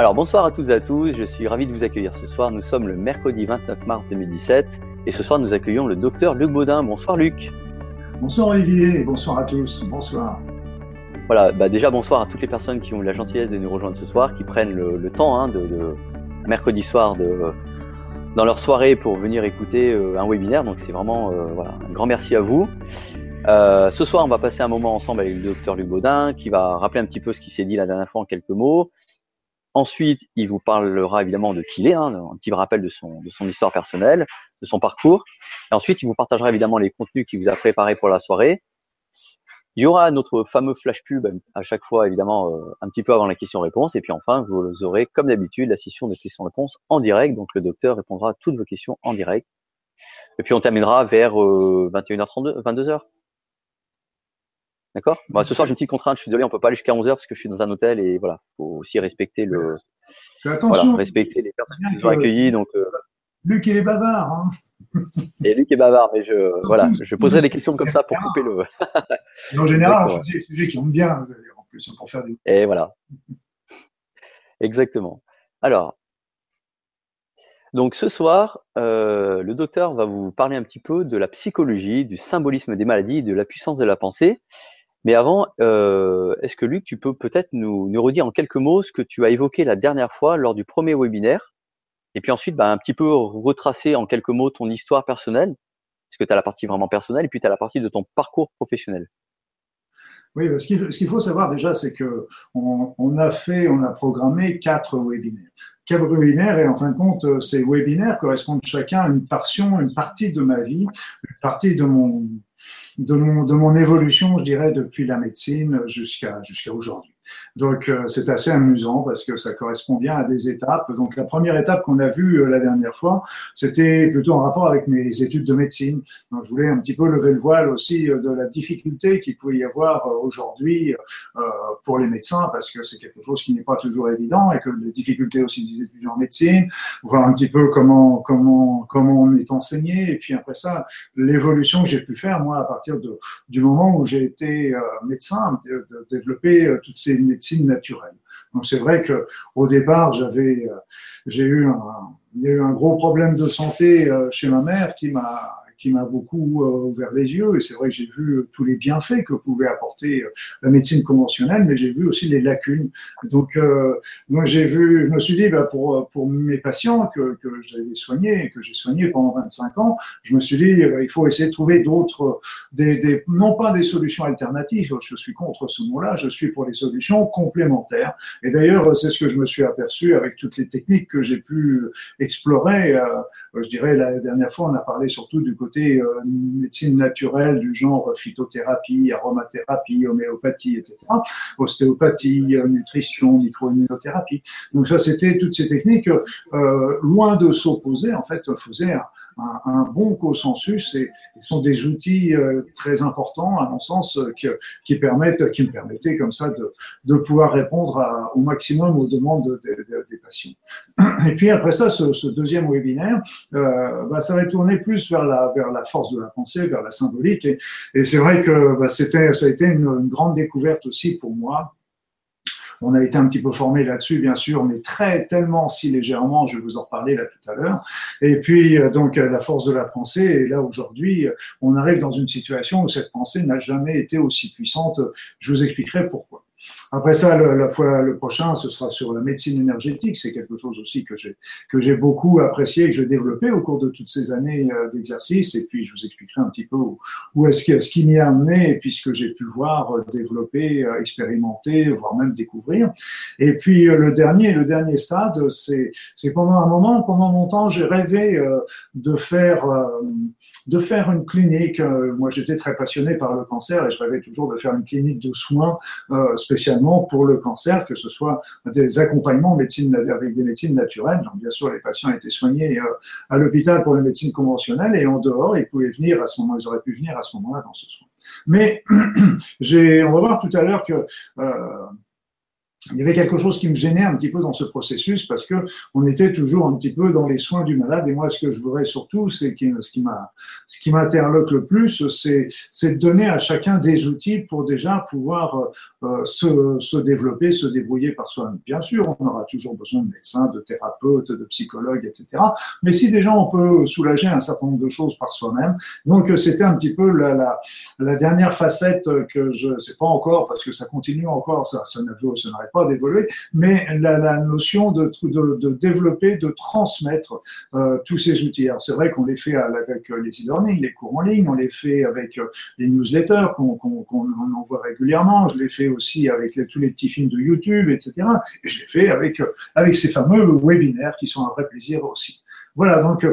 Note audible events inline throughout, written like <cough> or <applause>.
Alors bonsoir à tous et à tous, je suis ravi de vous accueillir ce soir. Nous sommes le mercredi 29 mars 2017 et ce soir nous accueillons le docteur Luc Baudin. Bonsoir Luc. Bonsoir Olivier, bonsoir à tous, bonsoir. Voilà, bah déjà bonsoir à toutes les personnes qui ont eu la gentillesse de nous rejoindre ce soir, qui prennent le, temps hein, de, mercredi soir de, dans leur soirée pour venir écouter euh, un webinaire. Donc c'est vraiment euh, voilà, un grand merci à vous. Euh, ce soir, on va passer un moment ensemble avec le docteur Luc Baudin qui va rappeler un petit peu ce qui s'est dit la dernière fois en quelques mots. Ensuite, il vous parlera évidemment de qui il est, hein, un petit rappel de son, de son histoire personnelle, de son parcours. Ensuite, il vous partagera évidemment les contenus qu'il vous a préparés pour la soirée. Il y aura notre fameux flash pub à chaque fois, évidemment, euh, un petit peu avant la question-réponse. Et puis enfin, vous aurez, comme d'habitude, la session de questions-réponses en direct. Donc le docteur répondra à toutes vos questions en direct. Et puis on terminera vers 21h32, euh, 22h. D'accord? Bon, Ce soir, j'ai une petite contrainte. Je suis désolé, on peut pas aller jusqu'à 11h parce que je suis dans un hôtel et voilà, faut aussi respecter le. Voilà, respecter les personnes qui nous ont accueillis. Donc, euh, Luc, il est bavard. Hein <laughs> et Luc est bavard, mais je, voilà, je poserai des questions comme ça pour couper le. en général, on choisit les sujets qui ont bien, en plus, pour faire des. Et voilà. <laughs> Exactement. Alors, donc ce soir, euh, le docteur va vous parler un petit peu de la psychologie, du symbolisme des maladies, de la puissance de la pensée. Mais avant, euh, est-ce que Luc, tu peux peut-être nous, redire en quelques mots ce que tu as évoqué la dernière fois lors du premier webinaire? Et puis ensuite, bah, un petit peu retracer en quelques mots ton histoire personnelle, puisque tu as la partie vraiment personnelle, et puis tu as la partie de ton parcours professionnel. Oui, ce qu'il faut savoir déjà, c'est que on, a fait, on a programmé quatre webinaires. Quatre webinaires, et en fin de compte, ces webinaires correspondent chacun à une portion, une partie de ma vie, une partie de mon, de mon, de mon évolution, je dirais, depuis la médecine jusqu'à jusqu'à aujourd'hui. Donc euh, c'est assez amusant parce que ça correspond bien à des étapes. Donc la première étape qu'on a vue euh, la dernière fois, c'était plutôt en rapport avec mes études de médecine. Donc je voulais un petit peu lever le voile aussi euh, de la difficulté qu'il pouvait y avoir aujourd'hui pour les médecins parce que c'est quelque chose qui n'est pas toujours évident et que les difficultés aussi des étudiants en médecine, voir un petit peu comment comment comment on est enseigné et puis après ça l'évolution que j'ai pu faire moi à partir de, du moment où j'ai été médecin, de, de développer toutes ces médecine naturelle. Donc c'est vrai que au départ, j'avais, euh, j'ai eu un, il y a eu un gros problème de santé euh, chez ma mère qui m'a qui m'a beaucoup euh, ouvert les yeux. Et c'est vrai que j'ai vu euh, tous les bienfaits que pouvait apporter euh, la médecine conventionnelle, mais j'ai vu aussi les lacunes. Donc, moi, j'ai vu, je me suis dit, bah, pour, pour mes patients que, que j'avais soignés, que j'ai soignés pendant 25 ans, je me suis dit, il faut essayer de trouver d'autres, des, des, non pas des solutions alternatives, je suis contre ce mot-là, je suis pour les solutions complémentaires. Et d'ailleurs, c'est ce que je me suis aperçu avec toutes les techniques que j'ai pu explorer. je dirais, la dernière fois, on a parlé surtout du côté côté euh, médecine naturelle du genre phytothérapie, aromathérapie, homéopathie, etc. Ostéopathie, nutrition, microimmunothérapie. Donc ça, c'était toutes ces techniques, euh, loin de s'opposer, en fait, faisaient un, un, bon consensus et, sont des outils euh, très importants, à mon sens, euh, qui, permettent, qui me permettaient comme ça de, de pouvoir répondre au maximum aux demandes des patients. <clears throat> Et puis après ça, ce, deuxième webinaire, euh, bah, ça va tourner plus vers la, vers la force de la pensée, vers la symbolique. Et, et c'est vrai que bah, c'était, ça a été une, une grande découverte aussi pour moi on a été un petit peu formé là-dessus, bien sûr, mais très, tellement, si légèrement, je vais vous en reparler là tout à l'heure. Et puis, euh, donc, euh, la force de la pensée, et là, aujourd'hui, euh, on arrive dans une situation où cette pensée n'a jamais été aussi puissante. Je vous expliquerai pourquoi. Après ça, le, la fois le prochain, ce sera sur la médecine énergétique. C'est quelque chose aussi que j'ai que j'ai beaucoup apprécié et que j'ai développé au cours de toutes ces années euh, d'exercice. Et puis, je vous expliquerai un petit peu où, est-ce que ce qui m'y a amené et puis ce que j'ai pu voir, euh, développer, euh, expérimenter, voire même découvrir. Et puis le dernier, le dernier stade, c'est c'est pendant un moment, pendant longtemps, j'ai rêvé de faire de faire une clinique. Moi, j'étais très passionné par le cancer et je rêvais toujours de faire une clinique de soins spécialement pour le cancer, que ce soit des accompagnements médecine, avec des médecines naturelles. Donc, bien sûr, les patients étaient soignés euh, à l'hôpital pour les médecines conventionnelles et en dehors, ils pouvaient venir à ce moment, ils auraient pu venir à ce moment-là dans ce soin. Mais <clears throat> j'ai, on va voir tout à l'heure que euh, il y avait quelque chose qui me gênait un petit peu dans ce processus parce que on était toujours un petit peu dans les soins du malade. Et moi ce que je voudrais surtout c'est ce qui m'a ce qui m'interloque le plus c'est c'est de donner à chacun des outils pour déjà pouvoir euh, se, se développer se débrouiller par soi-même. Bien sûr on aura toujours besoin de médecins de thérapeutes de psychologues etc mais si déjà on peut soulager un certain nombre de choses par soi-même. Donc c'était un petit peu la, la, la dernière facette que je sais pas encore parce que ça continue encore ça ça n'arrête pas d'évoluer, mais la, notion de, de, développer, de transmettre euh, tous ces outils. Alors c'est vrai qu'on les fait avec les e-learning, les cours en ligne, on les fait avec euh, les newsletters qu'on envoie régulièrement, je les fais aussi avec tous les petits films de YouTube, etc. Et je les fais avec, euh, avec ces fameux webinaires qui sont un vrai plaisir aussi. Voilà, donc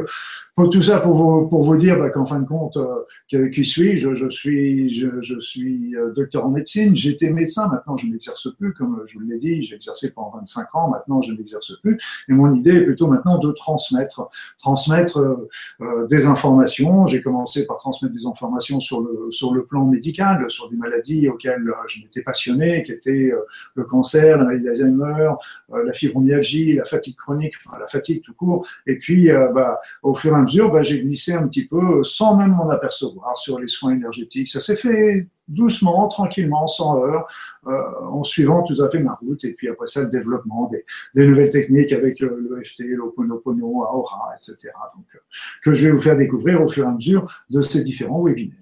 pour tout ça, pour vous, pour vous dire bah, qu'en fin de compte, euh, qui suis-je? Je, suis, je, suis euh, docteur en médecine, j'étais médecin, maintenant je n'exerce plus, comme je vous l'ai dit, j'ai exercé pendant 25 ans, maintenant je n'exerce plus. Et mon idée est plutôt maintenant de transmettre, transmettre euh, euh des informations. J'ai commencé par transmettre des informations sur le, sur le plan médical, sur des maladies auxquelles je m'étais passionné, qui étaient le cancer, la maladie d'Alzheimer, la fibromyalgie, la fatigue chronique, enfin la fatigue tout court. Et puis, bah, au fur et à mesure, bah, j'ai glissé un petit peu, sans même m'en apercevoir, sur les soins énergétiques. Ça s'est fait doucement, tranquillement, sans heurts, euh, en suivant tout à fait ma route. Et puis après ça, le développement des, nouvelles techniques avec le, le FT, l'Oponopono, Aura, etc. Donc, euh, que je vais vous faire découvrir au fur et à mesure de ces différents webinaires.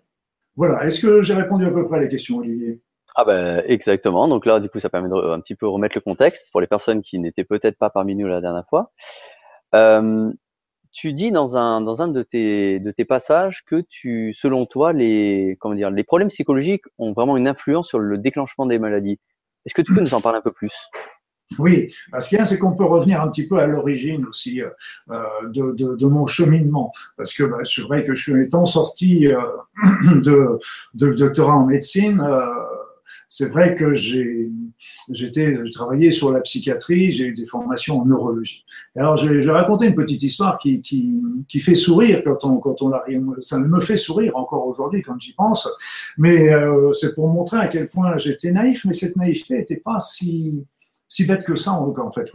Voilà. Est-ce que j'ai répondu à peu près à la question, Olivier? Ah ben exactement. Donc là, du coup, ça permet de un petit peu remettre le contexte pour les personnes qui n'étaient peut-être pas parmi nous la dernière fois. Euh, tu dis dans un, dans un de, tes, de tes passages que tu, selon toi, les, comment dire, les problèmes psychologiques ont vraiment une influence sur le déclenchement des maladies. Est-ce que tu peux nous en parler un peu plus? Oui, parce qu'il y a, c'est qu'on peut revenir un petit peu à l'origine aussi euh, de, de, de, mon cheminement. Parce que bah, c'est vrai que je suis étant sorti euh, <clears throat> de, de doctorat en médecine, euh, c'est vrai que j'ai j'étais travaillé sur la psychiatrie, j'ai eu des formations en neurologie. Alors je, vais raconter une petite histoire qui, qui, fait sourire quand on quand on arrive. Ça me fait sourire encore aujourd'hui quand j'y pense. Mais euh, c'est pour montrer à quel point j'étais naïf, mais cette naïveté n'était pas si si bête que ça en fait.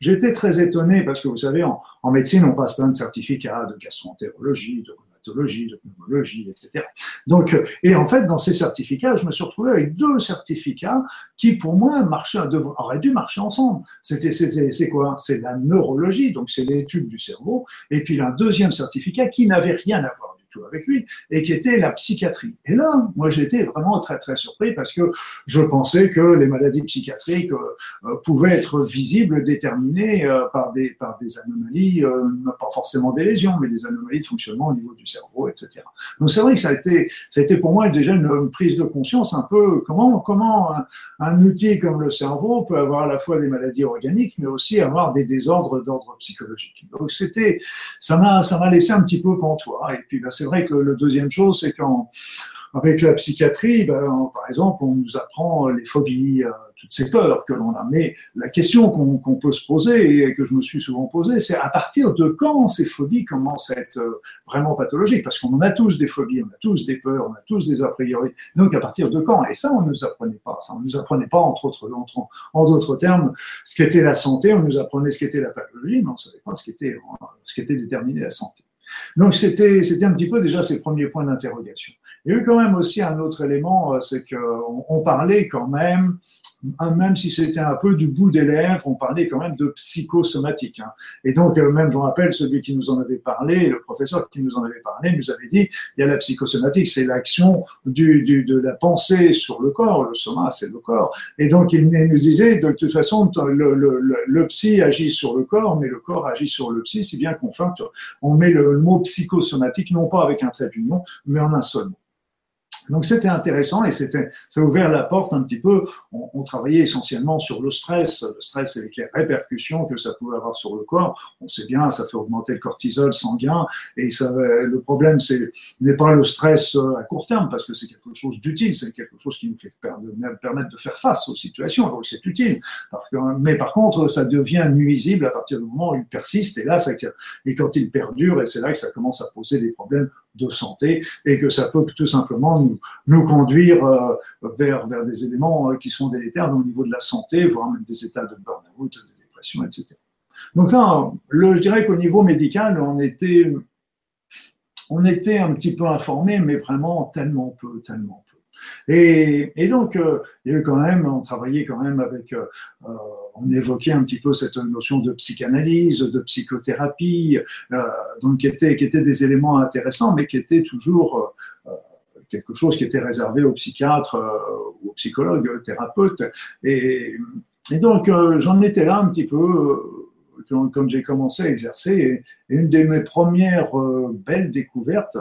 J'étais très étonné parce que vous savez, en, en médecine, on passe plein de certificats de gastroentérologie, de etc. Donc, euh, et en fait, dans ces certificats, je me suis retrouvé avec deux certificats qui, pour moi, marchaient, auraient dû marcher ensemble. C'était, c'est quoi? C'est la neurologie, donc c'est l'étude du cerveau, et puis un deuxième certificat qui n'avait rien à voir avec lui, et qui était la psychiatrie. Et là, moi, j'étais vraiment très, très surpris parce que je pensais que les maladies psychiatriques euh, euh, pouvaient être visibles, déterminées euh, par, des, par des anomalies, pas forcément des lésions, mais des anomalies de fonctionnement au niveau du cerveau, etc. Donc, c'est vrai que ça a été, ça a été pour moi déjà une, prise de conscience un peu comment, comment un, outil comme le cerveau peut avoir à la fois des maladies organiques, mais aussi avoir des désordres d'ordre psychologique. Donc, c'était, ça m'a, ça m'a laissé un petit peu pantois. Et puis, ben, c'est vrai que le deuxième chose, c'est qu'avec la psychiatrie, ben, par exemple, on nous apprend les phobies, euh, toutes ces peurs que l'on a. Mais la question qu'on peut se poser et que je me suis souvent posée, c'est à partir de quand ces phobies commencent à être euh, vraiment pathologiques? Parce qu'on a tous des phobies, on a tous des peurs, on a tous des a priori. Donc à partir de quand? Et ça, on ne nous apprenait pas. Ça, on ne nous apprenait pas, entre autres, en d'autres termes, ce qu'était la santé. On nous apprenait ce qu'était la pathologie, mais on ne savait pas ce qu'était ce qu'était déterminé la santé. Donc c'était un petit peu déjà ces premiers points d'interrogation. Il y a eu quand même aussi un autre élément, euh, c'est qu'on on parlait quand même, même si c'était un peu du bout des lèvres, on parlait quand même de psychosomatique. Hein. Et donc euh, même, je me rappelle, celui qui nous en avait parlé, le professeur qui nous en avait parlé, nous avait dit, il y a la psychosomatique, c'est l'action du, du, de la pensée sur le corps, le soma, c'est le corps. Et donc il nous disait, de toute façon, le, le, le, psy agit sur le corps, mais le corps agit sur le psy, si bien qu'on on met le mot psychosomatique, non pas avec un trait d'union, mais en un seul mot. Donc c'était intéressant et c'était, ça a ouvert la porte un petit peu. On, on, travaillait essentiellement sur le stress, le stress avec les répercussions que ça pouvait avoir sur le corps. On sait bien, ça fait augmenter le cortisol sanguin et ça, le problème c'est n'est pas le stress euh, à court terme parce que c'est quelque chose d'utile, c'est quelque chose qui nous fait permettre de faire face aux situations, donc c'est utile. Mais par contre, ça devient nuisible à partir du moment où il persiste et là, ça, et quand il perdure et c'est là que ça commence à poser des problèmes de santé et que ça peut tout simplement nous, nous conduire euh, vers, vers des éléments euh, qui sont délétères au niveau de la santé, voire même des états de burn-out, de dépression, etc. Donc là, le, je dirais qu'au niveau médical, on était, on était un petit peu informé, mais vraiment tellement peu, tellement. Et, donc, euh, quand même, on travaillait quand même avec, euh, euh, on évoquait un petit peu cette notion de psychanalyse, de psychothérapie, donc qui étaient, des éléments intéressants, mais qui étaient toujours quelque chose qui était réservé aux psychiatres ou aux psychologues, aux thérapeutes. Et, et donc, j'en étais là un petit peu quand, j'ai commencé à exercer. Et, une de mes premières belles découvertes,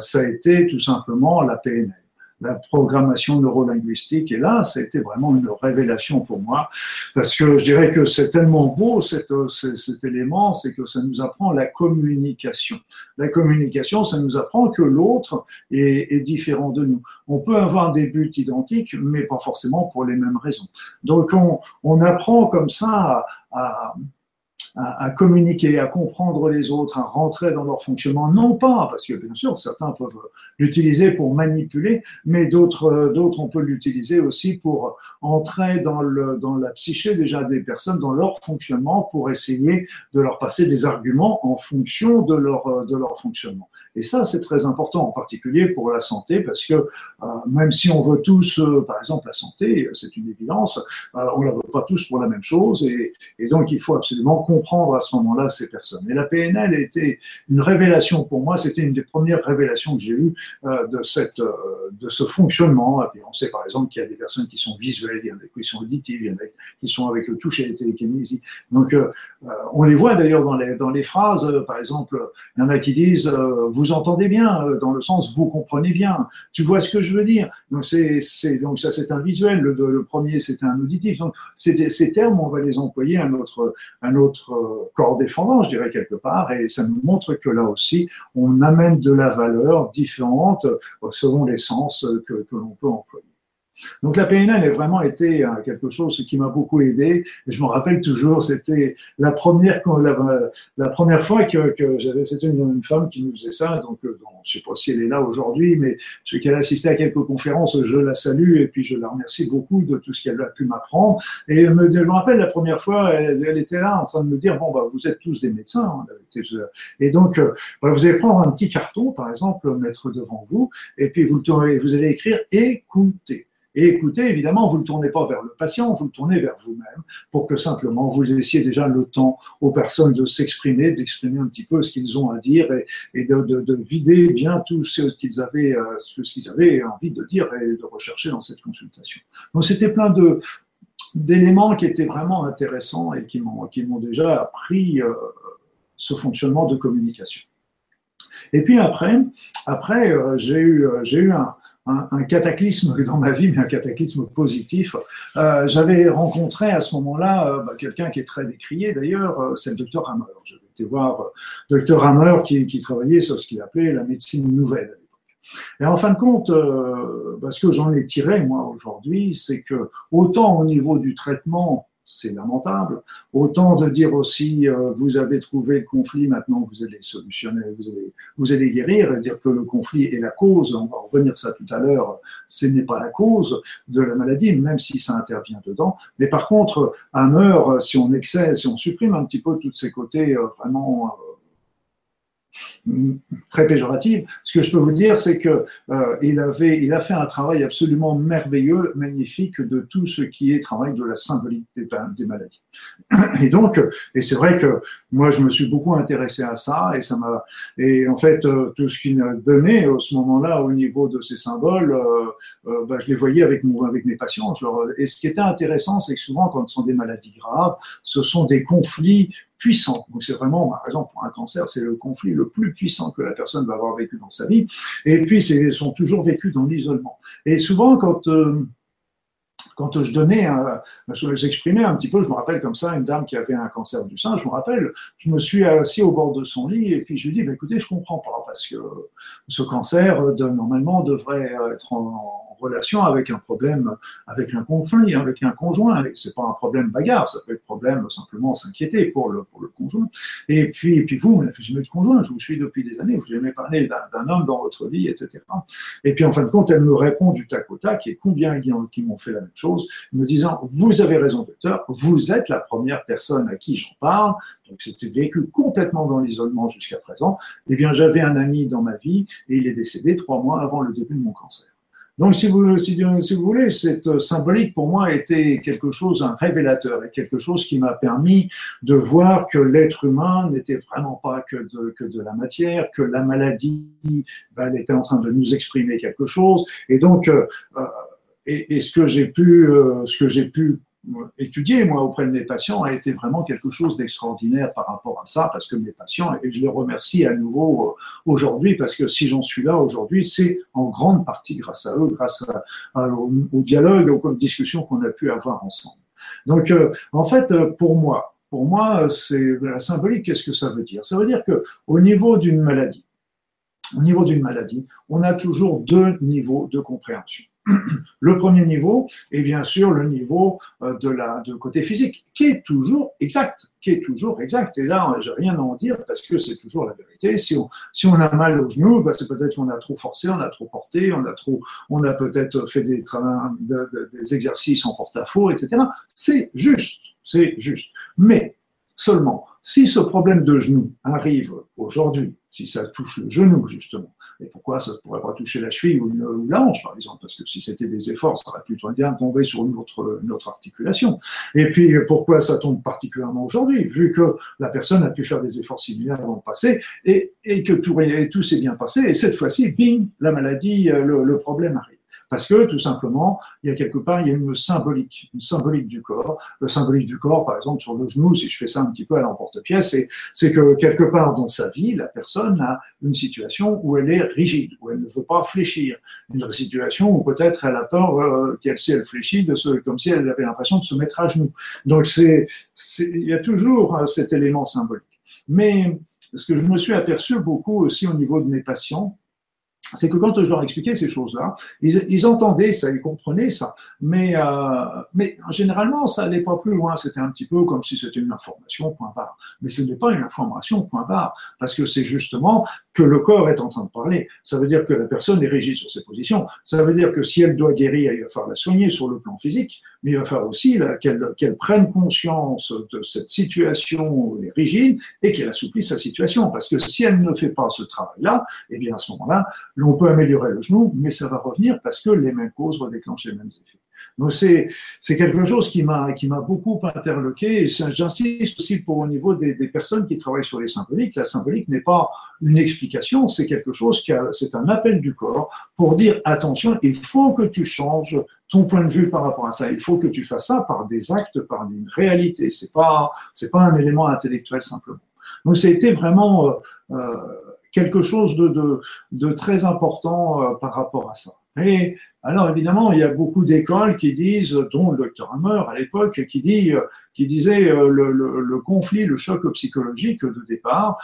ça a été tout simplement la PNL la programmation neurolinguistique. Et là, ça a été vraiment une révélation pour moi, parce que je dirais que c'est tellement beau cet, cet élément, c'est que ça nous apprend la communication. La communication, ça nous apprend que l'autre est, est, différent de nous. On peut avoir des buts identiques, mais pas forcément pour les mêmes raisons. Donc, on, on apprend comme ça à, à à, communiquer, à comprendre les autres, à rentrer dans leur fonctionnement. Non pas, parce que bien sûr, certains peuvent l'utiliser pour manipuler, mais d'autres, d'autres, on peut l'utiliser aussi pour entrer dans, le, dans la psyché déjà des personnes, dans leur fonctionnement, pour essayer de leur passer des arguments en fonction de leur, de leur fonctionnement. Et ça, c'est très important, en particulier pour la santé, parce que euh, même si on veut tous, euh, par exemple, la santé, c'est une évidence, euh, on la veut pas tous pour la même chose, et, et donc il faut absolument comprendre à ce moment-là ces personnes. Et la PNL était une révélation pour moi, c'était une des premières révélations que j'ai eues de cette, de ce fonctionnement. Et on sait par exemple qu'il y a des personnes qui sont visuelles, il y en a qui sont auditives, il y en a qui sont avec le toucher, la télékinésie. Donc on les voit d'ailleurs dans les, dans les phrases, par exemple, il y en a qui disent vous vous entendez bien, euh, dans le sens vous comprenez bien, tu vois ce que je veux dire. Donc c'est, donc ça c'est un visuel, le, premier c'est un auditif. Donc ces, termes on va les employer à notre à notre euh, corps défendant, je dirais quelque part, et ça nous montre que là aussi on amène de la valeur différente euh, selon les sens que l'on peut employer. Donc la PNL a vraiment été euh, quelque chose qui m'a beaucoup aidé. je me rappelle toujours, c'était la première la, la première fois que, que j'avais, c'était une, femme qui nous faisait ça. Donc, euh, je sais pas si elle est là aujourd'hui, mais je sais qu'elle a assisté à quelques conférences. Je la salue et puis je la remercie beaucoup de tout ce qu'elle a pu m'apprendre. Et elle me, je me rappelle la première fois, elle, était là en train de me dire bon bah vous êtes tous des médecins. Hein, et donc euh, bah, vous allez prendre un petit carton par exemple, mettre devant vous, et puis vous, vous allez écrire écoutez. Et écoutez, évidemment, vous ne le tournez pas vers le patient, vous le tournez vers vous-même pour que simplement vous laissiez déjà le temps aux personnes de s'exprimer, d'exprimer un petit peu ce qu'ils ont à dire et, de, vider bien tout ce qu'ils avaient, euh, ce qu'ils avaient envie de dire et de rechercher dans cette consultation. Donc c'était plein de d'éléments qui étaient vraiment intéressants et qui m'ont qui m'ont déjà appris euh, ce fonctionnement de communication. Et puis après, après euh, j'ai eu j'ai eu un, un, cataclysme <laughs> dans ma vie, mais un cataclysme positif. Euh, j'avais rencontré à ce moment-là euh, bah, quelqu'un qui est très décrié d'ailleurs, euh, c'est le docteur Hammer. J'avais été voir euh, docteur Hammer qui, qui, travaillait sur ce qu'il appelait la médecine nouvelle. Et en fin de compte, bah, ce que j'en ai tiré moi aujourd'hui, c'est que autant au niveau du traitement c'est lamentable. Autant de dire aussi, euh, vous avez trouvé le conflit, maintenant vous allez solutionner, vous allez, vous allez guérir, et dire que le conflit est la cause, on va revenir ça tout à l'heure, ce n'est pas la cause de la maladie, même si ça intervient dedans. Mais par contre, un heure, si on excède, si on supprime un petit peu tous ces côtés euh, vraiment euh, très péjorative. Ce que je peux vous dire, c'est que euh, il avait, il a fait un travail absolument merveilleux, magnifique de tout ce qui est travail de la symbolique des, maladies. <clears throat> Et donc, et c'est vrai que moi, je me suis beaucoup intéressé à ça, et ça m'a, et en fait, euh, tout ce qu'il donnait à ce moment-là au niveau de ces symboles, euh, bah, je les voyais avec mon, avec mes patients. Et ce qui était intéressant, c'est que souvent, quand ce sont des maladies graves, ce sont des conflits puissant. Donc c'est vraiment, par exemple, pour un cancer, c'est le conflit le plus puissant que la personne va avoir vécu dans sa vie. Et puis, ils sont toujours vécus dans l'isolement. Et souvent, quand euh, quand je donnais, j'exprimais un petit peu, je me rappelle comme ça, une dame qui avait un cancer du sein, je me rappelle, je me suis assis au bord de son lit et puis je lui dis, bah, écoutez, je comprends pas parce que ce cancer, de, normalement, devrait être en relation avec un problème, avec un conflit, avec un conjoint. C'est pas un problème bagarre, ça peut être problème simplement s'inquiéter pour le, pour le conjoint. Et puis, et puis vous, vous n'avez jamais de conjoint, je vous suis depuis des années, vous jamais parlé d'un homme dans votre vie, etc. Et puis en fin de compte, elle me répond du tac au tac, et combien qui m'ont fait la même chose, me disant, vous avez raison, docteur, vous êtes la première personne à qui j'en parle, donc c'était vécu complètement dans l'isolement jusqu'à présent. Eh bien, j'avais un ami dans ma vie, et il est décédé trois mois avant le début de mon cancer. Donc, si vous, si, vous voulez, cette symbolique pour moi était quelque chose, un révélateur, et quelque chose qui m'a permis de voir que l'être humain n'était vraiment pas que de, que de la matière, que la maladie, ben, elle était en train de nous exprimer quelque chose. Et donc, euh, euh et, et, ce que j'ai pu, euh, ce que j'ai pu étudié, moi, auprès de mes patients, a été vraiment quelque chose d'extraordinaire par rapport à ça, parce que mes patients, et je les remercie à nouveau euh, aujourd'hui, parce que si j'en suis là aujourd'hui, c'est en grande partie grâce à eux, grâce au, dialogue, aux discussions qu'on a pu avoir ensemble. Donc, euh, en fait, euh, pour moi, pour moi, c'est la symbolique. Qu'est-ce que ça veut dire? Ça veut dire que au niveau d'une maladie, au niveau d'une maladie, on a toujours deux niveaux de compréhension. Le premier niveau est bien sûr le niveau euh, de la de côté physique, qui est toujours exact, qui est toujours exact. Et là, j'ai rien à en dire parce que c'est toujours la vérité. Si on, si on a mal au genou, bah, c'est peut-être qu'on a trop forcé, on a trop porté, on a trop, on a peut-être fait des, des exercices en porte-à-faux, etc. C'est juste, c'est juste. Mais seulement, si ce problème de genou arrive aujourd'hui, si ça touche le genou justement, et pourquoi ça ne pourrait pas toucher la cheville ou, la hanche, par exemple? Parce que si c'était des efforts, ça aurait plutôt bien tombé sur une autre, articulation. Et puis, pourquoi ça tombe particulièrement aujourd'hui? Vu que la personne a pu faire des efforts similaires dans le passé et, que tout, tout s'est bien passé, et cette fois-ci, bing, la maladie, euh, le problème arrive. Parce que tout simplement, il y a quelque part, il y a une symbolique, une symbolique du corps. Le symbolique du corps, par exemple, sur le genou, si je fais ça un petit peu à l'emporte-pièce, c'est que quelque part dans sa vie, la personne a une situation où elle est rigide, où elle ne veut pas fléchir. Une situation où peut-être elle a peur euh, qu'elle, si elle fléchit, de se, comme si elle avait l'impression de se mettre à genoux. Donc c'est, il y a toujours euh, cet élément symbolique. Mais ce que je me suis aperçu beaucoup aussi au niveau de mes patients, c'est que quand je leur expliquais ces choses-là, ils, entendaient ça, ils comprenaient ça, mais, euh, mais généralement, ça n'allait pas plus loin. C'était un petit peu comme si c'était une information, point barre. Mais ce n'est pas une information, point barre, parce que c'est justement que le corps est en train de parler. Ça veut dire que la personne est rigide sur ses positions. Ça veut dire que si elle doit guérir, il va falloir la soigner sur le plan physique, mais il va falloir aussi qu'elle prenne conscience de cette situation rigide et qu'elle assouplisse sa situation. Parce que si elle ne fait pas ce travail-là, eh bien à ce moment-là, on peut améliorer le genou, mais ça va revenir parce que les mêmes causes vont déclencher les mêmes effets. Donc c'est quelque chose qui m'a qui m'a beaucoup interloqué. J'insiste aussi pour au niveau des, des, personnes qui travaillent sur les symboliques. La symbolique n'est pas une explication, c'est quelque chose qui c'est un appel du corps pour dire attention, il faut que tu changes ton point de vue par rapport à ça. Il faut que tu fasses ça par des actes, par une réalité. C'est pas c'est pas un élément intellectuel simplement. Donc c'était vraiment euh, euh, quelque chose de, très important euh, par rapport à ça. Et alors évidemment, il y a beaucoup d'écoles qui disent, dont le docteur Hammer à l'époque, qui euh, disait euh, le, conflit, le choc psychologique de départ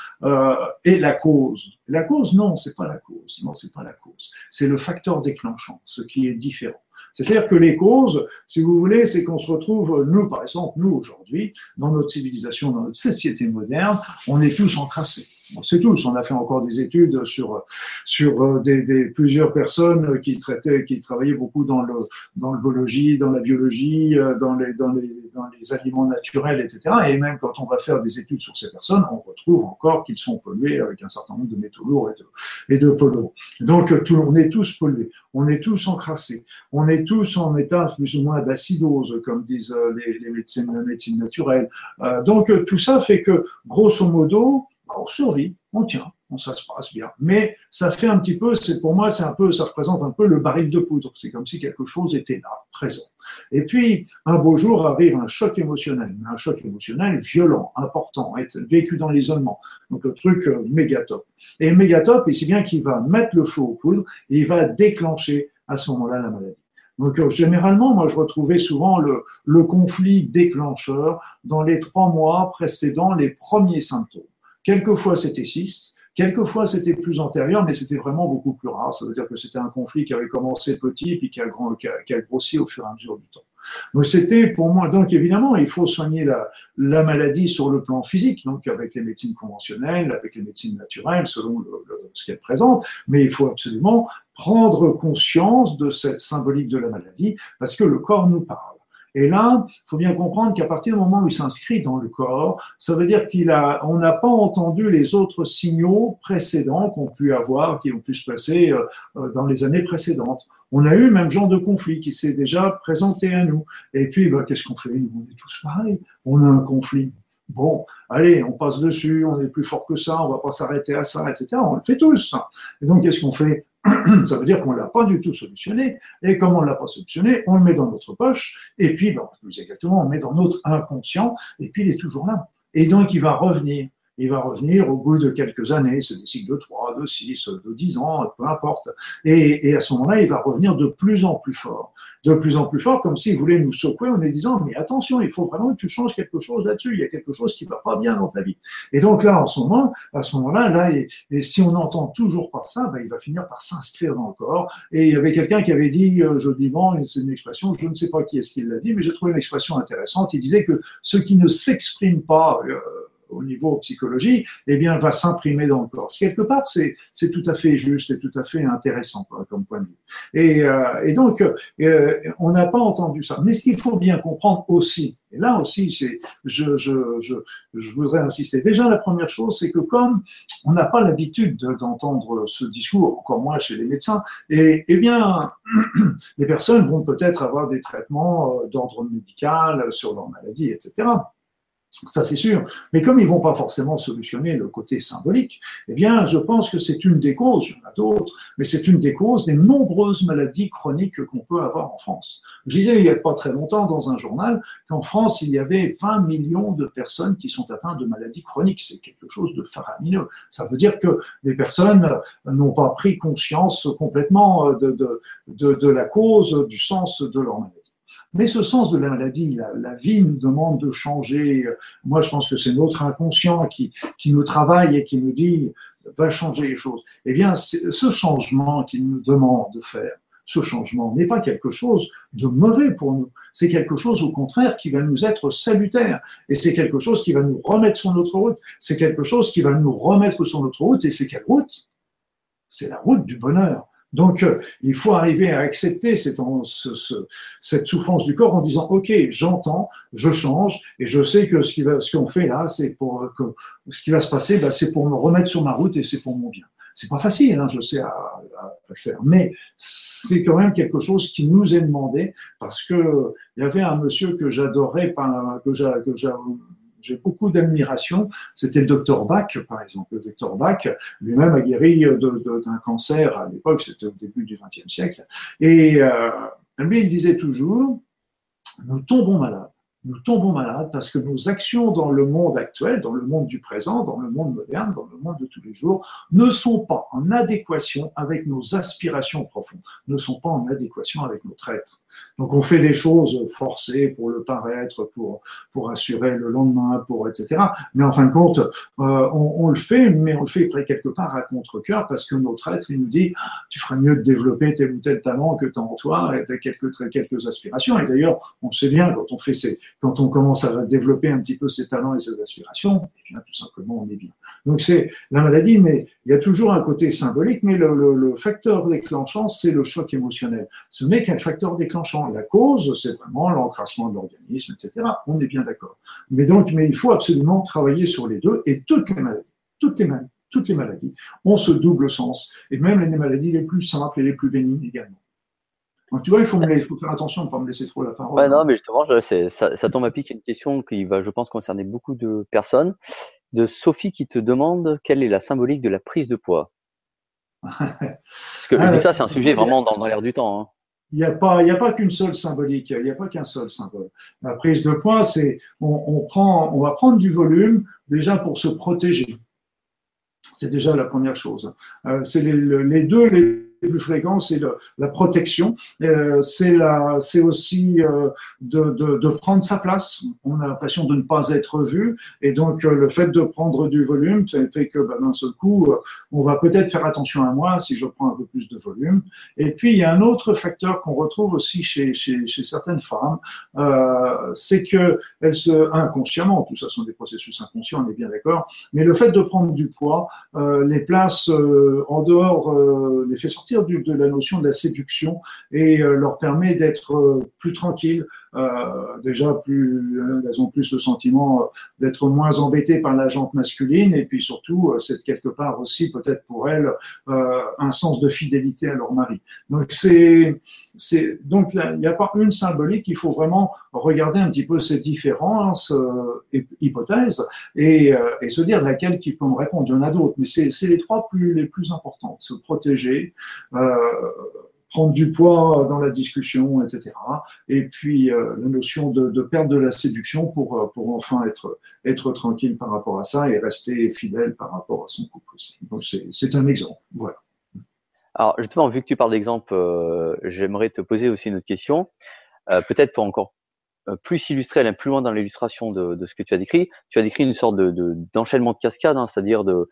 est la cause. La cause, non, c'est pas la cause. Non, c'est pas la cause. C'est le facteur déclenchant, ce qui est différent. C'est-à-dire que les causes, si vous voulez, c'est qu'on se retrouve, nous, par exemple, nous aujourd'hui, dans notre civilisation, dans notre société moderne, on est tous encrassés on sait tous, on a fait encore des études sur, sur euh, plusieurs personnes qui traitaient, qui travaillaient beaucoup dans le, dans biologie, dans la biologie, euh, dans les, dans les, aliments naturels, etc. Et même quand on va faire des études sur ces personnes, on retrouve encore qu'ils sont pollués avec un certain nombre de métaux lourds et de, polluants. Donc, tout, on est tous pollués, on est tous encrassés, on est tous en état plus ou moins d'acidose, comme disent euh, les, les médecines, la médecine naturelle. donc, tout ça fait que, grosso modo, on survit, on tient, on, ça se passe bien. Mais ça fait un petit peu, c'est pour moi, c'est un peu, ça représente un peu le baril de poudre. C'est comme si quelque chose était là, présent. Et puis, un beau jour arrive un choc émotionnel, un choc émotionnel violent, important, vécu dans l'isolement. Donc le truc euh, méga top. Et méga top, c'est bien qu'il va mettre le feu aux poudres et il va déclencher à ce moment-là la maladie. Donc euh, généralement, moi je retrouvais souvent le, le conflit déclencheur dans les trois mois précédant les premiers symptômes. Quelquefois c'était six, quelquefois c'était plus antérieur, mais c'était vraiment beaucoup plus rare. Ça veut dire que c'était un conflit qui avait commencé petit puis qui a, grossi au fur et à mesure du temps. Donc c'était pour moi, donc évidemment, il faut soigner la, la, maladie sur le plan physique, donc avec les médecines conventionnelles, avec les médecines naturelles, selon le, ce qu'elles présentent, mais il faut absolument prendre conscience de cette symbolique de la maladie, parce que le corps nous parle. Et là, il faut bien comprendre qu'à partir du moment où il s'inscrit dans le corps, ça veut dire qu'il a, on n'a pas entendu les autres signaux précédents qu'on pu avoir, qui ont pu se passer euh, euh, dans les années précédentes. On a eu le même genre de conflit qui s'est déjà présenté à nous. Et puis, bah, qu'est-ce qu'on fait? On est tous pareils. On a un conflit. Bon, allez, on passe dessus, on est plus fort que ça, on va pas s'arrêter à ça, etc. On le fait tous. Et donc, qu'est-ce qu'on fait? <clears throat> ça veut dire qu'on ne l'a pas du tout solutionné. Et comme on ne l'a pas solutionné, on le met dans notre poche. Et puis, plus exactement, on met dans notre inconscient. Et puis, il est toujours là. Et donc, il va revenir il va revenir au bout de quelques années, c'est des cycles de 3, de 6, de 10 ans, peu importe. Et, et à ce moment-là, il va revenir de plus en plus fort. De plus en plus fort, comme s'il voulait nous secouer en nous disant, mais attention, il faut vraiment que tu changes quelque chose là-dessus, il y a quelque chose qui va pas bien dans ta vie. Et donc là, en ce moment, à ce moment-là, là, et, si on entend toujours par ça, ben, il va finir par s'inscrire dans le corps. Et il y avait quelqu'un qui avait dit, euh, joliment, c'est une expression, je ne sais pas qui est-ce qui l'a dit, mais j'ai trouvé une expression intéressante. Il disait que ce qui ne s'exprime pas, euh, au niveau psychologie, eh bien, va s'imprimer dans le corps. Quelque part, c'est, tout à fait juste et tout à fait intéressant comme point de vue. Et, euh, donc, euh, on n'a pas entendu ça. Mais ce qu'il faut bien comprendre aussi, et là aussi, c'est, je, voudrais insister. Déjà, la première chose, c'est que comme on n'a pas l'habitude d'entendre ce discours, encore moins chez les médecins, et eh bien, <clears throat> les personnes vont peut-être avoir des traitements euh, d'ordre médical sur leur maladie, etc. Ça, c'est sûr. Mais comme ils vont pas forcément solutionner le côté symbolique, eh bien, je pense que c'est une des causes, il y en a d'autres, mais c'est une des causes des nombreuses maladies chroniques qu'on peut avoir en France. Je disais il y a pas très longtemps dans un journal qu'en France, il y avait 20 millions de personnes qui sont atteintes de maladies chroniques. C'est quelque chose de faramineux. Ça veut dire que les personnes n'ont pas pris conscience complètement de, de, de, de la cause, du sens de leur maladie. Mais ce sens de la maladie, la, vie nous demande de changer. Moi, je pense que c'est notre inconscient qui, qui nous travaille et qui nous dit va changer les choses. Eh bien, ce changement qu'il nous demande de faire, ce changement n'est pas quelque chose de mauvais pour nous. C'est quelque chose, au contraire, qui va nous être salutaire. Et c'est quelque chose qui va nous remettre sur notre route. C'est quelque chose qui va nous remettre sur notre route. Et c'est quelle route? C'est la route du bonheur. Donc, euh, il faut arriver à accepter cette, souffrance du corps en disant, OK, j'entends, je change, et je sais que ce qu'on fait là, c'est pour que ce qui va se passer, bah, c'est pour me remettre sur ma route et c'est pour mon bien. C'est pas facile, hein, je sais, à, à, faire, mais c'est quand même quelque chose qui nous est demandé parce que il y avait un monsieur que j'adorais, que j'avais j'ai beaucoup d'admiration. C'était le docteur Bach, par exemple. Le docteur Bach lui-même a guéri d'un cancer à l'époque, c'était au début du XXe siècle. Et euh, lui, il disait toujours, nous tombons malades. Nous tombons malades parce que nos actions dans le monde actuel, dans le monde du présent, dans le monde moderne, dans le monde de tous les jours, ne sont pas en adéquation avec nos aspirations profondes, ne sont pas en adéquation avec notre être. Donc on fait des choses forcées pour le paraître, pour pour assurer le lendemain, pour etc. Mais en fin de compte, euh, on, le fait, mais on le fait quelque part à contre-cœur parce que notre être il nous dit tu ferais mieux de développer tel ou tel talent que tu as en toi et tu as quelques quelques aspirations. Et d'ailleurs, on sait bien quand on fait quand on commence à développer un petit peu ses talents et ses aspirations, eh bien tout simplement on est bien. Donc c'est la maladie, mais il y a toujours un côté symbolique, mais le, le, le facteur déclenchant c'est le choc émotionnel. Ce n'est qu'un facteur déclenchant la cause, c'est vraiment l'encrassement de l'organisme, etc. On est bien d'accord. Mais donc, mais il faut absolument travailler sur les deux et toutes les maladies, toutes les maladies, toutes les maladies ont ce double sens et même les maladies les plus simples et les plus bénignes également. Donc, tu vois, il faut, il faut faire attention de ne pas me laisser trop la parole. Ouais, non, mais justement, ça, ça tombe à pic une question qui va, je pense, concerner beaucoup de personnes. De Sophie qui te demande quelle est la symbolique de la prise de poids? <laughs> Parce que je dis ça, c'est un sujet vraiment dans, dans l'air du temps. Hein il n'y a pas, il a pas qu'une seule symbolique, il n'y a pas qu'un seul symbole. La prise de poids, c'est, on, on, prend, on va prendre du volume déjà pour se protéger. C'est déjà la première chose. Euh, c'est les, les, deux plus fréquents, c'est la protection, euh, c'est aussi euh, de, prendre sa place. On a l'impression de ne pas être vu, et donc euh, le fait de prendre du volume, ça fait que ben, d'un seul coup, on va peut-être faire attention à moi si je prends un peu plus de volume. Et puis il y a un autre facteur qu'on retrouve aussi chez, certaines femmes, c'est que elles se inconsciemment, tout ça sont des processus inconscients, on est bien d'accord, mais le fait de prendre du poids les place en dehors, les fait sortir de la notion de la séduction et euh, leur permet d'être euh, plus tranquilles, euh, déjà plus, elles ont plus le sentiment d'être moins embêtées par la jante masculine et puis surtout c'est quelque part aussi peut-être pour elles un sens de fidélité à leur mari. Donc c'est donc il n'y a pas une symbolique, il faut vraiment regarder un petit peu ces différences hypothèses et, et, se dire laquelle qui peut me répondre. Il y en a d'autres, mais c'est les trois plus les plus importantes se protéger, euh, prendre du poids dans la discussion, etc. Et puis euh, la notion de, de, perte de la séduction pour, euh, pour enfin être, être tranquille par rapport à ça et rester fidèle par rapport à son couple aussi. Donc c'est un exemple. Voilà. Alors justement, vu que tu parles d'exemple, j'aimerais te poser aussi une autre question. Peut-être pour encore plus illustrer, aller plus loin dans l'illustration de, ce que tu as décrit. Tu as décrit une sorte de d'enchaînement de, cascade, hein, c'est-à-dire de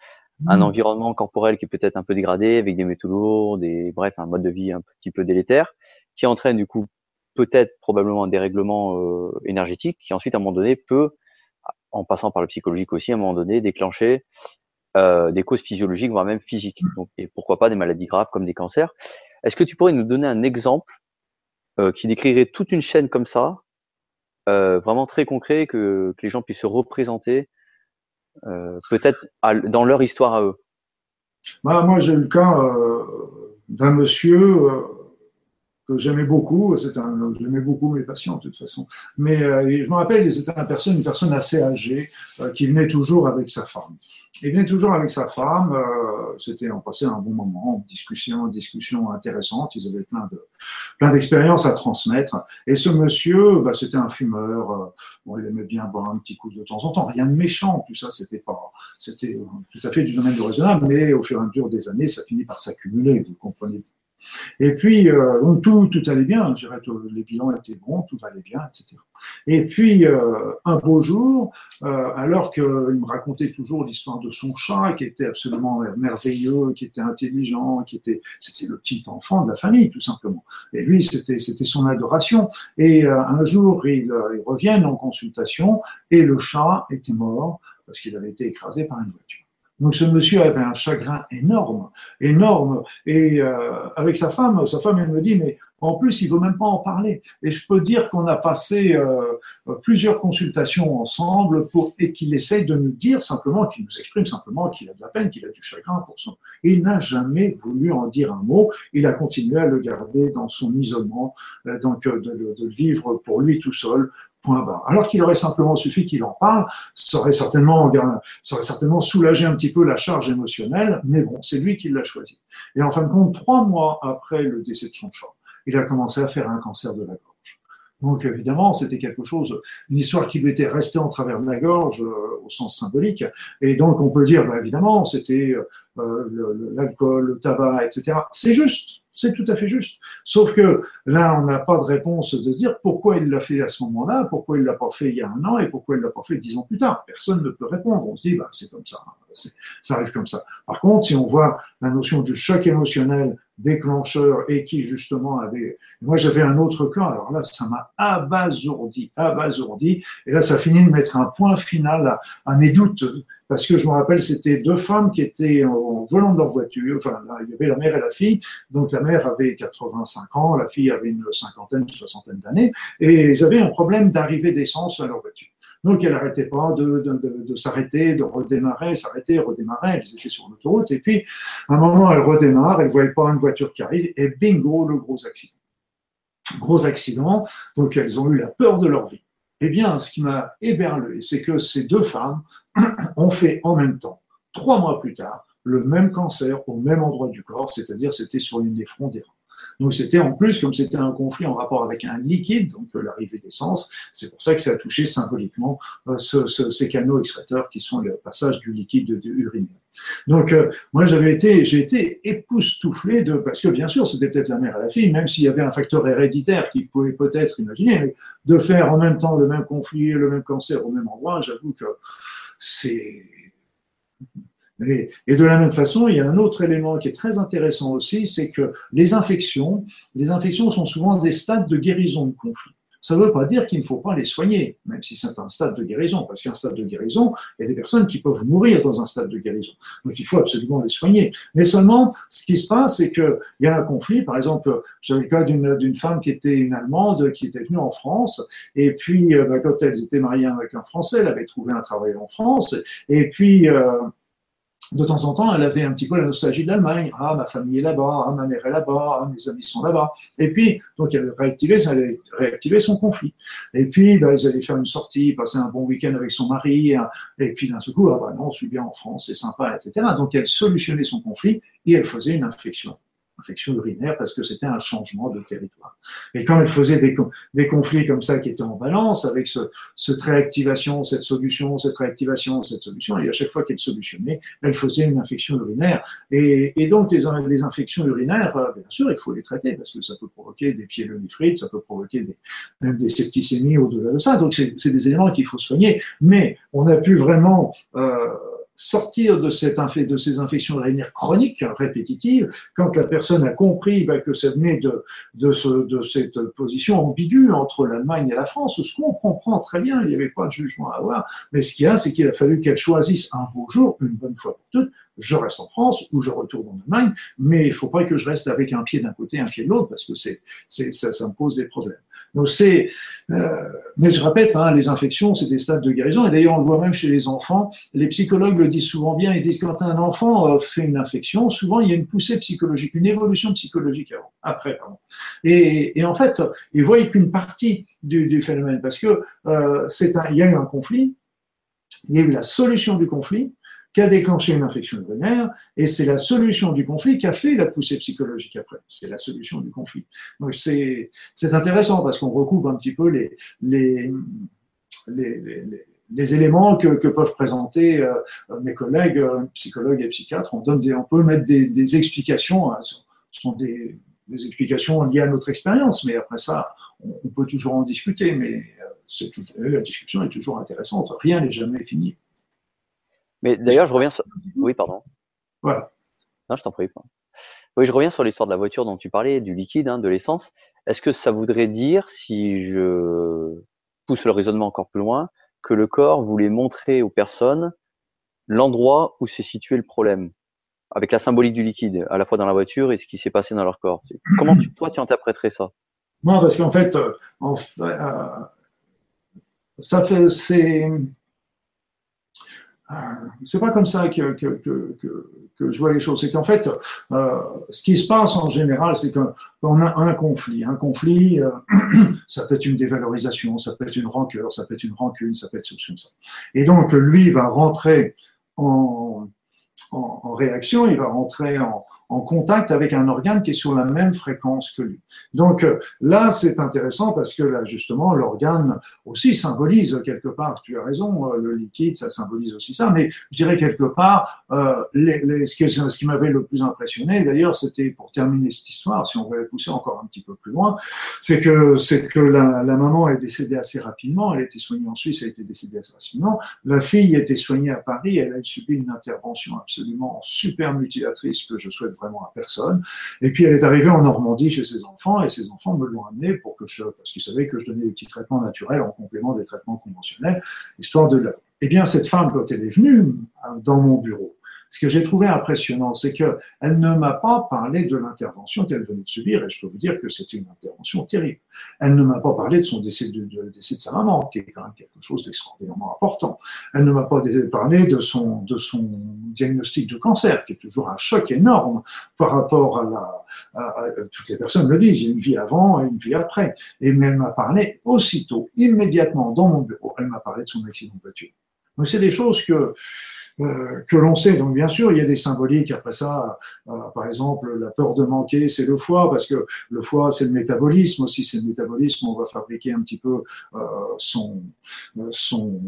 un mmh. environnement corporel qui peut être un peu dégradé avec des métaux lourds, des bref, un mode de vie un petit peu délétère, qui entraîne du coup peut-être probablement un dérèglement euh, énergétique, qui ensuite à un moment donné peut, en passant par le psychologique aussi, à un moment donné déclencher euh, des causes physiologiques, voire même physiques. Donc, et pourquoi pas des maladies graves comme des cancers. Est-ce que tu pourrais nous donner un exemple euh, qui décrirait toute une chaîne comme ça, euh, vraiment très concret, que, que les gens puissent se représenter peut-être dans leur histoire à eux. Bah, Moi, j'ai le cas euh, d'un monsieur euh, j'aimais beaucoup. J'aimais beaucoup mes patients, de toute façon. Mais je me rappelle, c'était une personne, une personne assez âgée qui venait toujours avec sa femme. Il venait toujours avec sa femme. c'était, on passait un bon moment, discussion, discussion intéressante. Ils avaient plein de, plein d'expériences à transmettre. Et ce monsieur, bah, c'était un fumeur. bon, il aimait bien boire un petit coup de temps en temps. Rien de méchant, tout ça, c'était pas, c'était tout à fait du domaine du raisonnable. Mais au fur et à mesure des années, ça finit par s'accumuler. Vous comprenez et puis, euh, tout, tout allait bien, je dirais, les bilans étaient bons, tout allait bien, etc. Et puis, euh, un beau jour, euh, alors qu'il me racontait toujours l'histoire de son chat, qui était absolument merveilleux, qui était intelligent, qui était, c'était le petit enfant de la famille, tout simplement. Et lui, c'était, c'était son adoration. Et euh, un jour, ils, ils reviennent en consultation, et le chat était mort parce qu'il avait été écrasé par une voiture. Donc ce monsieur avait un chagrin énorme, énorme. Et euh, avec sa femme, sa femme, elle me dit, mais en plus, il veut même pas en parler. Et je peux dire qu'on a passé euh, plusieurs consultations ensemble pour, et qu'il essaye de nous dire simplement, qu'il nous exprime simplement qu'il a de la peine, qu'il a du chagrin pour son. il n'a jamais voulu en dire un mot. Il a continué à le garder dans son isolement, euh, donc de, de, de, vivre pour lui tout seul, point barre. Alors qu'il aurait simplement suffi qu'il en parle, ça aurait certainement, ça aurait certainement soulagé un petit peu la charge émotionnelle, mais bon, c'est lui qui l'a choisi. Et en fin de compte, trois mois après le décès de son chat, il a commencé à faire un cancer de la gorge. Donc évidemment, c'était quelque chose, une histoire qui lui était restée en travers de la gorge euh, au sens symbolique. Et donc on peut dire, bah, évidemment, c'était euh, l'alcool, le tabac, etc. C'est juste. C'est tout à fait juste. Sauf que là, on n'a pas de réponse de dire pourquoi il l'a fait à ce moment-là, pourquoi il l'a pas fait il y a un an et pourquoi il l'a pas fait dix ans plus tard. Personne ne peut répondre. On se dit, bah, c'est comme ça. Ça arrive comme ça. Par contre, si on voit la notion du choc émotionnel déclencheur et qui justement avait. Moi, j'avais un autre cas. Alors là, ça m'a abasourdi, abasourdi. Et là, ça finit de mettre un point final à, mes doutes parce que je me rappelle, c'était deux femmes qui étaient en volant de leur voiture. Enfin, là, il y avait la mère et la fille. Donc la mère avait 85 ans, la fille avait une cinquantaine, soixantaine d'années, et ils avaient un problème d'arrivée d'essence à leur voiture. Donc, elle n'arrêtait pas de, s'arrêter, de redémarrer, s'arrêter, redémarrer. Elles étaient sur l'autoroute. Et puis, à un moment, elle redémarre, elle ne voyait pas une voiture qui arrive, et bingo, le gros accident. Gros accident. Donc, elles ont eu la peur de leur vie. Eh bien, ce qui m'a éberlé, c'est que ces deux femmes <clears throat> ont fait en même temps, trois mois plus tard, le même cancer au même endroit du corps, c'est-à-dire c'était sur une des fronts des reins. Donc c'était en plus, comme c'était un conflit en rapport avec un liquide, donc euh, l'arrivée d'essence, c'est pour ça que ça a touché symboliquement euh, ces canaux excréteurs qui sont le passage du liquide de, urinaire. Donc euh, moi j'avais été, j'ai été époustouflé de, parce que bien sûr c'était peut-être la mère et la fille, même s'il y avait un facteur héréditaire qui pouvait peut-être imaginer, mais de faire en même temps le même conflit, le même cancer au même endroit, j'avoue que c'est et, de la même façon, il y a un autre élément qui est très intéressant aussi, c'est que les infections, les infections sont souvent des stades de guérison de conflit. Ça ne veut pas dire qu'il ne faut pas les soigner, même si c'est un stade de guérison, parce qu'un stade de guérison, il y a des personnes qui peuvent mourir dans un stade de guérison. Donc il faut absolument les soigner. Mais seulement, ce qui se passe, c'est qu'il y a un conflit. Par exemple, j'avais le cas d'une femme qui était une Allemande, qui était venue en France, et puis euh, bah, quand elle était mariée avec un Français, elle avait trouvé un travail en France, et puis... Euh, de temps en temps, elle avait un petit peu la nostalgie de l'Allemagne. Ah, ma famille est là-bas, ah, ma mère est là-bas, ah, mes amis sont là-bas. Et puis, donc, elle réactivait, elle réactivé son conflit. Et puis, bah, ils allaient faire une sortie, passer un bon week-end avec son mari. Hein. Et puis, d'un seul coup, ah, bah non, je suis bien en France, c'est sympa, etc. Donc, elle solutionnait son conflit et elle faisait une infection infection urinaire parce que c'était un changement de territoire. Et quand elle faisait des, conflits comme ça qui étaient en balance avec ce, cette réactivation, cette solution, cette réactivation, cette solution, et à chaque fois qu'elle solutionnait, elle faisait une infection urinaire. Et, donc les, les, infections urinaires, euh, bien sûr, il faut les traiter parce que ça peut provoquer des pyélonéphrite, ça peut provoquer des, même des septicémies au-delà de ça. Donc c'est des éléments qu'il faut soigner. Mais on a pu vraiment euh, sortir de, cette, de ces infections urinaires chroniques, répétitives, quand la personne a compris bah, que ça venait de, de, ce, de cette position ambiguë entre l'Allemagne et la France, ce qu'on comprend très bien, il n'y avait pas de jugement à avoir, mais ce qu'il y a, c'est qu'il a fallu qu'elle choisisse un beau jour, une bonne fois pour toutes, je reste en France ou je retourne en Allemagne, mais il ne faut pas que je reste avec un pied d'un côté, un pied de l'autre, parce que c'est, ça, ça me pose des problèmes. Donc c'est, euh, mais je répète, hein, les infections, c'est des stades de guérison. Et d'ailleurs, on le voit même chez les enfants. Les psychologues le disent souvent bien. Ils disent quand un enfant euh, fait une infection, souvent il y a une poussée psychologique, une évolution psychologique avant, après. Pardon. Et, et en fait, ils voient qu'une partie du, du, phénomène, parce que euh, c'est un, il y a eu un conflit, il y a eu la solution du conflit, qui a déclenché une infection urinaire, et c'est la solution du conflit qui a fait la poussée psychologique après. C'est la solution du conflit. Donc c'est intéressant parce qu'on recoupe un petit peu les, les, les, éléments que, peuvent présenter euh, mes collègues psychologues et psychiatres. On, donne des, on peut mettre des, explications, hein, ce sont des, explications liées à notre expérience, mais après ça, on, peut toujours en discuter, mais euh, la discussion est toujours intéressante. Rien n'est jamais fini. Mais d'ailleurs, je reviens sur. Oui, pardon. Voilà. Non, je t'en prie. Oui, je reviens sur l'histoire de la voiture dont tu parlais, du liquide, hein, de l'essence. Est-ce que ça voudrait dire, si je pousse le raisonnement encore plus loin, que le corps voulait montrer aux personnes l'endroit où s'est situé le problème, avec la symbolique du liquide, à la fois dans la voiture et ce qui s'est passé dans leur corps? Comment tu, toi, tu interpréterais ça? Non, parce qu'en fait, euh, en fait euh, ça fait, c'est c'est pas comme ça que, que, que, que, je vois les choses. C'est qu'en fait, euh, ce qui se passe en général, c'est qu'on a un conflit. Un conflit, euh, <clears throat> ça peut être une dévalorisation, ça peut être une rancœur, ça peut être une rancune, ça peut être comme ça. Et donc, lui va rentrer en, en, en réaction, il va rentrer en, en contact avec un organe qui est sur la même fréquence que lui. Donc euh, là, c'est intéressant parce que là, justement, l'organe aussi symbolise quelque part, tu as raison, euh, le liquide, ça symbolise aussi ça, mais je dirais quelque part, euh, les, les, ce, qui, ce qui m'avait le plus impressionné, d'ailleurs, c'était pour terminer cette histoire, si on veut pousser encore un petit peu plus loin, c'est que, c'est que la, la, maman est décédée assez rapidement, elle a été soignée en Suisse, elle a été décédée assez rapidement, la fille était soignée à Paris, elle a subi une intervention absolument super mutilatrice que je souhaite vraiment à personne. Et puis elle est arrivée en Normandie chez ses enfants et ses enfants me l'ont amenée pour que je, parce qu'ils savaient que je donnais des petits traitements naturels en complément des traitements conventionnels, histoire de. Eh bien, cette femme, quand elle est venue dans mon bureau, ce que j'ai trouvé impressionnant, c'est qu'elle ne m'a pas parlé de l'intervention qu'elle venait de subir, et je peux vous dire que c'était une intervention terrible. Elle ne m'a pas parlé de son décès de, décès de sa maman, qui est quand même quelque chose d'extraordinairement important. Elle ne m'a pas parlé de son, de son diagnostic de cancer, qui est toujours un choc énorme par rapport à la, à, toutes les personnes le disent, il y a une vie avant et une vie après. Et mais elle m'a parlé aussitôt, immédiatement dans mon bureau, elle m'a parlé de son accident de voiture. Donc c'est des choses que euh, que l'on sait. Donc bien sûr, il y a des symboliques. Après ça, euh, par exemple, la peur de manquer, c'est le foie, parce que le foie, c'est le métabolisme aussi. C'est le métabolisme. On va fabriquer un petit peu euh, son, son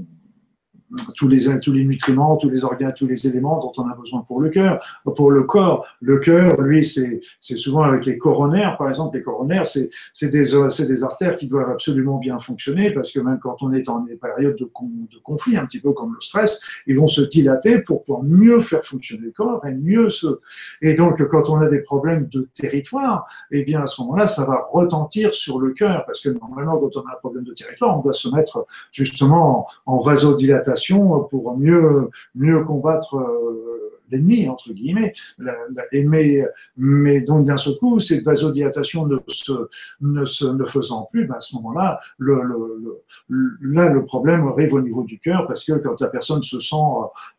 tous les, tous les nutriments, tous les organes, tous les éléments dont on a besoin pour le cœur, pour le corps. Le cœur, lui, c'est, souvent avec les coronaires, par exemple, les coronaires, c'est, des, des artères qui doivent absolument bien fonctionner parce que même quand on est en des périodes de, de conflit, un petit peu comme le stress, ils vont se dilater pour pouvoir mieux faire fonctionner le corps et mieux se, et donc, quand on a des problèmes de territoire, eh bien, à ce moment-là, ça va retentir sur le cœur parce que normalement, quand on a un problème de territoire, on doit se mettre justement en, en vasodilatation pour mieux, mieux combattre euh, l'ennemi, entre guillemets. mais, donc, d'un seul coup, cette vasodilatation ne se, ne se ne faisant plus, ben, à ce moment-là, le, le, là, le problème arrive au niveau du cœur parce que quand la personne se sent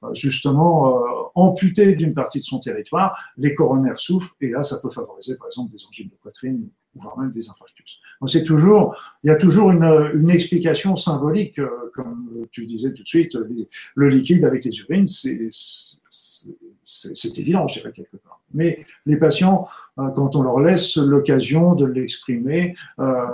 euh, justement euh, amputée d'une partie de son territoire, les coronaires souffrent et là, ça peut favoriser, par exemple, des angines de poitrine voire même des infarctus. Donc c'est toujours, il y a toujours une, une explication symbolique, euh, comme tu disais tout de suite, le liquide avec les urines, c'est évident, je dirais quelque part. Mais les patients, euh, quand on leur laisse l'occasion de l'exprimer, euh,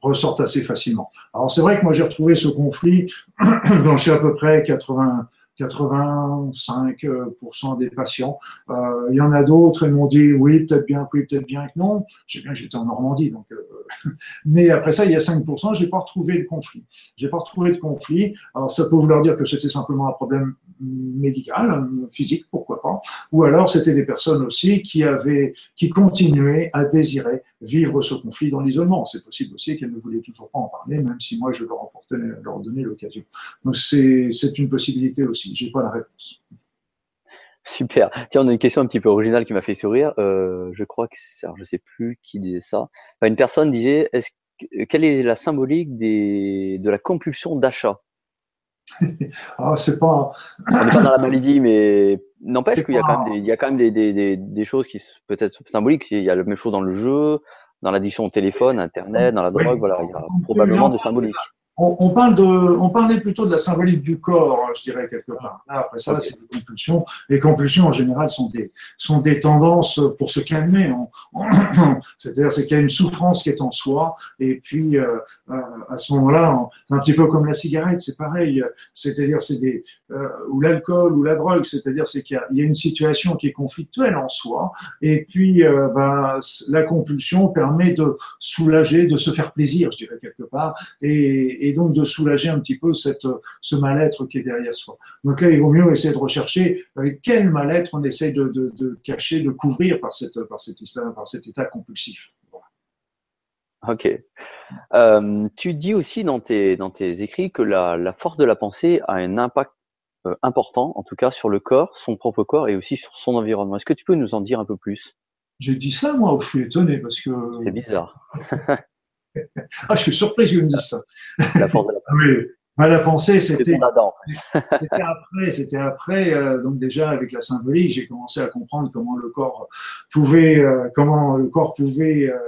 ressortent assez facilement. Alors c'est vrai que moi j'ai retrouvé ce conflit <clears throat> dans chez à peu près 80 85% des patients. Euh, il y en a d'autres, ils m'ont dit oui, peut-être bien que oui, peut-être bien que non. Je sais bien que j'étais en Normandie, donc. Euh, <laughs> mais après ça, il y a 5%, j'ai pas retrouvé le conflit. J'ai pas retrouvé de conflit. Alors ça peut vouloir dire que c'était simplement un problème médical, physique, pourquoi pas. Ou alors c'était des personnes aussi qui avaient, qui continuaient à désirer vivre ce conflit dans l'isolement. C'est possible aussi qu'elles ne voulaient toujours pas en parler, même si moi je leur, apportais, leur donnais l'occasion. Donc c'est une possibilité aussi. J'ai pas la réponse. Super. Tiens, on a une question un petit peu originale qui m'a fait sourire. Euh, je crois que, alors je sais plus qui disait ça. une personne disait, est-ce, quelle est la symbolique des, de la compulsion d'achat? <laughs> ah, c'est pas. On n'est pas dans la maladie, mais n'empêche qu'il y a quand même des, il y a quand même des, des, des, choses qui peut-être symboliques. Il y a la même chose dans le jeu, dans l'addiction au téléphone, Internet, dans la drogue. Voilà, il y a probablement des symboliques on, parle de, on parlait plutôt de la symbolique du corps, hein, je dirais quelque part. après ça, c'est des compulsions. Les compulsions, en général, sont des, sont des tendances pour se calmer. <clears throat> C'est-à-dire, c'est qu'il y a une souffrance qui est en soi, et puis euh, euh, à ce moment-là, un petit peu comme la cigarette, c'est pareil. C'est-à-dire, c'est des euh, ou l'alcool ou la drogue. C'est-à-dire, c'est qu'il y, a une situation qui est conflictuelle en soi, et puis bah, la compulsion permet de soulager, de se faire plaisir, je dirais quelque part, et et donc de soulager un petit peu cette, ce mal-être qui est derrière soi. Donc là, il vaut mieux essayer de rechercher quel mal-être on essaye de, de, de, cacher, de couvrir par, cette, par, cet, état, par cet état compulsif. Ok. Euh, tu dis aussi dans tes, dans tes écrits que la, la force de la pensée a un impact euh, important, en tout cas sur le corps, son propre corps et aussi sur son environnement. Est-ce que tu peux nous en dire un peu plus? J'ai dit ça, moi, je suis étonné parce que. C'est bizarre. <laughs> ah, je suis surpris que je me dise ça. La pensée. oui. la pensée, c'était après, c'était après. Euh, donc déjà avec la symbolique, j'ai commencé à comprendre comment le corps pouvait, euh, comment le corps pouvait euh,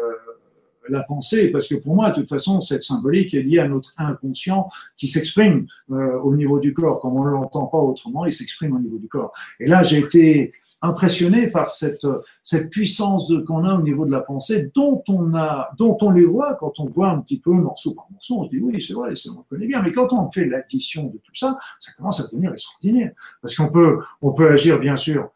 la penser, parce que pour moi, de toute façon, cette symbolique est liée à notre inconscient qui s'exprime au niveau du corps. Comme on ne l'entend pas autrement, il s'exprime au niveau du corps. Et là, j'ai été impressionné par cette, cette puissance qu'on a au niveau de la pensée, dont on a, dont on les voit quand on voit un petit peu morceau par morceau. On se dit oui, c'est vrai, on connaît bien. Mais quand on fait l'addition de tout ça, ça commence à devenir extraordinaire. Parce qu'on peut, on peut agir, bien sûr,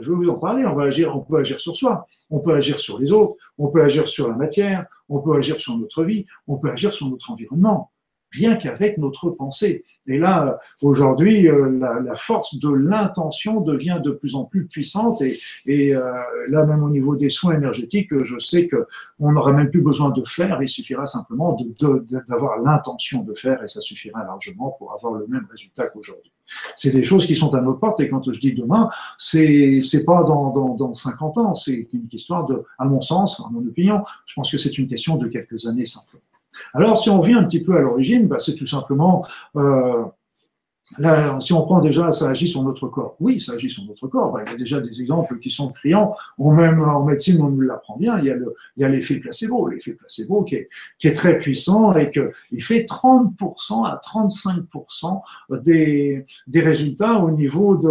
je vais vous en parler, on va agir, on peut agir sur soi, on peut agir sur les autres, on peut agir sur la matière, on peut agir sur notre vie, on peut agir sur notre environnement rien qu'avec notre pensée. Et là, aujourd'hui, euh, la, force de l'intention devient de plus en plus puissante. Et, et euh, là, même au niveau des soins énergétiques, je sais que on n'aura même plus besoin de faire. Il suffira simplement d'avoir de, l'intention de faire, et ça suffira largement pour avoir le même résultat qu'aujourd'hui. C'est des choses qui sont à notre porte. Et quand je dis demain, c'est c'est pas dans, dans, dans 50 ans. C'est une histoire de, à mon sens, à mon opinion, je pense que c'est une question de quelques années simplement. Alors, si on revient un petit peu à l'origine, bah, c'est tout simplement euh, Là, si on prend déjà, ça agit sur notre corps. Oui, ça agit sur notre corps. Il y a déjà des exemples qui sont criants. Ou même en médecine, on nous l'apprend bien. Il y a le, il y a l'effet placebo, l'effet placebo qui est, qui est très puissant et que il fait 30% à 35% des, des résultats au niveau de,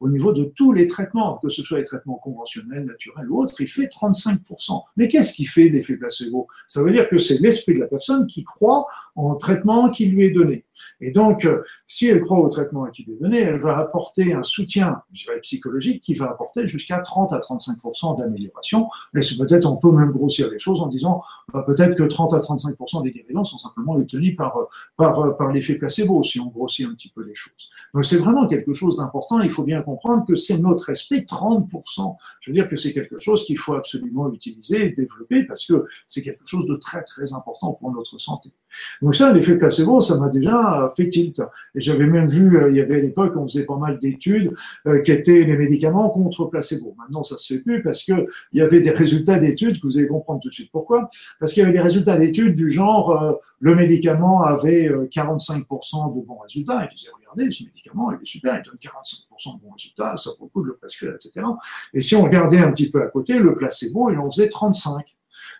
au niveau de tous les traitements, que ce soit les traitements conventionnels, naturels ou autres. Il fait 35%. Mais qu'est-ce qui fait l'effet placebo? Ça veut dire que c'est l'esprit de la personne qui croit en traitement qui lui est donné. Et donc, euh, si elle croit au traitement qui lui est donné, elle va apporter un soutien je dirais, psychologique qui va apporter jusqu'à 30 à 35 d'amélioration. Et peut-être, on peut même grossir les choses en disant bah, peut-être que 30 à 35 des guérisons sont simplement obtenues par, par, par l'effet placebo, si on grossit un petit peu les choses. Donc, c'est vraiment quelque chose d'important. Il faut bien comprendre que c'est notre esprit 30 Je veux dire que c'est quelque chose qu'il faut absolument utiliser développer parce que c'est quelque chose de très, très important pour notre santé. Donc ça, l'effet placebo, ça m'a déjà fait tilt. Et j'avais même vu, euh, il y avait à l'époque, on faisait pas mal d'études euh, qui étaient les médicaments contre placebo. Maintenant, ça se fait plus parce que il y avait des résultats d'études que vous allez comprendre tout de suite pourquoi. Parce qu'il y avait des résultats d'études du genre, euh, le médicament avait 45% de bons résultats. Et puis, regardez, ce médicament, il est super, il donne 45% de bons résultats, ça vaut le coup de le prescrire, etc. Et si on regardait un petit peu à côté, le placebo, il en faisait 35.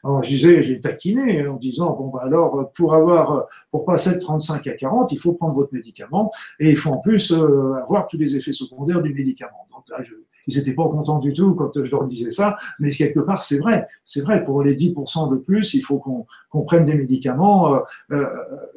Alors je disais, j'ai taquiné en disant bon bah alors pour avoir pour passer de 35 à 40, il faut prendre votre médicament et il faut en plus euh, avoir tous les effets secondaires du médicament. Donc là, je, ils n'étaient pas contents du tout quand je leur disais ça, mais quelque part c'est vrai, c'est vrai. Pour les 10% de plus, il faut qu'on qu'on prenne des médicaments. Euh, euh,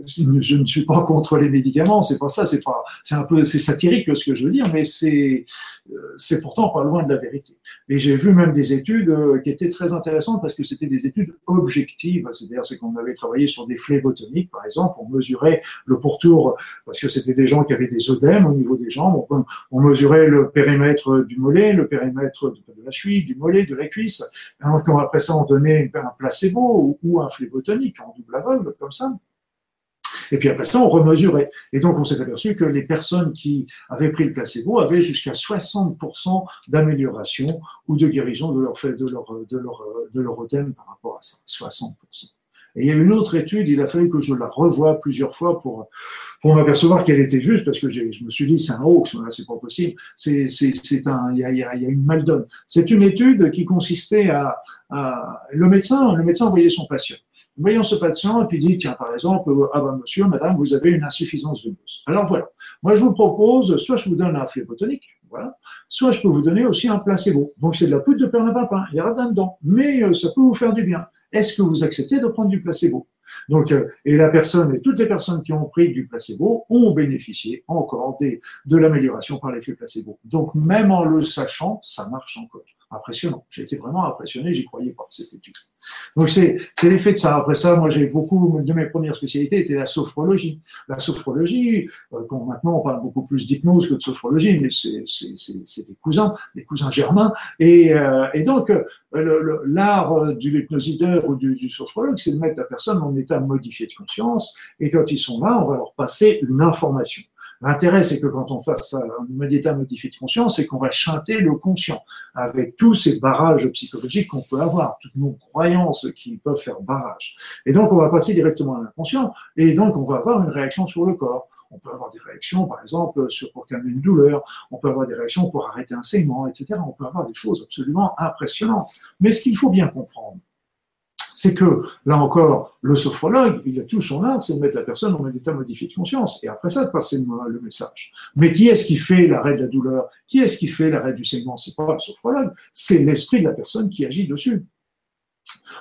je ne suis pas contre les médicaments, c'est pas ça, c'est pas, c'est un peu, c'est satirique ce que je veux dire, mais c'est, euh, c'est pourtant pas loin de la vérité. Et j'ai vu même des études qui étaient très intéressantes parce que c'était des études objectives, c'est-à-dire c'est qu'on avait travaillé sur des phlébotoniques, par exemple, on mesurait le pourtour parce que c'était des gens qui avaient des œdèmes au niveau des jambes, on, mesurait le périmètre du mollet, le périmètre de la cheville, du mollet, de la cuisse. quand après ça on donnait un placebo ou un en double aveugle, comme ça. Et puis après ça, on remesurait. Et donc, on s'est aperçu que les personnes qui avaient pris le placebo avaient jusqu'à 60% d'amélioration ou de guérison de leur, de leur, de leur, de leur par rapport à ça. 60%. Et il y a une autre étude, il a fallu que je la revoie plusieurs fois pour, pour m'apercevoir qu'elle était juste, parce que je me suis dit, c'est un hoax, c'est pas possible. C'est, c'est, c'est un, il y a, il y a, une maldonne. C'est une étude qui consistait à, le médecin, le médecin voyait son patient voyons ce patient et puis dit, tiens, par exemple, ah ben monsieur, madame, vous avez une insuffisance veineuse. Alors voilà, moi je vous propose, soit je vous donne un phlébotonique, voilà, soit je peux vous donner aussi un placebo. Donc c'est de la poudre de perlimpinpin, il y a rien dedans, mais euh, ça peut vous faire du bien. Est-ce que vous acceptez de prendre du placebo? Donc, euh, et la personne et toutes les personnes qui ont pris du placebo ont bénéficié encore des, de l'amélioration par l'effet placebo. Donc, même en le sachant, ça marche encore impressionnant. J'ai été vraiment impressionné, j'y croyais pas, cette étude. Donc c'est, l'effet de ça. Après ça, moi j'ai beaucoup, de mes premières spécialités était la sophrologie. La sophrologie, euh, maintenant on parle beaucoup plus d'hypnose que de sophrologie, mais c'est, des cousins, des cousins germains. Et, euh, et donc euh, l'art du hypnosideur ou du, du sophrologue, c'est de mettre la personne en état modifié de conscience, et quand ils sont là, on va leur passer une information. L'intérêt, c'est que quand on fasse un méditat modifié de conscience, c'est qu'on va chanter le conscient avec tous ces barrages psychologiques qu'on peut avoir, toutes nos croyances qui peuvent faire barrage. Et donc, on va passer directement à l'inconscient et donc on va avoir une réaction sur le corps. On peut avoir des réactions, par exemple, sur, pour calmer une douleur. On peut avoir des réactions pour arrêter un saignement, etc. On peut avoir des choses absolument impressionnantes. Mais ce qu'il faut bien comprendre, c'est que, là encore, le sophrologue, il a tout son art, c'est de mettre la personne en état modifié de conscience, et après ça, de passer le message. Mais qui est-ce qui fait l'arrêt de la douleur? Qui est-ce qui fait l'arrêt du saignement? C'est pas le sophrologue, c'est l'esprit de la personne qui agit dessus.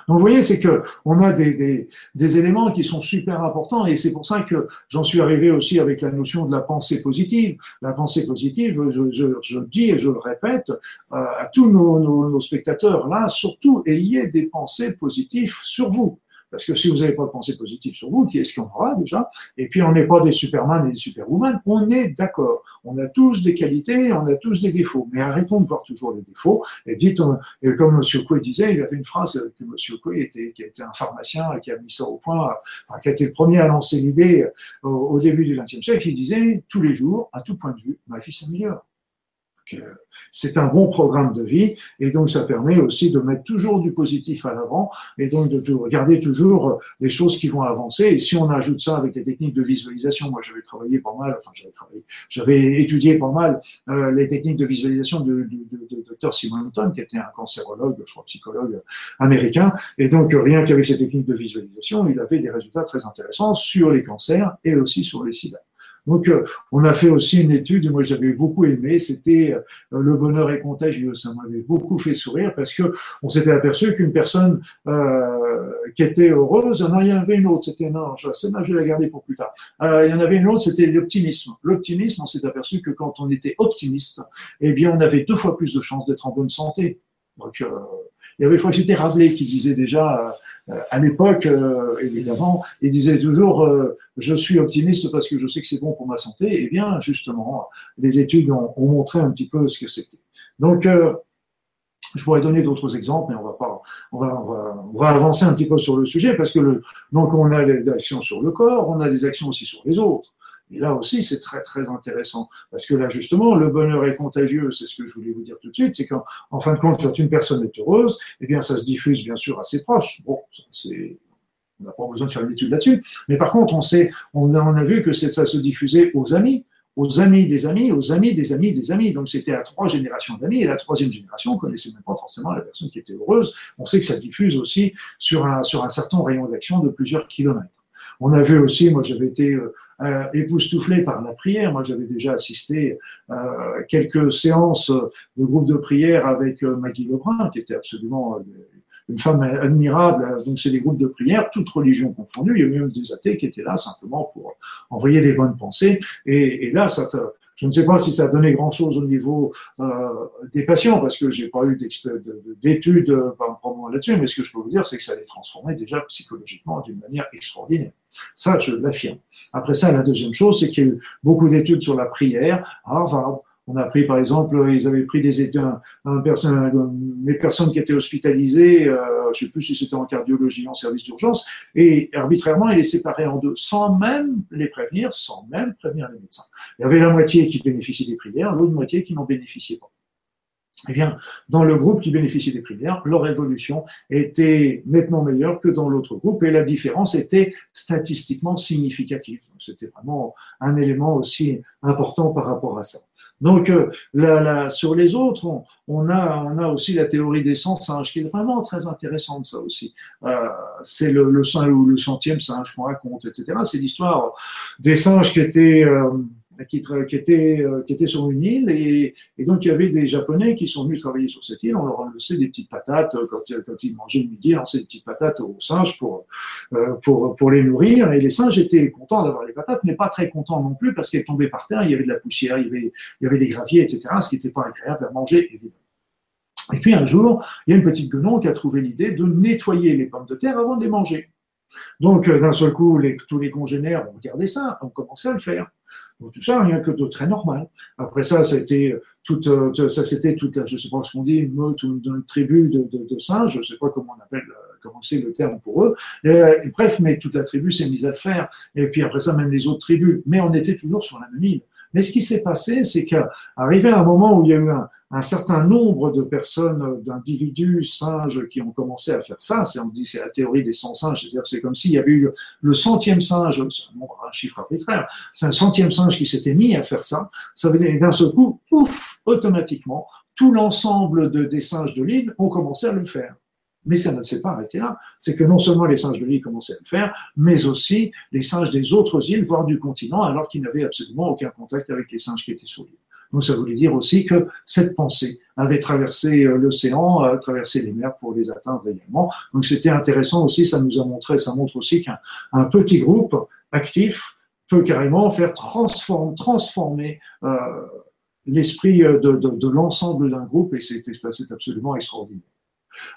Donc vous voyez, c'est que on a des, des, éléments qui sont super importants et c'est pour ça que j'en suis arrivé aussi avec la notion de la pensée positive. La pensée positive, je, je, je dis et je le répète euh, à tous nos, nos spectateurs là, surtout ayez des pensées positives sur vous. Parce que si vous n'avez pas de pensée positive sur vous, qui est-ce qu'on aura déjà? Et puis on n'est pas des Superman et des Superwoman, on est d'accord. On a tous des qualités, on a tous des défauts. Mais arrêtons de voir toujours les défauts. Et dites, et comme M. Coué disait, il avait une phrase que M. Coué était, qui était un pharmacien qui a mis ça au point, qui a été le premier à lancer l'idée au, début du XXe siècle, il disait tous les jours, à tout point de vue, ma fille s'améliore. C'est un bon programme de vie et donc ça permet aussi de mettre toujours du positif à l'avant et donc de regarder toujours les choses qui vont avancer. Et si on ajoute ça avec les techniques de visualisation, moi j'avais travaillé pas mal, enfin j'avais travaillé, j'avais étudié pas mal euh, les techniques de visualisation de, de, de, de Dr. Qui était un cancérologue, je crois psychologue américain, et donc rien qu'avec ces techniques de visualisation, il avait des résultats très intéressants sur les cancers et aussi sur les sida. Donc, euh, on a fait aussi une étude, moi j'avais beaucoup aimé, c'était euh, le bonheur est contagieux. Ça m'avait beaucoup fait sourire parce que on s'était aperçu qu'une personne euh, qui était heureuse, non, il y en avait une autre, c'était non, je, je vais la garder pour plus tard. il y en avait une autre, c'était l'optimisme. L'optimisme, on s'est aperçu que quand on était optimiste, eh bien, on avait deux fois plus de chances d'être en bonne santé. Il y avait, je crois que c'était Rabelais qui disait déjà, euh, à l'époque, euh, évidemment, il disait toujours, euh, je suis optimiste parce que je sais que c'est bon pour ma santé. Eh bien, justement, les études ont, montré un petit peu ce que c'était. Donc, je pourrais donner d'autres exemples, mais on va pas, on va, on va, on va, avancer un petit peu sur le sujet parce que le, donc on a des actions sur le corps, on a des actions aussi sur les autres. Et là aussi, c'est très, très intéressant. Parce que là, justement, le bonheur est contagieux. C'est ce que je voulais vous dire tout de suite. C'est qu'en fin de compte, quand une personne est heureuse, eh bien, ça se diffuse, bien sûr, à ses proches. Bon, c'est, on n'a pas besoin de faire une étude là-dessus. Mais par contre, on sait, on a, vu que ça se diffusait aux amis, aux amis des amis, aux amis des amis des amis. Donc c'était à trois générations d'amis. Et la troisième génération, on connaissait même pas forcément la personne qui était heureuse. On sait que ça diffuse aussi sur un, sur un certain rayon d'action de plusieurs kilomètres. On a vu aussi, moi j'avais été euh, euh, époustouflé par la prière. Moi, j'avais déjà assisté euh, quelques séances de groupe de prière avec euh, Maggie Lebrun, qui était absolument une femme admirable. Donc, c'est des groupes de prière, toutes religions confondues. Il y a même des athées qui étaient là simplement pour envoyer des bonnes pensées. Et, et là, ça te, je ne sais pas si ça a donné grand-chose au niveau euh, des patients, parce que j'ai pas eu d'études euh, là-dessus, mais ce que je peux vous dire, c'est que ça les transformait déjà psychologiquement d'une manière extraordinaire. Ça, je l'affirme. Après ça, la deuxième chose, c'est qu'il y a eu beaucoup d'études sur la prière on a pris, par exemple, ils avaient pris des un, les personnes qui étaient hospitalisées, euh, je ne sais plus si c'était en cardiologie, en service d'urgence, et arbitrairement, ils les séparaient en deux, sans même les prévenir, sans même prévenir les médecins. Il y avait la moitié qui bénéficiait des prières, l'autre moitié qui n'en bénéficiait pas. Eh bien, dans le groupe qui bénéficiait des prières, leur évolution était nettement meilleure que dans l'autre groupe et la différence était statistiquement significative. C'était vraiment un élément aussi important par rapport à ça. Donc, euh, sur les autres, on, a, on a aussi la théorie des 100 singes, qui est vraiment très intéressante, ça aussi. Euh, c'est le, le, le centième singe qu'on raconte, etc. C'est l'histoire des singes qui étaient... Euh, qui, qui, était, euh, qui était sur une île et, donc il y avait des Japonais qui sont venus travailler sur cette île. On leur laissé des petites patates euh, quand, ils mangeaient le midi, on laissait des petites patates aux singes pour, euh, les nourrir. Et les singes étaient contents d'avoir les patates, mais pas très contents non plus parce qu'elles tombaient par terre. Il y avait de la poussière, il y avait, des graviers, etc. Ce qui n'était pas agréable à manger, évidemment. Et puis un jour, il y a une petite guenon qui a trouvé l'idée de nettoyer les pommes de terre avant de les manger. Donc d'un seul coup, tous les congénères ont regardé ça, ont commencé à le faire. Donc tout ça, rien que de très normal. Après ça, c'était toute, euh, ça c'était toute, je sais pas ce qu'on dit, une meute ou une, tribu de, de, de, singes, je sais pas comment on appelle, euh, comment c'est le terme pour eux. Bref, mais toute la tribu s'est mise à faire. Et puis après ça, même les autres tribus. Mais on était toujours sur la même île. Mais ce qui s'est passé, c'est qu'arrivé à un moment où il y a eu un, un certain nombre de personnes, d'individus, singes, qui ont commencé à faire ça. C'est, on dit, c'est la théorie des 100 singes. C'est-à-dire, c'est comme s'il y avait eu le centième singe, c'est un, chiffre arbitraire, c'est un centième singe qui s'était mis à faire ça. Ça veut dire, d'un seul coup, pouf, automatiquement, tout l'ensemble de, des singes de l'île ont commencé à le faire. Mais ça ne s'est pas arrêté là. C'est que non seulement les singes de l'île commençaient à le faire, mais aussi les singes des autres îles, voire du continent, alors qu'ils n'avaient absolument aucun contact avec les singes qui étaient sur l'île. Donc ça voulait dire aussi que cette pensée avait traversé euh, l'océan, a traversé les mers pour les atteindre également. Donc c'était intéressant aussi, ça nous a montré, ça montre aussi qu'un petit groupe actif peut carrément faire transformer, euh, l'esprit de, de, l'ensemble d'un groupe et c'est absolument extraordinaire.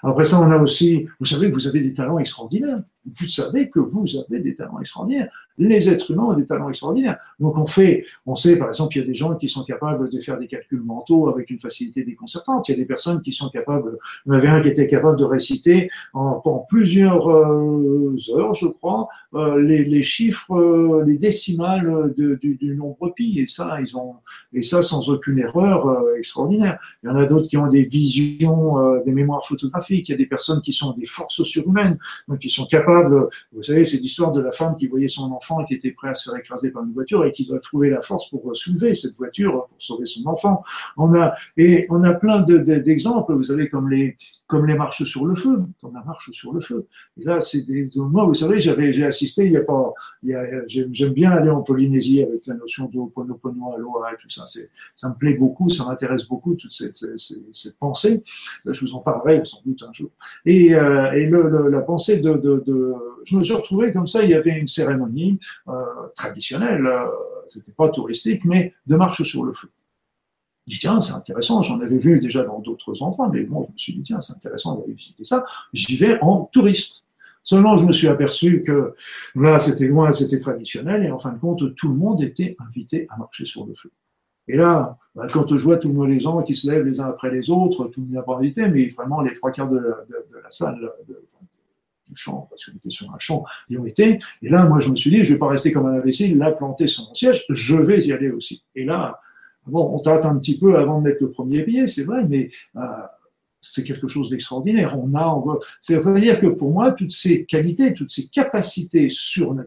Après ça, on a aussi, vous savez vous avez des talents extraordinaires. Vous savez que vous avez des talents extraordinaires. Les êtres humains ont des talents extraordinaires. Donc on fait, on sait par exemple, il y a des gens qui sont capables de faire des calculs mentaux avec une facilité déconcertante. Il y a des personnes qui sont capables, il y en avait un qui était capable de réciter en, plusieurs euh, heures, je crois, euh, les, chiffres, euh, les décimales du, du, nombre pi. Et ça, ils ont, et ça sans aucune erreur extraordinaire. Il y en a d'autres qui ont des visions, des mémoires photographiques. Il y a des personnes qui sont des forces surhumaines, donc qui sont capables vous savez, c'est l'histoire de la femme qui voyait son enfant qui était prêt à se faire écraser par une voiture et qui doit trouver la force pour soulever cette voiture pour sauver son enfant. On a et on a plein d'exemples, vous savez, comme les comme les marches sur le feu, comme la marche sur le feu. Et là, c'est des moi, vous savez, j'avais j'ai assisté il y a pas, j'aime bien aller en Polynésie avec la notion d'Ho'oponopono, aloha et tout ça. C'est ça me plaît beaucoup, ça m'intéresse beaucoup toute cette, cette, pensée. Je vous en parlerai sans doute un jour. Et, euh, et la pensée de, de, de je me suis retrouvé comme ça, il y avait une cérémonie euh, traditionnelle, euh, c'était pas touristique, mais de marche sur le feu. Je dis, tiens, c'est intéressant, j'en avais vu déjà dans d'autres endroits, mais bon, je me suis dit, tiens, c'est intéressant d'aller visiter ça. J'y vais en touriste. Seulement, je me suis aperçu que là, c'était loin, c'était traditionnel, et en fin de compte, tout le monde était invité à marcher sur le feu. Et là, bah, quand je vois tous les gens qui se lèvent les uns après les autres, tout le monde n'a pas invité, mais vraiment les trois quarts de la, salle, champ, parce qu'on était sur un champ, y ont été. Et là, moi, je me suis dit, je vais pas rester comme un imbécile, là, planté sur mon siège, je vais y aller aussi. Et là, bon, on tâte un petit peu avant de mettre le premier billet, c'est vrai, mais euh, c'est quelque chose d'extraordinaire. On a, c'est-à-dire que pour moi, toutes ces qualités, toutes ces capacités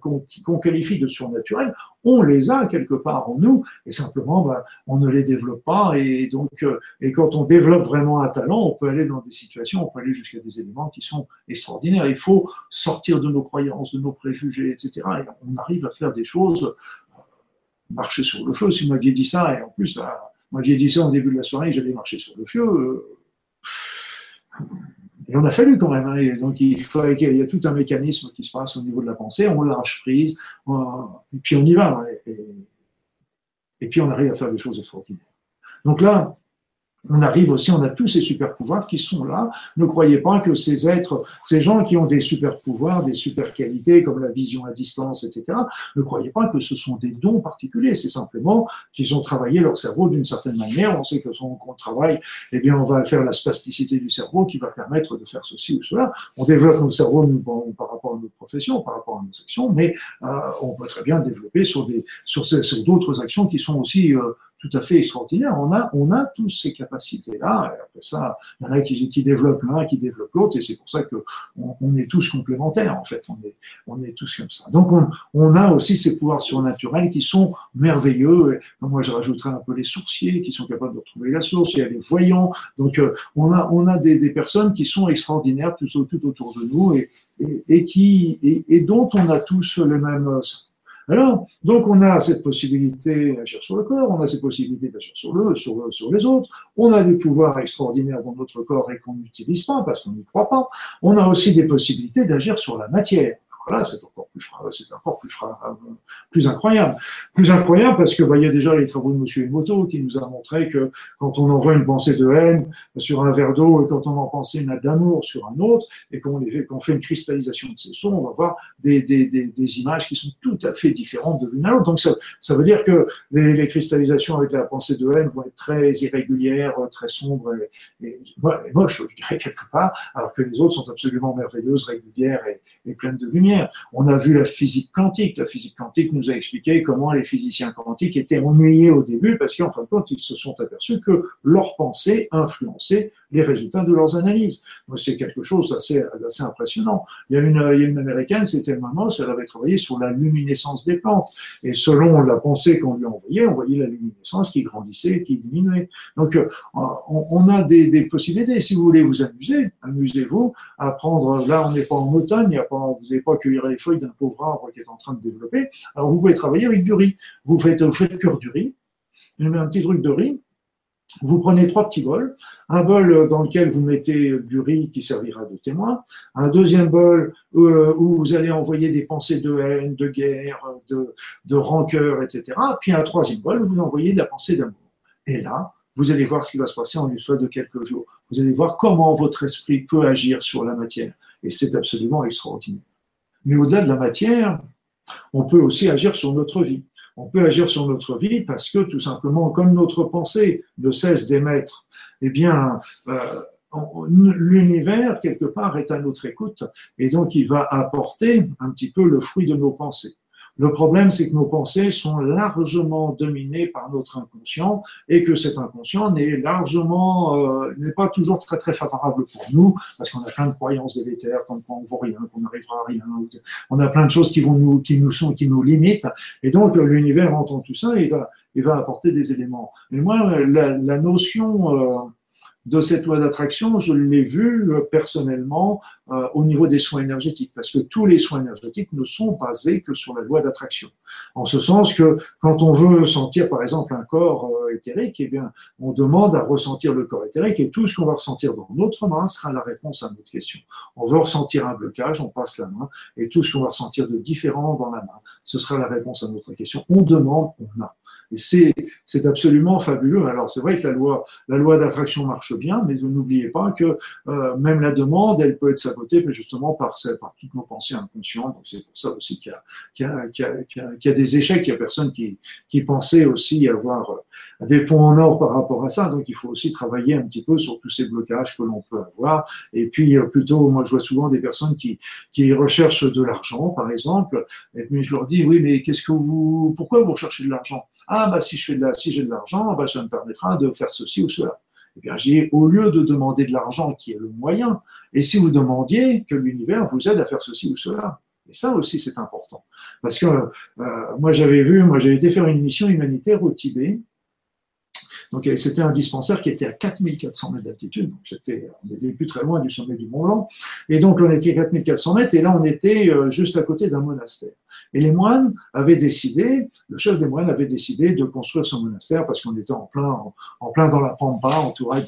qu'on, qualifie de surnaturelles, on les a quelque part en nous, et simplement, bah, on ne les développe pas. Et donc, euh, et quand on développe vraiment un talent, on peut aller dans des situations, on peut aller jusqu'à des éléments qui sont extraordinaires. Il faut sortir de nos croyances, de nos préjugés, etc. Et on arrive à faire des choses, euh, marcher sur le feu. Si vous m'aviez dit ça, et en plus, vous m'aviez dit ça au début de la soirée, j'allais marcher sur le feu. Et on a fallu quand même. Hein. donc il, faut, il y a tout un mécanisme qui se passe au niveau de la pensée. On lâche prise, et puis on y va. Et, et, puis on arrive à faire des choses extraordinaires. Donc là, on arrive aussi, on a tous ces super pouvoirs qui sont là. Ne croyez pas que ces êtres, ces gens qui ont des super pouvoirs, des super qualités comme la vision à distance, etc., ne croyez pas que ce sont des dons particuliers. C'est simplement qu'ils ont travaillé leur cerveau d'une certaine manière. On sait que son qu'on travaille, eh bien, on va faire la spasticité du cerveau qui va permettre de faire ceci ou cela. On développe nos cerveaux par rapport à nos professions, par rapport à nos actions, mais euh, on peut très bien le développer sur des, sur d'autres actions qui sont aussi euh, tout à fait extraordinaire. On a, on a tous ces capacités-là. Après ça, il y en a qui, qui développent l'un, qui développent l'autre, et c'est pour ça que on, est tous complémentaires, en fait. On est, on est tous comme ça. Donc, on, on a aussi ces pouvoirs surnaturels qui sont merveilleux. Moi, je rajouterais un peu les sourciers, qui sont capables de retrouver la source. Il y a les voyants. Donc, euh, on a, on a des, des personnes qui sont extraordinaires tout, autour de nous et, et, qui, et, dont on a tous le même alors, donc on a cette possibilité d'agir sur le corps, on a cette possibilité d'agir sur, le, sur, sur les autres, on a des pouvoirs extraordinaires dans notre corps et qu'on n'utilise pas parce qu'on n'y croit pas, on a aussi des possibilités d'agir sur la matière. Voilà, c'est encore plus, c'est encore plus, plus incroyable. Plus incroyable parce que, bah, il y a déjà les travaux de Monsieur Emoto qui nous a montré que quand on envoie une pensée de haine sur un verre d'eau et quand on en pense une d'amour sur un autre et qu'on fait une cristallisation de ces sons, on va voir des, des, des, images qui sont tout à fait différentes de l'une à l'autre. Donc, ça, ça veut dire que les, les, cristallisations avec la pensée de haine vont être très irrégulières, très sombres et, moches, je dirais quelque part, alors que les autres sont absolument merveilleuses, régulières et pleines de lumière. On a vu la physique quantique. La physique quantique nous a expliqué comment les physiciens quantiques étaient ennuyés au début parce qu'en fin de compte, ils se sont aperçus que leurs pensées influençaient les résultats de leurs analyses. C'est quelque chose d'assez, assez impressionnant. Il y a une, a une américaine, c'était maman, elle avait travaillé sur la luminescence des plantes. Et selon la pensée qu'on lui envoyait, on voyait la luminescence qui grandissait, qui diminuait. Donc, euh, on, a des, des, possibilités. Si vous voulez vous amuser, amusez-vous à prendre, là, on n'est pas en automne, il y a pas, vous n'avez pas les feuilles d'un pauvre arbre qui est en train de développer. Alors, vous pouvez travailler avec du riz. Vous faites, vous faites cuire du riz. Vous mettez un petit truc de riz vous prenez trois petits bols, un bol dans lequel vous mettez du riz qui servira de témoin, un deuxième bol euh, où vous allez envoyer des pensées de haine, de guerre, de, de rancœur, etc. Puis un troisième bol où vous envoyez de la pensée d'amour. Et là, vous allez voir ce qui va se passer en une soit de quelques jours. Vous allez voir comment votre esprit peut agir sur la matière. Et c'est absolument extraordinaire. Mais au-delà de la matière, on peut aussi agir sur notre vie. On peut agir sur notre vie parce que tout simplement, comme notre pensée ne cesse d'émettre, eh bien, euh, l'univers, quelque part, est à notre écoute et donc il va apporter un petit peu le fruit de nos pensées. Le problème, c'est que nos pensées sont largement dominées par notre inconscient et que cet inconscient n'est largement, euh, n'est pas toujours très très favorable pour nous parce qu'on a plein de croyances délétères, comme quoi on ne vaut rien, qu'on n'arrivera à rien. On a plein de choses qui vont nous, qui nous sont, qui nous limitent. Et donc, l'univers entend tout ça et va, il va apporter des éléments. Mais moi, la, la notion, euh, de cette loi d'attraction, je l'ai vu euh, personnellement euh, au niveau des soins énergétiques, parce que tous les soins énergétiques ne sont basés que sur la loi d'attraction. En ce sens que quand on veut sentir, par exemple, un corps euh, éthérique, eh bien, on demande à ressentir le corps éthérique, et tout ce qu'on va ressentir dans notre main sera la réponse à notre question. On veut ressentir un blocage, on passe la main, et tout ce qu'on va ressentir de différent dans la main, ce sera la réponse à notre question. On demande, on a. C'est, absolument fabuleux. Alors c'est vrai que la loi, la loi d'attraction marche bien, mais n'oubliez pas que euh, même la demande, elle peut être sabotée justement par, par toutes nos pensées inconscientes. Donc c'est pour ça aussi qu'il y a, des échecs. Il y a personne qui, pensait aussi avoir euh, des points en or par rapport à ça. Donc il faut aussi travailler un petit peu sur tous ces blocages que l'on peut avoir. Et puis euh, plutôt, moi je vois souvent des personnes qui, qui recherchent de l'argent, par exemple. Et puis je leur dis, oui, mais qu'est-ce que vous, pourquoi vous recherchez de l'argent? Ah, bah, si je fais de la, si j'ai de l'argent, bah, ça me permettra de faire ceci ou cela. Eh bien, j'ai au lieu de demander de l'argent qui est le moyen, et si vous demandiez que l'univers vous aide à faire ceci ou cela. Et ça aussi, c'est important. Parce que euh, moi, j'avais vu, moi, j'avais été faire une mission humanitaire au Tibet, donc c'était un dispensaire qui était à 4400 mètres d'altitude, donc on n'était plus très loin du sommet du Mont Blanc, et donc on était à 4400 mètres, et là on était euh, juste à côté d'un monastère. Et les moines avaient décidé, le chef des moines avait décidé de construire son monastère parce qu'on était en plein, en, plein dans la pampa, entouré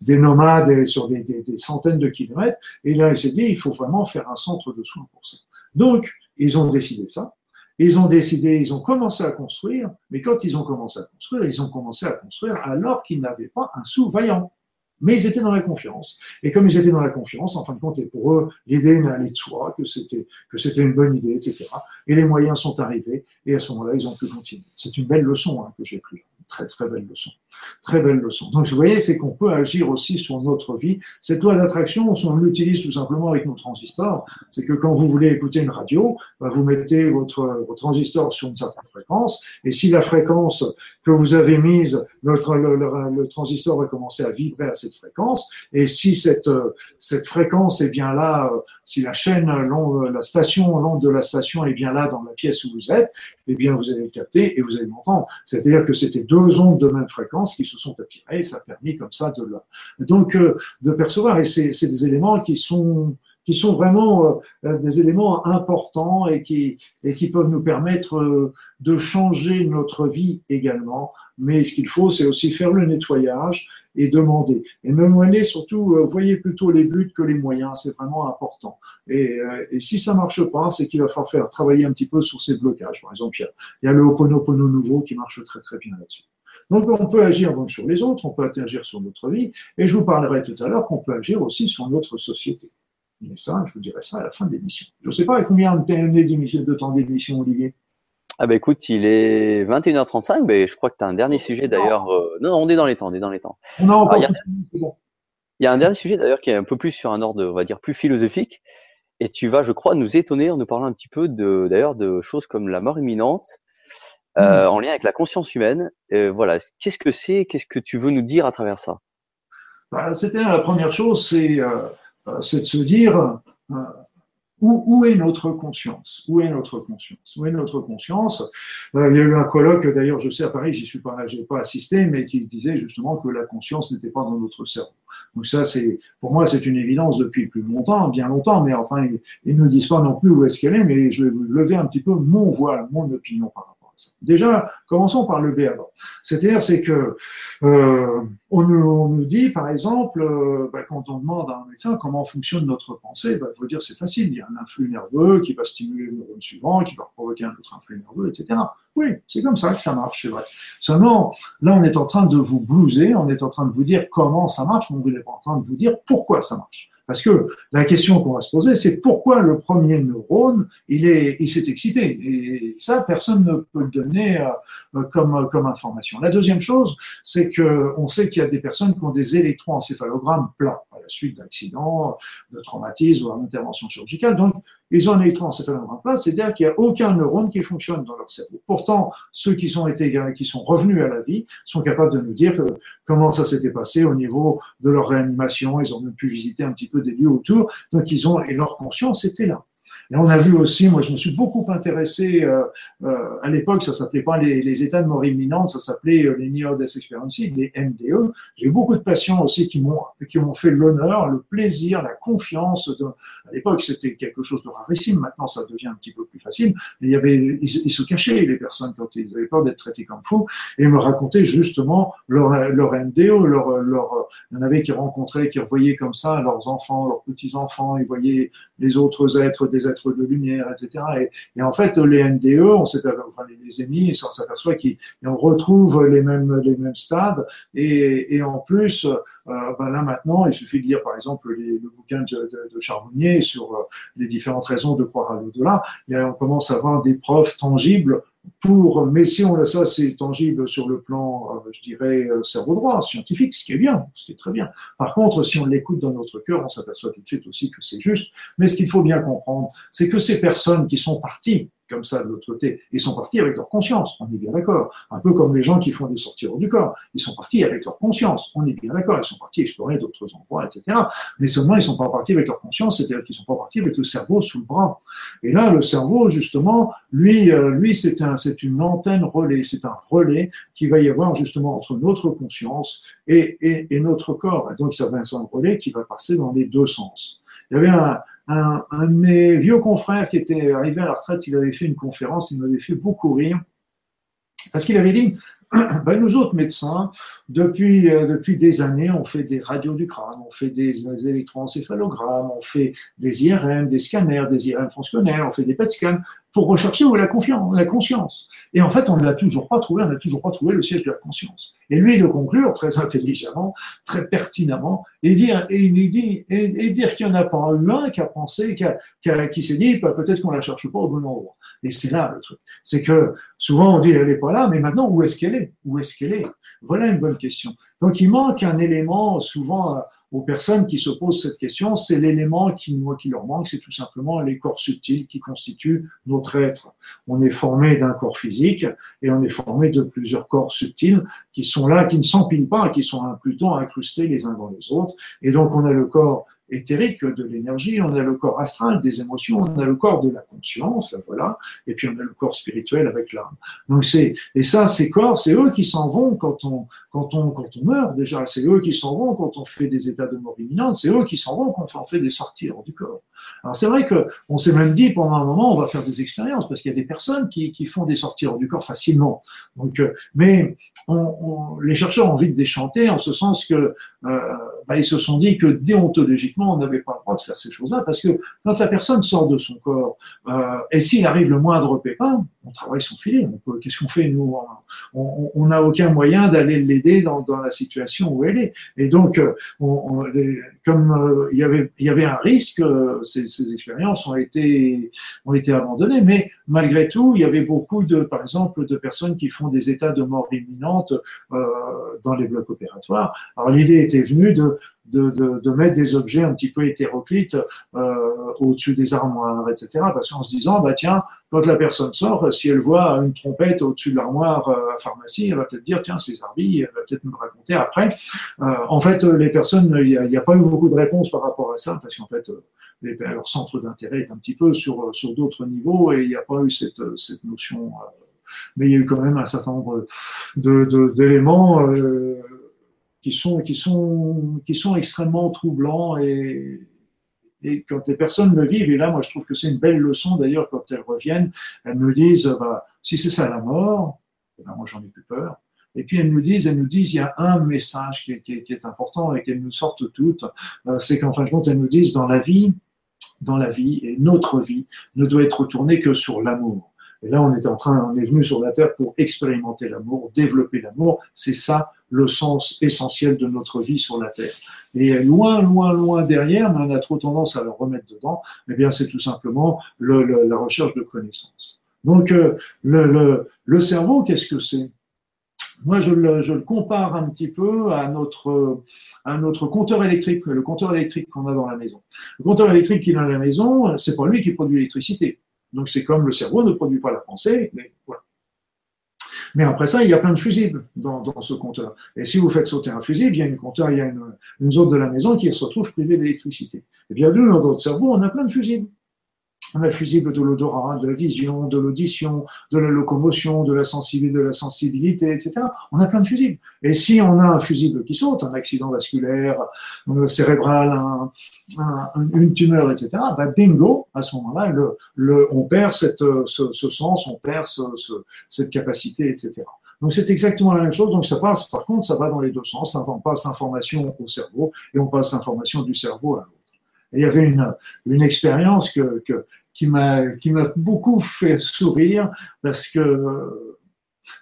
des nomades sur des, des centaines de kilomètres, et là il s'est dit, il faut vraiment faire un centre de soins pour ça. Donc, ils ont décidé ça. Ils ont décidé, ils ont commencé à construire, mais quand ils ont commencé à construire, ils ont commencé à construire alors qu'ils n'avaient pas un sous vaillant. Mais ils étaient dans la confiance. Et comme ils étaient dans la confiance, en fin de compte, et pour eux, l'idée n'allait de soi, que c'était, que c'était une bonne idée, etc. Et les moyens sont arrivés, et à ce moment-là, ils ont pu continuer. C'est une belle leçon hein, que j'ai prise très très belle leçon. Très belle leçon. Donc vous voyez, c'est qu'on peut agir aussi sur notre vie. Cette loi d'attraction, on l'utilise tout simplement avec nos transistors. C'est que quand vous voulez écouter une radio, bah, vous mettez votre, votre, transistor sur une certaine fréquence, et si la fréquence que vous avez mise, notre, le, le, transistor va commencer à vibrer à cette fréquence, et si cette, cette fréquence est bien là, si la chaîne, la station, l'onde de la station est bien là dans la pièce où vous êtes, eh bien vous allez le capter et vous allez m'entendre. C'est-à-dire que c'était deux ondes de même fréquence qui se sont attirées, et ça a permis comme ça de donc euh, de percevoir. Et c'est des éléments qui sont qui sont vraiment euh, des éléments importants et qui, et qui peuvent nous permettre euh, de changer notre vie également. Mais ce qu'il faut, c'est aussi faire le nettoyage et demander. Et demander surtout, voyez plutôt les buts que les moyens, c'est vraiment important. Et, et, si ça marche pas, c'est qu'il va falloir faire travailler un petit peu sur ces blocages. Par exemple, il y a, il y a le Ho'oponopono nouveau qui marche très très bien là-dessus. Donc on peut agir donc sur les autres, on peut agir sur notre vie, et je vous parlerai tout à l'heure qu'on peut agir aussi sur notre société. Mais ça, je vous dirai ça à la fin de l'émission. Je ne sais pas combien de temps d'émission, Olivier? Ah bah écoute, il est 21h35, mais je crois que tu as un dernier sujet d'ailleurs. Euh, non, on est dans les temps, on est dans les temps. Non, il, y a, un dernier sujet d'ailleurs qui est un peu plus sur un ordre, on va dire, plus philosophique. Et tu vas, je crois, nous étonner en nous parlant un petit peu de, d'ailleurs, de choses comme la mort imminente euh, mmh. en lien avec la conscience humaine. voilà, qu'est-ce que c'est Qu'est-ce que tu veux nous dire à travers ça? Bah, C'était la première chose, c'est euh, euh, de se dire où, où, est notre conscience? Où est notre conscience? Où est notre conscience? Il y a eu un colloque, d'ailleurs, je sais à Paris, j'y suis pas, j'ai pas assisté, mais qui disait justement que la conscience n'était pas dans notre cerveau. Donc ça, c'est pour moi, c'est une évidence depuis plus longtemps, bien longtemps, mais enfin, ils, ne nous disent pas non plus où est-ce qu'elle est, mais je vais lever un petit peu mon voile, mon opinion par rapport. Déjà, commençons par le B avant. C'est-à-dire, c'est que euh, on, nous, dit, par exemple, euh, bah, quand on demande à un médecin comment fonctionne notre pensée, bah, il faut dire c'est facile. Il y a un influx nerveux qui va stimuler le neurone suivant, qui va provoquer un autre influx nerveux, etc. Oui, c'est comme ça que ça marche, c'est vrai. Seulement, là, on est en train de vous blouser, on est en train de vous dire comment ça marche, mais on n'est pas en train de vous dire pourquoi ça marche. Parce que la question qu'on va se poser, c'est pourquoi le premier neurone, il est, il s'est excité. Et ça, personne ne peut le donner euh, comme, comme information. La deuxième chose, c'est que on sait qu'il y a des personnes qui ont des électroencéphalogrammes plats à la suite d'accidents, de traumatismes ou d'interventions chirurgicales. Donc, ils ont un électroencéphalogramme plat, c'est-à-dire qu'il n'y a aucun neurone qui fonctionne dans leur cerveau. Pourtant, ceux qui sont été, qui sont revenus à la vie sont capables de nous dire comment ça s'était passé au niveau de leur réanimation. Ils ont même pu visiter un petit peu des lieux autour. Donc, ils ont, et leur conscience était là. Et on a vu aussi, moi je me suis beaucoup intéressé, euh, euh, à l'époque ça s'appelait pas les, les, états de mort imminente, ça s'appelait euh, les Near Death Experiences, les NDE. J'ai beaucoup de patients aussi qui m'ont qui m'ont fait l'honneur, le plaisir, la confiance. De, à l'époque c'était quelque chose de rarissime, maintenant ça devient un petit peu plus facile. Mais il y avait, ils, se cachaient les personnes quand ils avaient peur d'être traités comme fous et me racontaient justement leur, leur NDE, leur, leur, il y en avait qui rencontraient, qui revoyaient comme ça leurs enfants, leurs petits enfants, ils voyaient les autres êtres, êtres de lumière, etc. Et, en fait, les NDE, on s'est, enfin, les émis, on s'aperçoit qu'on retrouve les mêmes, les mêmes stades. Et, en plus, euh, ben là maintenant, il suffit de lire par exemple le bouquin de, de, Charbonnier sur euh, les différentes raisons de croire à l'au-delà. Et on commence à avoir des preuves tangibles pour, mais si on a ça, c'est tangible sur le plan, euh, je dirais, euh, cerveau droit, scientifique, ce qui est bien, ce qui est très bien. Par contre, si on l'écoute dans notre cœur, on s'aperçoit tout de suite aussi que c'est juste. Mais ce qu'il faut bien comprendre, c'est que ces personnes qui sont parties comme ça de l'autre côté. Ils sont partis avec leur conscience, on est bien d'accord. Un peu comme les gens qui font des sorties hors du corps. Ils sont partis avec leur conscience, on est bien d'accord. Ils sont partis explorer d'autres endroits, etc. Mais seulement, ils sont pas partis avec leur conscience, c'est-à-dire qu'ils sont pas partis avec le cerveau sous le bras. Et là, le cerveau, justement, lui, euh, lui, c'est un, une antenne relais, c'est un relais qui va y avoir justement entre notre conscience et, et, et notre corps. Et donc, ça va être un relais qui va passer dans les deux sens. Il y avait un, un, de mes vieux confrères qui était arrivé à la retraite, il avait fait une conférence, il m'avait fait beaucoup rire, parce qu'il avait dit, <clears throat> ben nous autres médecins, depuis, euh, depuis des années, on fait des radios du crâne, on fait des, électroencéphalogrammes, on fait des IRM, des scanners, des IRM fonctionnels, on fait des PET scans pour rechercher où est la, confiance, la conscience. Et en fait, on ne l'a toujours pas trouvé, on n'a toujours pas trouvé le siège de la conscience. Et lui, de conclure très intelligemment, très pertinemment, et dire, et il dit, et, dire qu'il n'y en a pas eu un qui a pensé, qui, a, s'est dit, bah, peut-être qu'on la cherche pas au bon endroit. Et c'est là le truc. C'est que souvent on dit elle n'est pas là, mais maintenant où est-ce qu'elle est? Où est-ce qu'elle est? Voilà une bonne question. Donc il manque un élément souvent aux personnes qui se posent cette question, c'est l'élément qui, qui leur manque, c'est tout simplement les corps subtils qui constituent notre être. On est formé d'un corps physique et on est formé de plusieurs corps subtils qui sont là, qui ne s'empilent pas, qui sont plutôt incrustés les uns dans les autres. Et donc on a le corps éthérique de l'énergie, on a le corps astral des émotions, on a le corps de la conscience, voilà, et puis on a le corps spirituel avec l'âme. Donc c'est et ça, ces corps, c'est eux qui s'en vont quand on quand on quand on meurt déjà, c'est eux qui s'en vont quand on fait des états de mort imminente, c'est eux qui s'en vont quand on fait des sorties hors du corps. Alors c'est vrai que on s'est même dit pendant un moment, on va faire des expériences parce qu'il y a des personnes qui, qui font des sorties hors du corps facilement. Donc, euh, mais on, on, les chercheurs ont envie de déchanter en ce sens que euh, bah, ils se sont dit que déontologiquement, on n'avait pas le droit de faire ces choses-là parce que quand la personne sort de son corps euh, et s'il arrive le moindre pépin, on travaille sans filet. Qu'est-ce qu'on fait nous On n'a aucun moyen d'aller l'aider dans, dans, la situation où elle est. Et donc, euh, on, les, comme euh, il y avait y avait un risque, ces, ces, expériences ont été ont été abandonnées. Mais malgré tout, il y avait beaucoup de, par exemple, de personnes qui font des états de mort imminente euh, dans les blocs opératoires. Alors l'idée était venue de de, de, de, mettre des objets un petit peu hétéroclites euh, au-dessus des armoires, etc. Parce qu'en se disant, bah tiens, quand la personne sort, si elle voit une trompette au-dessus de l'armoire euh, à pharmacie, elle va peut-être dire, tiens, c'est Zarbi, elle va peut-être me raconter après. Euh, en fait, les personnes, il n'y a, a, pas eu beaucoup de réponses par rapport à ça, parce qu'en fait, euh, les, leur centre d'intérêt est un petit peu sur, sur d'autres niveaux et il n'y a pas eu cette, cette notion. Euh, mais il y a eu quand même un certain nombre d'éléments de, qui sont, qui sont, qui sont extrêmement troublants et, et quand les personnes le vivent, et là, moi, je trouve que c'est une belle leçon, d'ailleurs, quand elles reviennent, elles me disent, bah, si c'est ça la mort, eh ben, moi, j'en ai plus peur. Et puis elles nous disent, elles nous disent, il y a un message qui est, qui qui est important et qu'elles nous sortent toutes, euh, c'est qu'en fin de compte, elles nous disent, dans la vie, dans la vie, et notre vie ne doit être tournée que sur l'amour. Et là, on est en train, on est venu sur la Terre pour expérimenter l'amour, développer l'amour. C'est ça le sens essentiel de notre vie sur la Terre. Et loin, loin, loin derrière, mais on a trop tendance à le remettre dedans, eh bien, c'est tout simplement la recherche de connaissances. Donc, euh, le, cerveau, qu'est-ce que c'est? Moi, je le, je le, compare un petit peu à notre, à notre compteur électrique, le compteur électrique qu'on a dans la maison. Le compteur électrique qu'il a dans la maison, c'est pas lui qui produit l'électricité. Donc, c'est comme le cerveau ne produit pas la pensée, mais voilà. Mais après ça, il y a plein de fusibles dans, ce compteur. Et si vous faites sauter un fusible, il y a une compteur, il y a une zone de la maison qui se retrouve privée d'électricité. Et bien, nous, dans notre cerveau, on a plein de fusibles. On a le fusible de l'odorat, de la vision, de l'audition, de la locomotion, de la sensibilité, de la sensibilité, etc. On a plein de fusibles. Et si on a un fusible qui saute, un accident vasculaire, euh, cérébral, un, un, une tumeur, etc., bah bingo, à ce moment-là, le, le, on perd cette, ce, ce, sens, on perd ce, cette capacité, etc. Donc c'est exactement la même chose. Donc ça passe, par contre, ça va dans les deux sens. On passe l'information au cerveau et on passe l'information du cerveau à l'autre. Il y avait une, expérience qui m'a beaucoup fait sourire parce que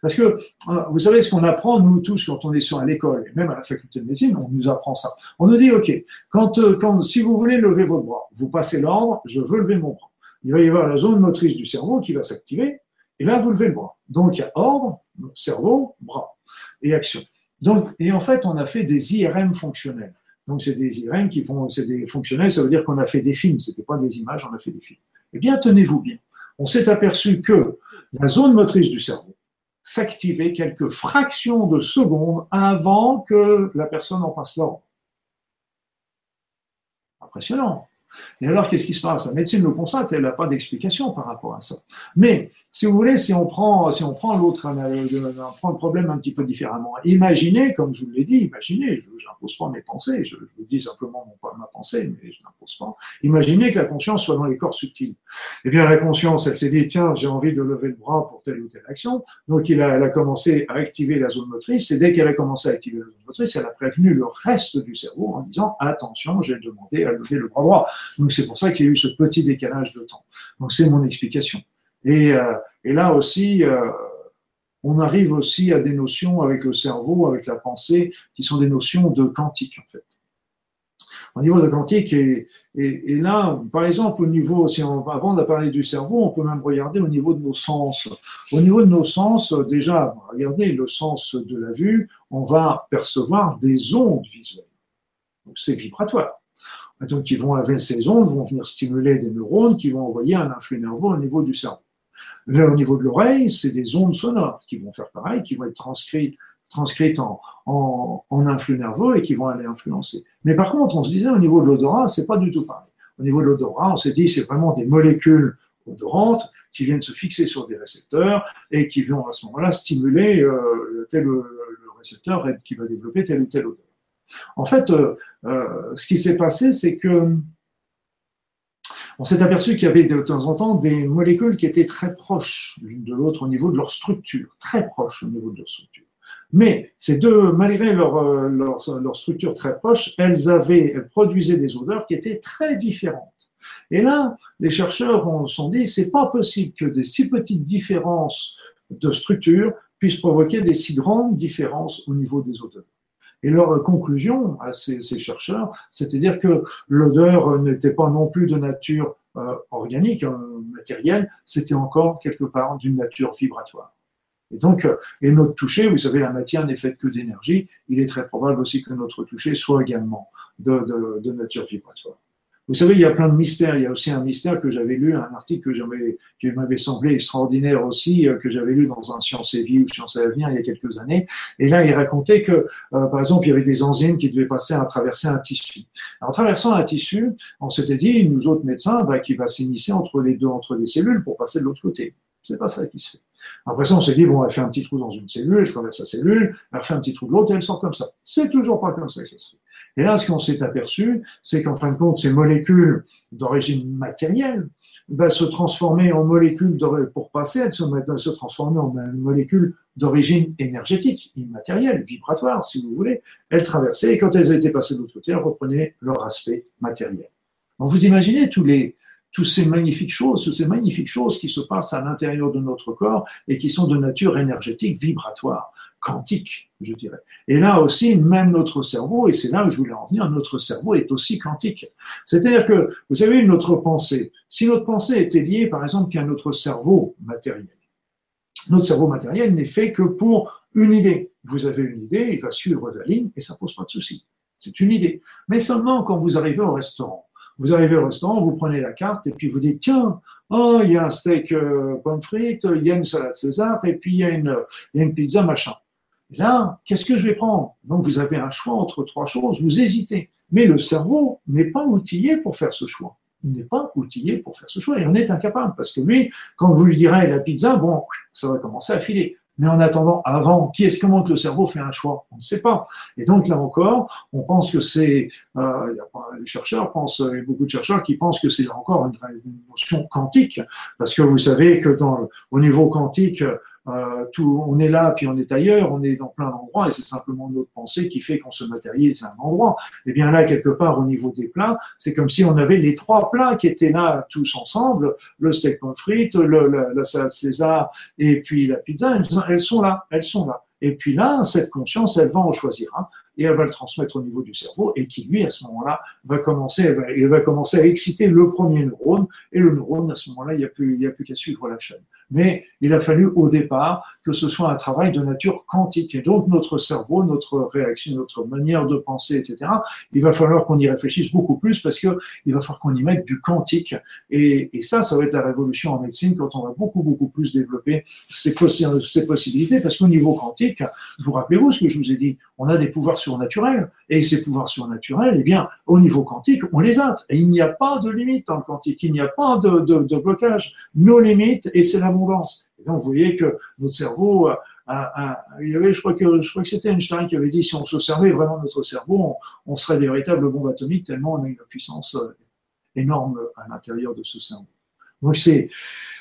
parce que euh, vous savez ce qu'on apprend nous tous quand on est sur à l'école et même à la faculté de médecine, on nous apprend ça. On nous dit ok, quand euh, quand si vous voulez lever votre bras, vous passez l'ordre, je veux lever mon bras. Il va y avoir la zone motrice du cerveau qui va s'activer et là vous levez le bras. Donc il y a ordre, cerveau, bras et action. Donc et en fait on a fait des IRM fonctionnels. Donc, c'est des IRM qui font, c'est des fonctionnels, ça veut dire qu'on a fait des films, c'était pas des images, on a fait des films. Eh bien, tenez-vous bien. On s'est aperçu que la zone motrice du cerveau s'activait quelques fractions de secondes avant que la personne en passe l'ordre. Impressionnant. Et alors, qu'est-ce qui se passe? La médecine le constate, elle n'a pas d'explication par rapport à ça. Mais, si vous voulez, si on prend, si on prend l'autre, on prend le problème un petit peu différemment. Imaginez, comme je vous l'ai dit, imaginez, je n'impose pas mes pensées, je, vous dis simplement mon, ma pensée, mais je n'impose pas. Imaginez que la conscience soit dans les corps subtils. Eh bien, la conscience, elle s'est dit, tiens, j'ai envie de lever le bras pour telle ou telle action. Donc, il elle a commencé à activer la zone motrice, et dès qu'elle a commencé à activer la zone motrice, elle a prévenu le reste du cerveau en disant, attention, j'ai demandé à lever le bras droit. Donc c'est pour ça qu'il y a eu ce petit décalage de temps. Donc c'est mon explication. Et, euh, là aussi, euh, on arrive aussi à des notions avec le cerveau, avec la pensée, qui sont des notions de quantique en fait. Au niveau de quantique, et là, par exemple, au niveau, si on, avant de parler du cerveau, on peut même regarder au niveau de nos sens. Au niveau de nos sens, déjà, regardez le sens de la vue, on va percevoir des ondes visuelles. Donc c'est vibratoire. Donc, qui vont, avec ces ondes, vont venir stimuler des neurones qui vont envoyer un influx nerveux au niveau du cerveau. Là, au niveau de l'oreille, c'est des ondes sonores qui vont faire pareil, qui vont être transcrites, transcrites en, en, en, influx nerveux et qui vont aller influencer. Mais par contre, on se disait au niveau de l'odorat, c'est pas du tout pareil. Au niveau de l'odorat, on s'est dit c'est vraiment des molécules odorantes qui viennent se fixer sur des récepteurs et qui vont à ce moment-là stimuler euh, tel le récepteur qui va développer telle ou telle odeur. En fait, euh, euh, ce qui s'est passé, c'est que on s'est aperçu qu'il y avait de temps en temps des molécules qui étaient très proches l'une de l'autre au niveau de leur structure, très proches au niveau de leur structure. Mais ces deux, malgré leur, euh, structure très proche, elles avaient, elles produisaient des odeurs qui étaient très différentes. Et là, les chercheurs se sont dit, c'est pas possible que des si petites différences de structure puissent provoquer des si grandes différences au niveau des odeurs. Et leur conclusion à ces, chercheurs, c'est-à-dire que l'odeur n'était pas non plus de nature euh, organique, euh, matérielle, c'était encore quelque part d'une nature vibratoire. Et donc, euh, et notre toucher, vous savez, la matière n'est faite que d'énergie, il est très probable aussi que notre toucher soit également de nature vibratoire. Vous savez, il y a plein de mystères. Il y a aussi un mystère que j'avais lu, un article que qui m'avait semblé extraordinaire aussi, euh, que j'avais lu dans un Science et Vie ou Science et Avenir il y a quelques années. Et là, il racontait que, euh, par exemple, il y avait des enzymes qui devaient passer à traverser un tissu. en traversant un tissu, on s'était dit, nous autres médecins, bah, qu'il va s'initier entre les deux, entre les cellules pour passer de l'autre côté. C'est pas ça qui se fait. Après ça, on s'est dit, bon, elle fait un petit trou dans une cellule, elle traverse la cellule, elle fait un petit trou de l'autre et elle sort comme ça. C'est toujours pas comme ça que ça se fait. Et là, ce qu'on s'est aperçu, c'est qu'en fin de compte, ces molécules d'origine matérielle bah, se transformer en molécules pour passer, elles se, transformer en molécules d'origine énergétique, immatérielle, vibratoire, si vous voulez. Elles traversaient et quand elles étaient passées de l'autre côté, elles reprenaient leur aspect matériel. Vous imaginez tous toutes ces magnifiques choses, toutes ces magnifiques choses qui se passent à l'intérieur de notre corps et qui sont de nature énergétique, vibratoire, quantique, je dirais. Et là aussi, même notre cerveau, et c'est là où je voulais en venir, notre cerveau est aussi quantique. C'est-à-dire que, vous savez, notre pensée, si notre pensée était liée, par exemple, qu'à notre cerveau matériel, notre cerveau matériel n'est fait que pour une idée. Vous avez une idée, il va suivre la ligne et ça pose pas de souci. C'est une idée. Mais seulement quand vous arrivez au restaurant. Vous arrivez au restaurant, vous prenez la carte et puis vous dites tiens, oh, il y a un steak euh, pomme frite, il y a une salade César et puis il y a une, il y a une pizza machin. Là, qu'est-ce que je vais prendre? Donc vous avez un choix entre trois choses, vous hésitez. Mais le cerveau n'est pas outillé pour faire ce choix. Il n'est pas outillé pour faire ce choix et on est incapable parce que lui, quand vous lui direz la pizza, bon, ça va commencer à filer. Mais en attendant, avant, qui est-ce comment que le cerveau fait un choix? On ne sait pas. Et donc là encore, on pense que c'est, euh, les chercheurs pensent, il y a beaucoup de chercheurs qui pensent que c'est encore une, une, notion quantique, parce que vous savez que dans, au niveau quantique, euh, tout, on est là puis on est ailleurs, on est dans plein d'endroits et c'est simplement notre pensée qui fait qu'on se matérialise à un endroit. Et eh bien là, quelque part au niveau des plats, c'est comme si on avait les trois plats qui étaient là tous ensemble, le steak pommes frites, le, la salade César et puis la pizza, elles, sont là, elles sont là. Et puis là, cette conscience, elle va en choisir un et elle va le transmettre au niveau du cerveau et qui, lui, à ce moment-là, va commencer, elle va, elle va commencer à exciter le premier neurone et le neurone, à ce moment-là, il n'y a plus, il a plus qu'à suivre la chaîne. Mais il a fallu au départ que ce soit un travail de nature quantique. Et donc notre cerveau, notre réaction, notre manière de penser, etc., il va falloir qu'on y réfléchisse beaucoup plus parce que il va falloir qu'on y mette du quantique. Et, ça, ça va être la révolution en médecine quand on va beaucoup, beaucoup plus développer ces, possibilités parce qu'au niveau quantique, je vous rappelez-vous ce que je vous ai dit, on a des pouvoirs surnaturels. Et ces pouvoirs surnaturels, eh bien, au niveau quantique, on les a. Et il n'y a pas de limite en quantique, il n'y a pas de blocage. Nos limites, et c'est l'abondance. Et donc, vous voyez que notre cerveau, a, a, il y avait, je crois que, je crois que c'était Einstein qui avait dit, si on se servait vraiment de notre cerveau, on, on serait des véritables bombes atomiques tellement on a une puissance euh, énorme à l'intérieur de ce cerveau. Donc c'est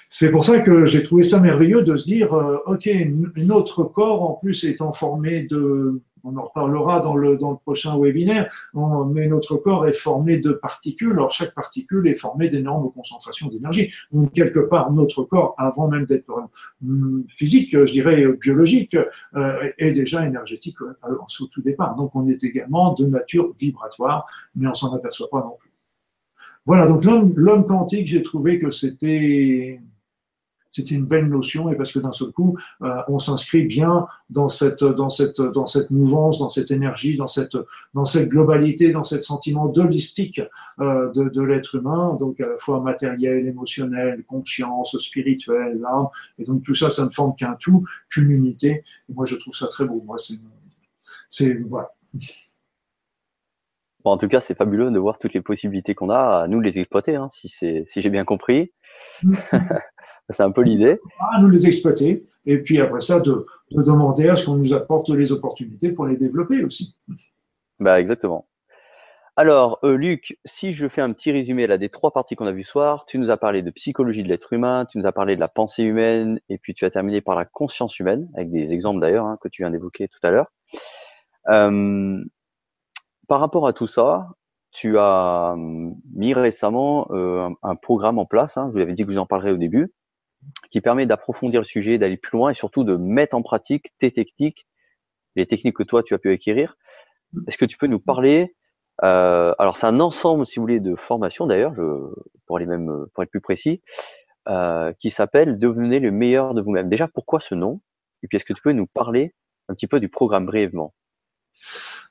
c'est pour ça que j'ai trouvé ça merveilleux de se dire, euh, ok, notre corps en plus étant formé de on en reparlera dans le, dans le prochain webinaire, mais notre corps est formé de particules. Alors, chaque particule est formée d'énormes concentrations d'énergie. Donc, quelque part, notre corps, avant même d'être euh, physique, je dirais biologique, euh, est déjà énergétique euh, au tout départ. Donc, on est également de nature vibratoire, mais on s'en aperçoit pas non plus. Voilà, donc l'homme quantique, j'ai trouvé que c'était c'était une belle notion et parce que d'un seul coup, euh, on s'inscrit bien dans cette, dans, cette, dans cette mouvance, dans cette énergie, dans cette, dans cette globalité, dans cet sentiment holistique euh, de, de l'être humain, donc à la fois matériel, émotionnel, conscience, spirituel, l'âme. Et donc tout ça, ça ne forme qu'un tout, qu'une unité. Et moi, je trouve ça très beau. Moi, c'est, c'est voilà. Bon, en tout cas, c'est fabuleux de voir toutes les possibilités qu'on a à nous les exploiter, hein, si, c'est, si j'ai bien compris. <laughs> C'est un peu l'idée. À nous les exploiter, et puis après ça, de, de demander à ce qu'on nous apporte les opportunités pour les développer aussi. Bah, exactement. Alors, euh, Luc, si je fais un petit résumé là des trois parties qu'on a vues ce soir, tu nous as parlé de psychologie de l'être humain, tu nous as parlé de la pensée humaine, et puis tu as terminé par la conscience humaine, avec des exemples d'ailleurs hein, que tu viens d'évoquer tout à l'heure. Euh, par rapport à tout ça, tu as mis récemment euh, un, un, programme en place, hein, je vous avais dit que vous en parlerez au début, qui permet d'approfondir le sujet, d'aller plus loin et surtout de mettre en pratique tes techniques, les techniques que toi tu as pu acquérir. Est-ce que tu peux nous parler euh, Alors c'est un ensemble, si vous voulez, de formations d'ailleurs, pour aller même pour être plus précis, euh, qui s'appelle Devenez le meilleur de vous-même. Déjà, pourquoi ce nom? Et puis est-ce que tu peux nous parler un petit peu du programme brièvement?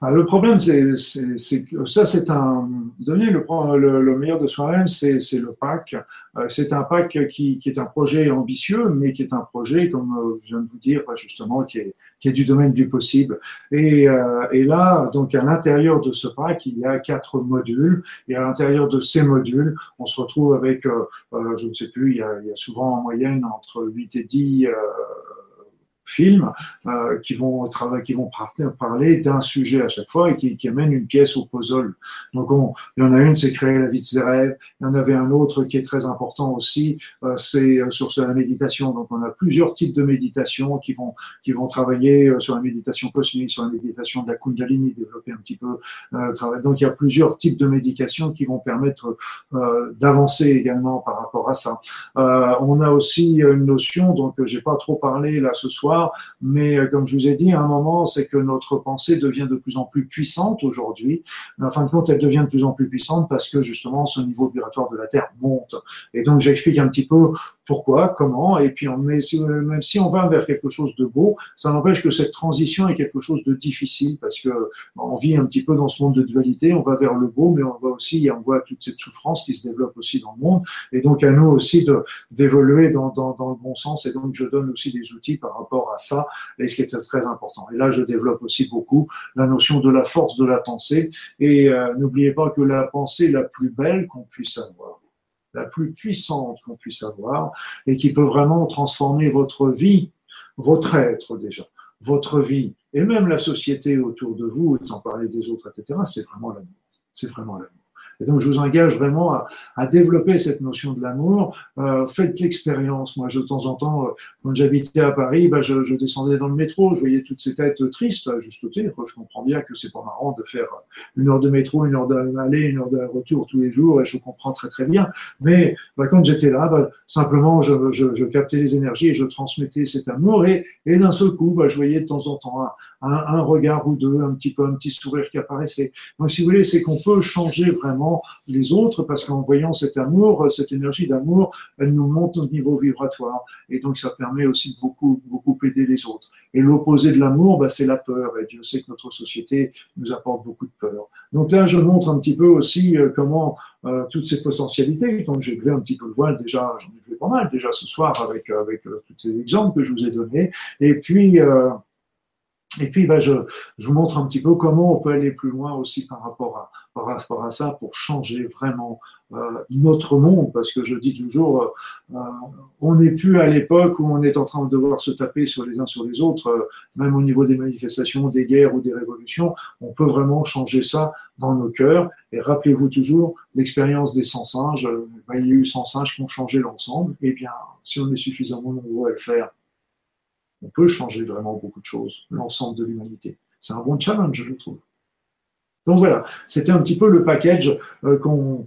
Ah, le problème, c'est que ça, c'est un. Donner le, le, le, meilleur de soi-même, c'est le PAC. Euh, c'est un PAC qui, qui, est un projet ambitieux, mais qui est un projet, comme euh, je viens de vous dire, justement, qui est, qui est du domaine du possible. Et, euh, et là, donc, à l'intérieur de ce PAC, il y a quatre modules. Et à l'intérieur de ces modules, on se retrouve avec, je ne sais plus, il y, a, il y, a, souvent en moyenne entre 8 et 10 films euh, qui vont travailler, qui vont parler d'un sujet à chaque fois et qui, qui amènent une pièce au puzzle. Donc, on, il y en a une, c'est créer la vie de ses rêves. Il y en avait un autre qui est très important aussi, euh, c'est euh, sur la méditation. Donc, on a plusieurs types de méditation qui vont qui vont travailler euh, sur la méditation cosmique, sur la méditation de la Kundalini, développer un petit peu. Euh, travail. Donc, il y a plusieurs types de méditation qui vont permettre d'avancer également par rapport à ça. on a aussi une notion, donc j'ai pas trop parlé là ce soir mais euh, comme je vous ai dit, à un moment, c'est que notre pensée devient de plus en plus puissante aujourd'hui. En fin de compte, elle devient de plus en plus puissante parce que justement, ce niveau vibratoire de la Terre monte. Et donc, j'explique un petit peu pourquoi, comment, et puis on, même si on va vers quelque chose de beau, ça n'empêche que cette transition est quelque chose de difficile parce que on vit un petit peu dans ce monde de dualité, on va vers le beau, mais on va aussi, on voit toute cette souffrance qui se développe aussi dans le monde, et donc à nous aussi de d'évoluer dans, dans, dans le bon sens, et donc je donne aussi des outils par rapport à ça, et ce qui est très important. Et là, je développe aussi beaucoup la notion de la force de la pensée, et euh, n'oubliez pas que la pensée la plus belle qu'on puisse avoir, la plus puissante qu'on puisse avoir et qui peut vraiment transformer votre vie, votre être déjà, votre vie et même la société autour de vous, sans parler des autres, etc. C'est vraiment l'amour. C'est vraiment l'amour. Et donc, je vous engage vraiment à, à développer cette notion de l'amour. Euh, faites l'expérience. Moi, de temps en temps, euh, quand j'habitais à Paris, bah, je, je, descendais dans le métro, je voyais toutes ces têtes tristes, juste au titre. Je comprends bien que c'est pas marrant de faire une heure de métro, une heure d'aller, une heure de retour tous les jours, et je comprends très très bien. Mais bah, quand j'étais là, bah, simplement, je, je, je, captais les énergies et je transmettais cet amour. Et, et d'un seul coup, bah, je voyais de temps en temps un, un regard ou deux, un petit peu, un petit sourire qui apparaissait. Donc, si vous voulez, c'est qu'on peut changer vraiment les autres parce qu'en voyant cet amour, cette énergie d'amour, elle nous monte au niveau vibratoire et donc ça permet aussi de beaucoup beaucoup aider les autres. Et l'opposé de l'amour, bah, c'est la peur et Dieu sait que notre société nous apporte beaucoup de peur. Donc là, je montre un petit peu aussi euh, comment euh, toutes ces potentialités. Donc j'ai levé un petit peu le voile déjà, j'en ai vu pas mal déjà ce soir avec avec euh, tous ces exemples que je vous ai donnés. Et puis et puis, bah, je, je, vous montre un petit peu comment on peut aller plus loin aussi par rapport à, par rapport à ça pour changer vraiment euh, notre monde, parce que je dis toujours, euh, euh, on n'est plus à l'époque où on est en train de devoir se taper sur les uns sur les autres, euh, même au niveau des manifestations, des guerres ou des révolutions, on peut vraiment changer ça dans nos cœurs. Et rappelez-vous toujours l'expérience des 100 singes, bah, il y a eu 100 singes qui ont changé l'ensemble, et eh bien, si on est suffisamment nombreux à le faire, on peut changer vraiment beaucoup de choses, l'ensemble de l'humanité. C'est un bon challenge, je trouve. Donc voilà, c'était un petit peu le package euh, qu'on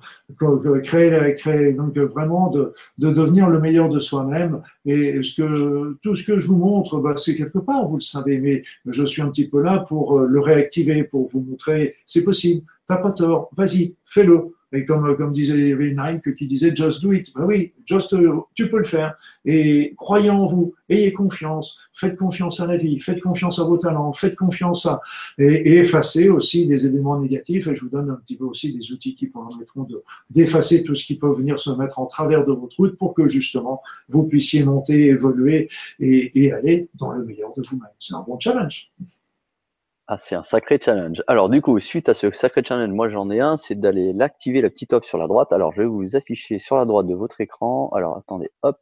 crée, crée, donc vraiment de, de, devenir le meilleur de soi-même. Et ce que, tout ce que je vous montre, bah, c'est quelque part, vous le savez, mais je suis un petit peu là pour euh, le réactiver, pour vous montrer, c'est possible, t'as pas tort, vas-y, fais-le. Et comme, comme disait Nike qui disait just do it. Ben oui, just, tu peux le faire. Et croyez en vous, ayez confiance, faites confiance à la vie, faites confiance à vos talents, faites confiance à, et, et effacez aussi des éléments négatifs. Et je vous donne un petit peu aussi des outils qui permettront de, d'effacer tout ce qui peut venir se mettre en travers de votre route pour que justement vous puissiez monter, évoluer et aller dans le meilleur de vous-même. C'est un bon challenge. Ah, c'est un sacré challenge. Alors, du coup, suite à ce sacré challenge, moi j'en ai un, c'est d'aller l'activer, le petit top sur la droite. Alors, je vais vous afficher sur la droite de votre écran. Alors, attendez, hop.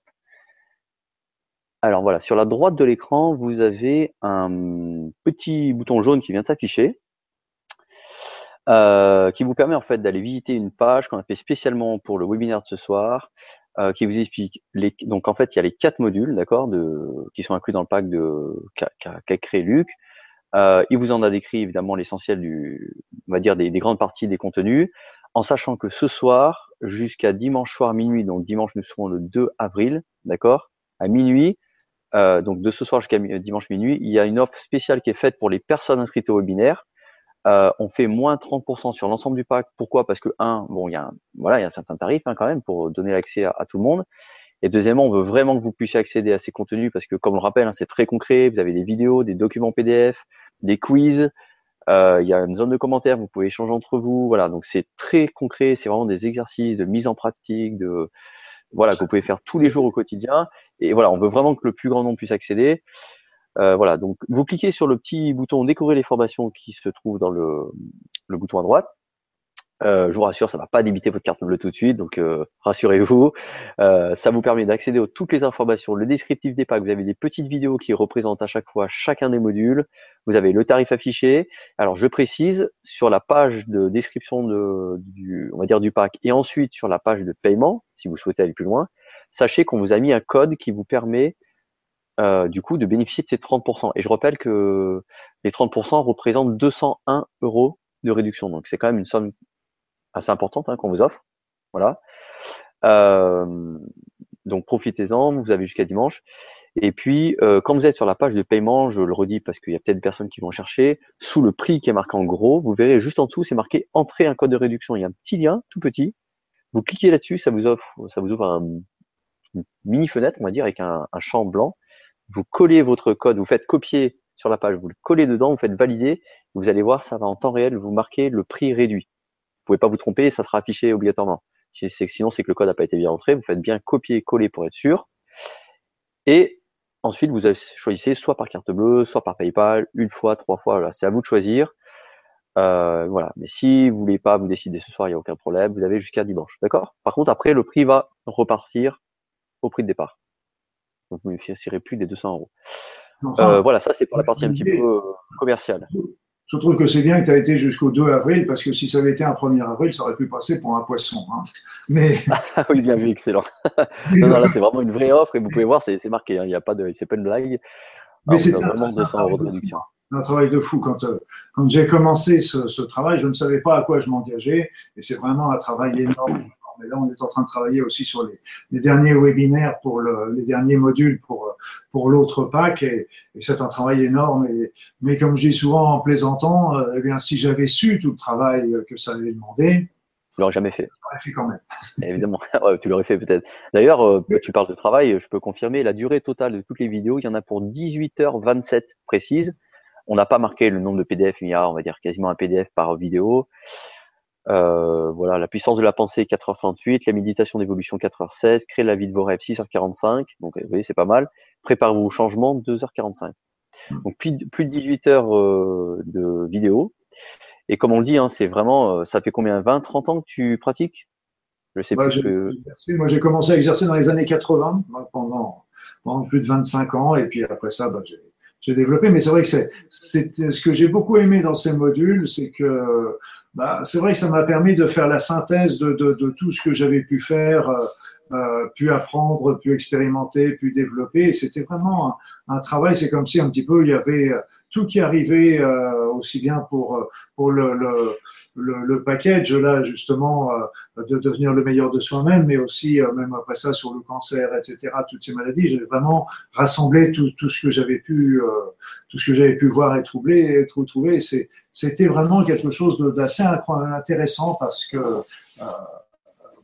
Alors voilà, sur la droite de l'écran, vous avez un petit bouton jaune qui vient s'afficher, euh, qui vous permet en fait d'aller visiter une page qu'on a fait spécialement pour le webinaire de ce soir, euh, qui vous explique les. Donc en fait, il y a les quatre modules, d'accord, de qui sont inclus dans le pack de qu'a créé Luc. Euh, il vous en a décrit évidemment l'essentiel du, on va dire des, des, grandes parties des contenus, en sachant que ce soir jusqu'à dimanche soir minuit, donc dimanche nous serons le 2 avril, d'accord, à minuit, euh, donc de ce soir jusqu'à dimanche minuit, il y a une offre spéciale qui est faite pour les personnes inscrites au webinaire. Euh, on fait moins 30% sur l'ensemble du pack. Pourquoi? Parce que un, bon, il y a un, voilà, il y a un certain tarif hein, quand même pour donner l'accès à, à, tout le monde. Et deuxièmement, on veut vraiment que vous puissiez accéder à ces contenus parce que, comme on le rappelle, hein, c'est très concret. Vous avez des vidéos, des documents PDF, des quiz. Euh, il y a une zone de commentaires, vous pouvez échanger entre vous. Voilà, donc c'est très concret. C'est vraiment des exercices de mise en pratique, de voilà que vous pouvez faire tous les jours au quotidien. Et voilà, on veut vraiment que le plus grand nombre puisse accéder. Euh, voilà, donc vous cliquez sur le petit bouton découvrir les formations qui se trouve dans le, le bouton à droite. Euh, je vous rassure, ça va pas débiter votre carte bleue tout de suite, donc euh, rassurez-vous. Euh, ça vous permet d'accéder à toutes les informations, le descriptif des packs. Vous avez des petites vidéos qui représentent à chaque fois chacun des modules. Vous avez le tarif affiché. Alors je précise sur la page de description de, du, on va dire du pack, et ensuite sur la page de paiement, si vous souhaitez aller plus loin, sachez qu'on vous a mis un code qui vous permet du coup de bénéficier de ces 30%. Et je rappelle que les 30% représentent 201 euros de réduction. Donc c'est quand même une somme assez importante hein, qu'on vous offre. Voilà. Euh, donc profitez-en, vous avez jusqu'à dimanche. Et puis, euh, quand vous êtes sur la page de paiement, je le redis parce qu'il y a peut-être personnes qui vont chercher, sous le prix qui est marqué en gros, vous verrez juste en dessous, c'est marqué entrer un code de réduction. Il y a un petit lien, tout petit. Vous cliquez là-dessus, ça vous offre, ça vous ouvre un, une mini fenêtre, on va dire, avec un, champ blanc. Vous collez votre code, vous faites copier sur la page, vous le collez dedans, vous faites valider. Vous allez voir, ça va en temps réel vous marquer le prix réduit pouvez pas vous tromper, ça sera affiché obligatoirement. sinon, c'est que le code n'a pas été bien entré. Vous faites bien copier-coller pour être sûr. Et ensuite, vous choisissez soit par carte bleue, soit par PayPal, une fois, trois fois. Voilà, c'est à vous de choisir. Euh, voilà. Mais si vous voulez pas vous décider ce soir, il n'y a aucun problème. Vous avez jusqu'à dimanche. D'accord? Par contre, après, le prix va repartir au prix de départ. Donc, vous ne bénéficierez plus des 200 euros. Euh, voilà, ça, c'est pour la partie un petit peu euh, commerciale. Je trouve que c'est bien que tu as été jusqu'au 2 avril, parce que si ça avait été un 1er avril, ça aurait pu passer pour un poisson. Hein. Mais... <laughs> oui, bien vu, excellent. non, non, là, c'est vraiment une vraie offre et vous pouvez voir, c'est marqué, hein. il n'y a pas de, c'est pas une blague. Mais c'est vraiment 200 euros de réduction. Un travail de fou. Quand, euh, quand j'ai commencé ce, ce, travail, je ne savais pas à quoi je m'engageais et c'est vraiment un travail énorme mais là, on est en train de travailler aussi sur les, les derniers webinaires pour le, les derniers modules pour, pour l'autre pack. Et, et c'est un travail énorme. Et, mais comme je dis souvent en plaisantant, euh, eh bien, si j'avais su tout le travail que ça avait demandé, tu l'aurais jamais fait. l'aurais fait quand même. <laughs> Évidemment, <laughs> ouais, tu l'aurais fait peut-être. D'ailleurs, euh, tu parles de travail, je peux confirmer la durée totale de toutes les vidéos. Il y en a pour 18h27 précises. On n'a pas marqué le nombre de PDF, il y a, on va dire, quasiment un PDF par vidéo. Euh, voilà, la puissance de la pensée 4h38, la méditation d'évolution 4h16, créer la vie de vos rêves 6h45, donc vous voyez c'est pas mal. Préparez-vous au changement 2h45. Hmm. Donc plus, plus de 18 heures euh, de vidéo. Et comme on le dit, hein, c'est vraiment, euh, ça fait combien 20, 30 ans que tu pratiques? Je sais pas. Moi j'ai commencé à exercer dans les années 80, pendant, pendant plus de 25 ans, et puis après ça, bah, j'ai j'ai développé. Mais c'est vrai que c'est, ce que j'ai beaucoup aimé dans ces modules, c'est que bah, c'est vrai que ça m'a permis de faire la synthèse de, de, de tout ce que j'avais pu faire, euh, euh pu apprendre, pu expérimenter, pu développer. C'était vraiment un, un travail. C'est comme si un petit peu il y avait tout qui arrivait euh, aussi bien pour pour le, le le, le, package là justement euh, de devenir le meilleur de soi-même, mais aussi euh, même après ça sur le cancer, etc. Toutes ces maladies, j'ai vraiment rassemblé tout, tout ce que j'avais pu euh, tout ce que j'avais pu voir et troubler et trouver. C'était vraiment quelque chose d'assez intéressant parce que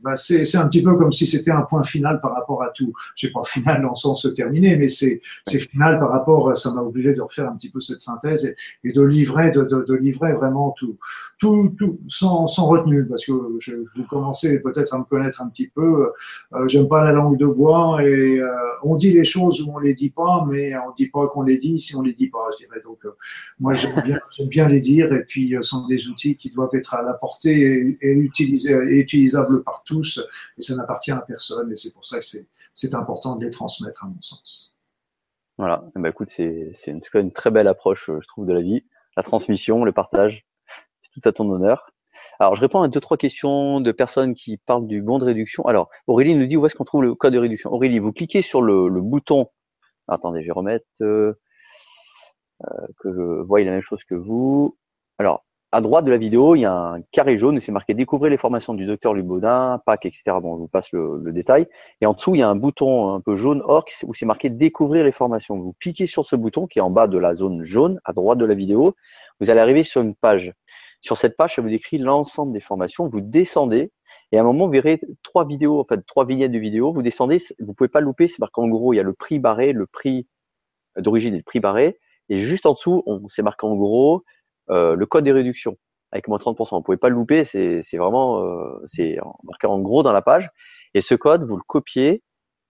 bah c'est un petit peu comme si c'était un point final par rapport à tout. Je sais pas final dans le sens terminé, mais c'est final par rapport. Ça m'a obligé de refaire un petit peu cette synthèse et, et de livrer, de, de, de, livrer vraiment tout, tout, tout sans, sans retenue, parce que je, vous commencez peut-être à me connaître un petit peu. Euh, J'aime pas la langue de bois et euh, on dit les choses où on les dit pas, mais on dit pas qu'on les dit si on les dit pas. Je dirais donc. Euh, moi, j'aime bien, bien les dire et puis euh, ce sont des outils qui doivent être à la portée et, et utilisés et utilisables partout et ça n'appartient à personne et c'est pour ça que c'est important de les transmettre à mon sens. Voilà, bah écoute, c'est en tout cas une très belle approche, je trouve, de la vie. La transmission, le partage, tout à ton honneur. Alors, je réponds à deux, trois questions de personnes qui parlent du bon de réduction. Alors, Aurélie nous dit où est-ce qu'on trouve le code de réduction? Aurélie, vous cliquez sur le, bouton. Attendez, je vais remettre euh, euh, que je voie la même chose que vous. Alors, à droite de la vidéo, il y a un carré jaune et c'est marqué découvrir les formations du docteur Lubaudin, PAC, etc. Bon, je vous passe le, détail. Et en dessous, il y a un bouton un peu jaune orc où c'est marqué découvrir les formations. Vous cliquez sur ce bouton qui est en bas de la zone jaune, à droite de la vidéo. Vous allez arriver sur une page. Sur cette page, ça vous décrit l'ensemble des formations. Vous descendez et à un moment, vous verrez trois vidéos, en fait, trois vignettes de vidéos. Vous descendez, vous pouvez pas louper. C'est marqué en gros, il y a le prix barré, le prix d'origine et le prix barré. Et juste en dessous, on s'est marqué en gros, euh, le code des réductions avec moins 30%. Vous pouvez pas le louper, c'est vraiment euh, c'est marqué en gros dans la page. Et ce code, vous le copiez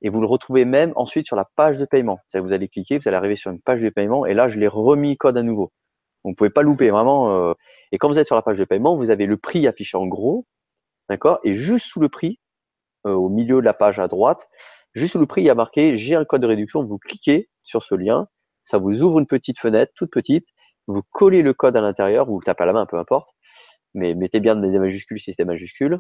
et vous le retrouvez même ensuite sur la page de paiement. C'est-à-dire vous allez cliquer, vous allez arriver sur une page de paiement et là je l'ai remis code à nouveau. Vous ne pouvez pas louper vraiment. Euh, Et quand vous êtes sur la page de paiement, vous avez le prix affiché en gros, d'accord? Et juste sous le prix, euh, au milieu de la page à droite, juste sous le prix, il y a marqué j'ai un code de réduction. Vous cliquez sur ce lien, ça vous ouvre une petite fenêtre, toute petite. Vous collez le code à l'intérieur, vous tapez à la main, peu importe, mais mettez bien des majuscules si c'est des majuscules.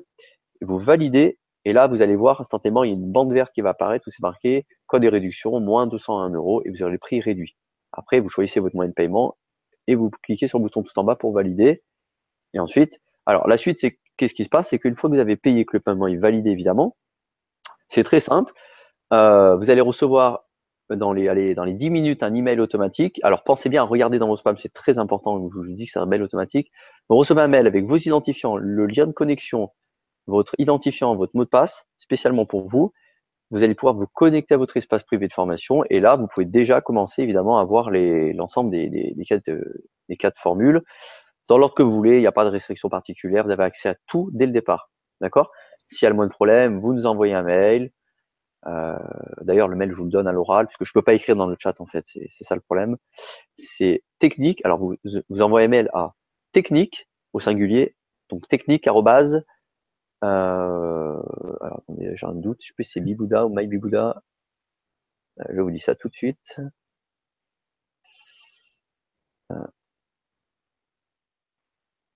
Vous validez et là, vous allez voir instantanément, il y a une bande verte qui va apparaître où c'est marqué code de réduction, moins 201 euros, et vous aurez le prix réduit. Après, vous choisissez votre moyen de paiement et vous cliquez sur le bouton tout en bas pour valider. Et ensuite, alors la suite, c'est qu'est-ce qui se passe C'est qu'une fois que vous avez payé, que le paiement est validé, évidemment, c'est très simple. Euh, vous allez recevoir dans les, dans les 10 minutes un email automatique. Alors pensez bien à regarder dans vos spams, c'est très important. Je vous dis que c'est un mail automatique. Vous recevez un mail avec vos identifiants, le lien de connexion, votre identifiant, votre mot de passe, spécialement pour vous. Vous allez pouvoir vous connecter à votre espace privé de formation et là, vous pouvez déjà commencer évidemment à voir l'ensemble des, des, cas de, des formules dans l'ordre que vous voulez. Il n'y a pas de restriction particulière. Vous avez accès à tout dès le départ. D'accord? S'il y a le moins de problème, vous nous envoyez un mail. Euh, D'ailleurs, le mail, je vous le donne à l'oral, puisque je peux pas écrire dans le chat, en fait. C'est ça le problème. C'est technique. Alors, vous, vous envoyez mail à technique, au singulier, donc technique, arrobase, euh, alors attendez, j'ai un doute, je sais plus si c'est Bibouda ou MyBibouda. Euh, je vous dis ça tout de suite. Euh,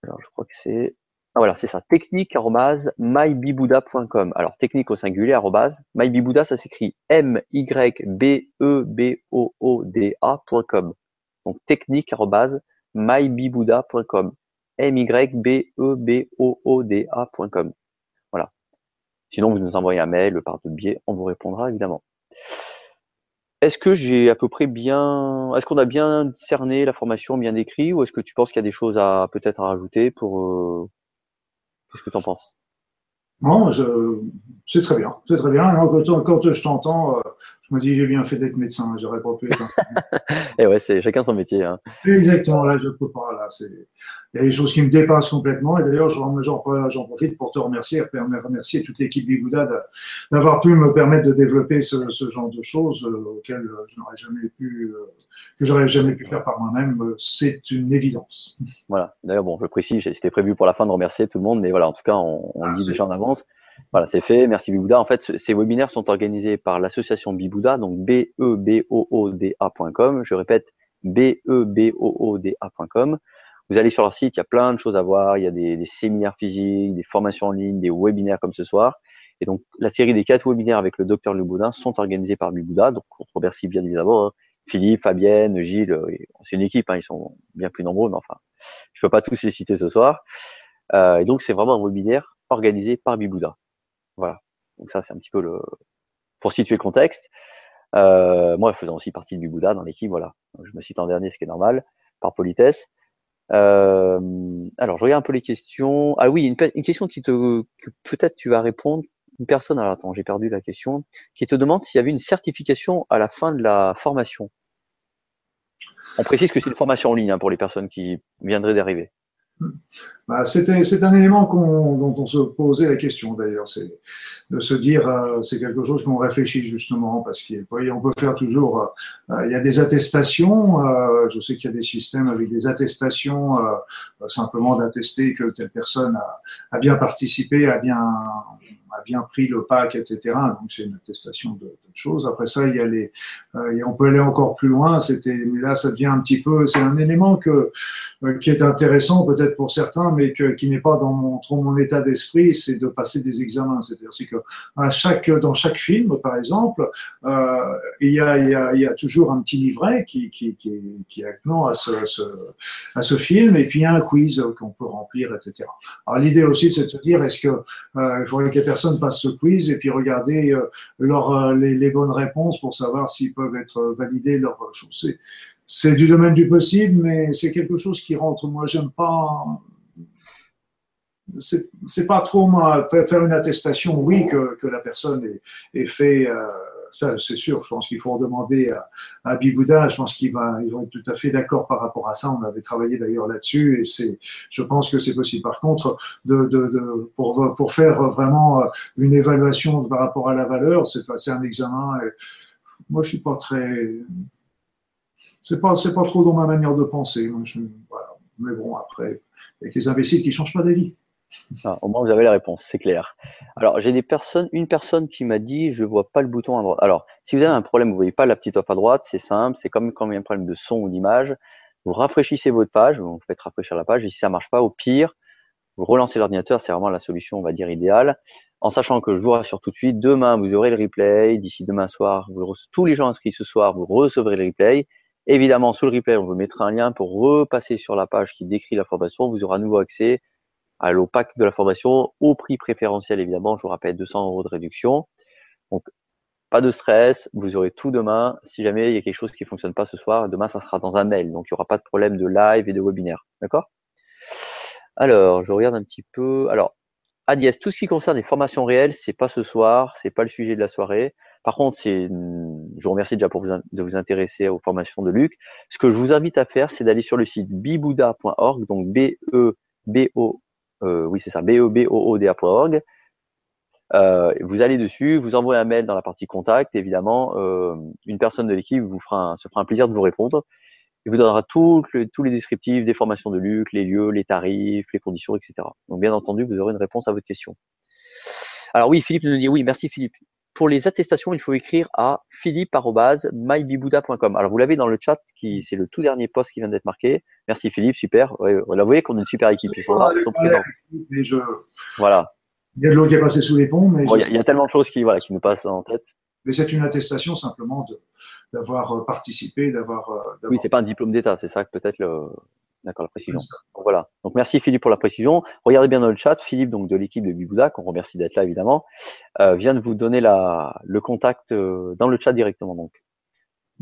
alors je crois que c'est ah, voilà, c'est ça, technique.mybibouda.com. Alors, technique au singulier, arrobase. MyBibouda, ça s'écrit M-Y-B-E-B-O-O-D-A.com. Donc, technique.mybibouda.com. M-Y-B-E-B-O-O-D-A.com. Sinon, vous nous envoyez un mail par d'autres biais, on vous répondra évidemment. Est-ce que j'ai à peu près bien, est-ce qu'on a bien cerné la formation, bien décrit, ou est-ce que tu penses qu'il y a des choses à peut-être à rajouter pour, euh, qu'est-ce que tu en penses? Non, c'est très bien, c'est très bien. quand, je t'entends, euh, je me dis, j'ai bien fait d'être médecin, j'aurais pas pu être. Et <laughs> eh ouais, c'est chacun son métier. Hein. Exactement, là, je peux pas. Là, il y a des choses qui me dépassent complètement. Et d'ailleurs, j'en, j'en, profite pour te remercier, remercier toute l'équipe Bigouda d'avoir pu me permettre de développer ce, ce genre de choses euh, auxquelles je n'aurais jamais pu, euh, que j'aurais jamais pu faire par moi-même. C'est une évidence. Voilà. D'ailleurs, bon, je précise, c'était prévu pour la fin de remercier tout le monde, mais voilà, en tout cas, on, on ah, dit déjà en avance. Voilà, c'est fait. Merci Bibouda. En fait, ces webinaires sont organisés par l'association Bibouda, donc B-E-B-O-O-D-A.com. Je répète, B-E-B-O-O-D-A.com. Vous allez sur leur site, il y a plein de choses à voir. Il y a des, séminaires physiques, des formations en ligne, des webinaires comme ce soir. Et donc, la série des quatre webinaires avec le docteur Leboudin sont organisés par Bibouda. Donc, on remercie bien évidemment hein, Philippe, Fabienne, Gilles. Euh, c'est une équipe, hein, ils sont bien plus nombreux, mais enfin, je peux pas tous les citer ce soir. Euh, et donc, c'est vraiment un webinaire organisé par Bibouda. Voilà. Donc ça, c'est un petit peu le pour situer le contexte. Euh, moi, faisant aussi partie du Bouddha dans l'équipe, voilà. je me cite en dernier, ce qui est normal, par politesse. Euh, alors, je regarde un peu les questions. Ah oui, une, question qui te, que peut-être tu vas répondre. Une personne, alors attends, j'ai perdu la question, qui te demande s'il y avait une certification à la fin de la formation. On précise que c'est une formation en ligne hein, pour les personnes qui viendraient d'arriver. Bah, c'est un élément dont on se posait la question d'ailleurs, c'est de se dire, euh, c'est quelque chose qu'on réfléchit justement, parce qu'on peut faire toujours, euh, euh, il y a des attestations, je sais qu'il y a des systèmes avec des attestations, simplement d'attester que telle personne a, a, bien participé, a bien, a bien pris le pack, etc. Donc c'est une attestation de, de, choses. Après ça, il y a les, on peut aller encore plus loin, c'était, mais là ça devient un petit peu, c'est un élément que, qui est intéressant peut-être pour certains, mais qui n'est pas dans mon, état d'esprit, c'est de passer des examens. C'est-à-dire c'est que dans chaque film, par exemple, euh, il, y a, toujours un petit livret qui, est attenant à ce, film, et puis il y a un quiz qu'on peut remplir, etc. Alors l'idée aussi, c'est de se dire, est-ce que euh, faudrait que les personnes passent ce quiz et puis regarder euh, euh, les, les, bonnes réponses pour savoir s'ils peuvent être validés leur c'est du domaine du possible, mais c'est quelque chose qui rentre. Moi, j'aime pas c'est pas trop faire une attestation, oui, que, la personne est, fait. Euh, ça, c'est sûr. Je pense qu'il faut en demander à, à Bibouda. Je pense qu'ils vont être tout à fait d'accord par rapport à ça. On avait travaillé d'ailleurs là-dessus, et c'est, je pense que c'est possible. Par contre, pour, faire vraiment une évaluation par rapport à la valeur, c'est passer un examen. Moi, je suis pas très, c'est pas, pas trop dans ma manière de penser. Mais bon, après, il y a des imbéciles qui changent pas d'avis. Ah, au moins, vous avez la réponse, c'est clair. Alors, j'ai des personnes, une personne qui m'a dit, je vois pas le bouton à droite. Alors, si vous avez un problème, vous voyez pas la petite offre à droite, c'est simple, c'est comme quand il y a un problème de son ou d'image. Vous rafraîchissez votre page, vous faites rafraîchir la page, et si ça marche pas, au pire, vous relancez l'ordinateur, c'est vraiment la solution, on va dire, idéale. En sachant que je vous rassure tout de suite, demain, vous aurez le replay. D'ici demain soir, tous les gens inscrits ce soir, vous recevrez le replay. Évidemment, sous le replay, on vous mettra un lien pour repasser sur la page qui décrit la formation. Vous aurez à nouveau accès à l'OPAC de la formation au prix préférentiel, évidemment. Je vous rappelle, 200 euros de réduction. Donc, pas de stress. Vous aurez tout demain. Si jamais il y a quelque chose qui fonctionne pas ce soir, demain, ça sera dans un mail. Donc, il n'y aura pas de problème de live et de webinaire. D'accord? Alors, je regarde un petit peu. Alors, Adiès, tout ce qui concerne les formations réelles, c'est pas ce soir, c'est pas le sujet de la soirée. Par contre, c'est, je vous remercie déjà pour vous, de vous intéresser aux formations de Luc. Ce que je vous invite à faire, c'est d'aller sur le site bibouda.org, donc B E B O, euh, oui c'est ça, B E B O O D A.org. Euh, vous allez dessus, vous envoyez un mail dans la partie contact, évidemment, euh, une personne de l'équipe vous fera, se fera un plaisir de vous répondre. Il vous donnera tous les descriptifs des formations de Luc, les lieux, les tarifs, les conditions, etc. Donc, bien entendu, vous aurez une réponse à votre question. Alors oui, Philippe nous dit oui, merci Philippe. Pour les attestations, il faut écrire à philippe.mybibouda.com. Alors vous l'avez dans le chat, qui c'est le tout dernier post qui vient d'être marqué. Merci Philippe, super. Ouais, vous voyez qu'on a une super équipe. Ils sont là, ils sont présents. Voilà. Il y a de l'eau qui est passée sous les ponts, mais il, y a, il y, a, tellement de choses qui voilà qui nous passent en tête mais c'est une attestation simplement d'avoir euh, participé, d'avoir. Euh, oui, c'est pas un diplôme d'État, c'est ça peut-être le. D'accord, la précision. Donc, voilà. Donc merci Philippe pour la précision. Regardez bien dans le chat, Philippe donc de l'équipe de Bibouda, qu'on remercie d'être là évidemment, euh, vient de vous donner la, le contact euh, dans le chat directement. Donc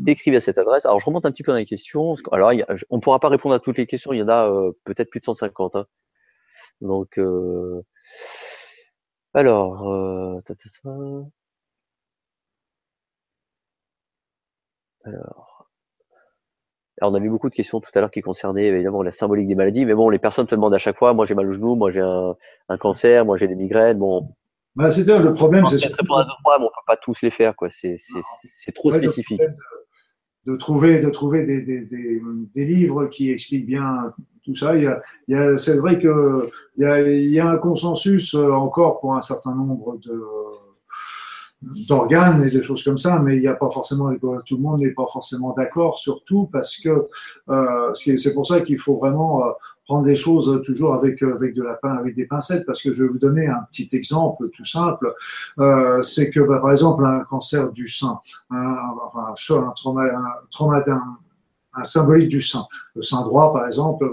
écrivez à cette adresse. Alors je remonte un petit peu dans les questions. Alors on ne pourra pas répondre à toutes les questions. Il y en a euh, peut-être plus de 150. Hein. Donc alors. Alors, on a vu beaucoup de questions tout à l'heure qui concernaient évidemment la symbolique des maladies, mais bon, les personnes te demandent à chaque fois, moi j'ai mal au genou, moi j'ai un, cancer, moi j'ai des migraines, bon. Bah, c'est le problème, c'est. Répondre à deux fois, mais on peut pas tous les faire, quoi. C'est, trop spécifique. De, trouver, de trouver des, des, des, livres qui expliquent bien tout ça. Il y a, c'est vrai que il y, a, il y a un consensus euh, encore pour un certain nombre de d'organes et de choses comme ça, mais il n'y a pas forcément, tout le monde n'est pas forcément d'accord surtout parce que euh, c'est pour ça qu'il faut vraiment euh, prendre des choses toujours avec avec de la avec des pincettes parce que je vais vous donner un petit exemple tout simple euh, c'est que bah, par exemple un cancer du sein un, enfin, un, trauma, un trauma un symbolique du sein. Le sein droit, par exemple,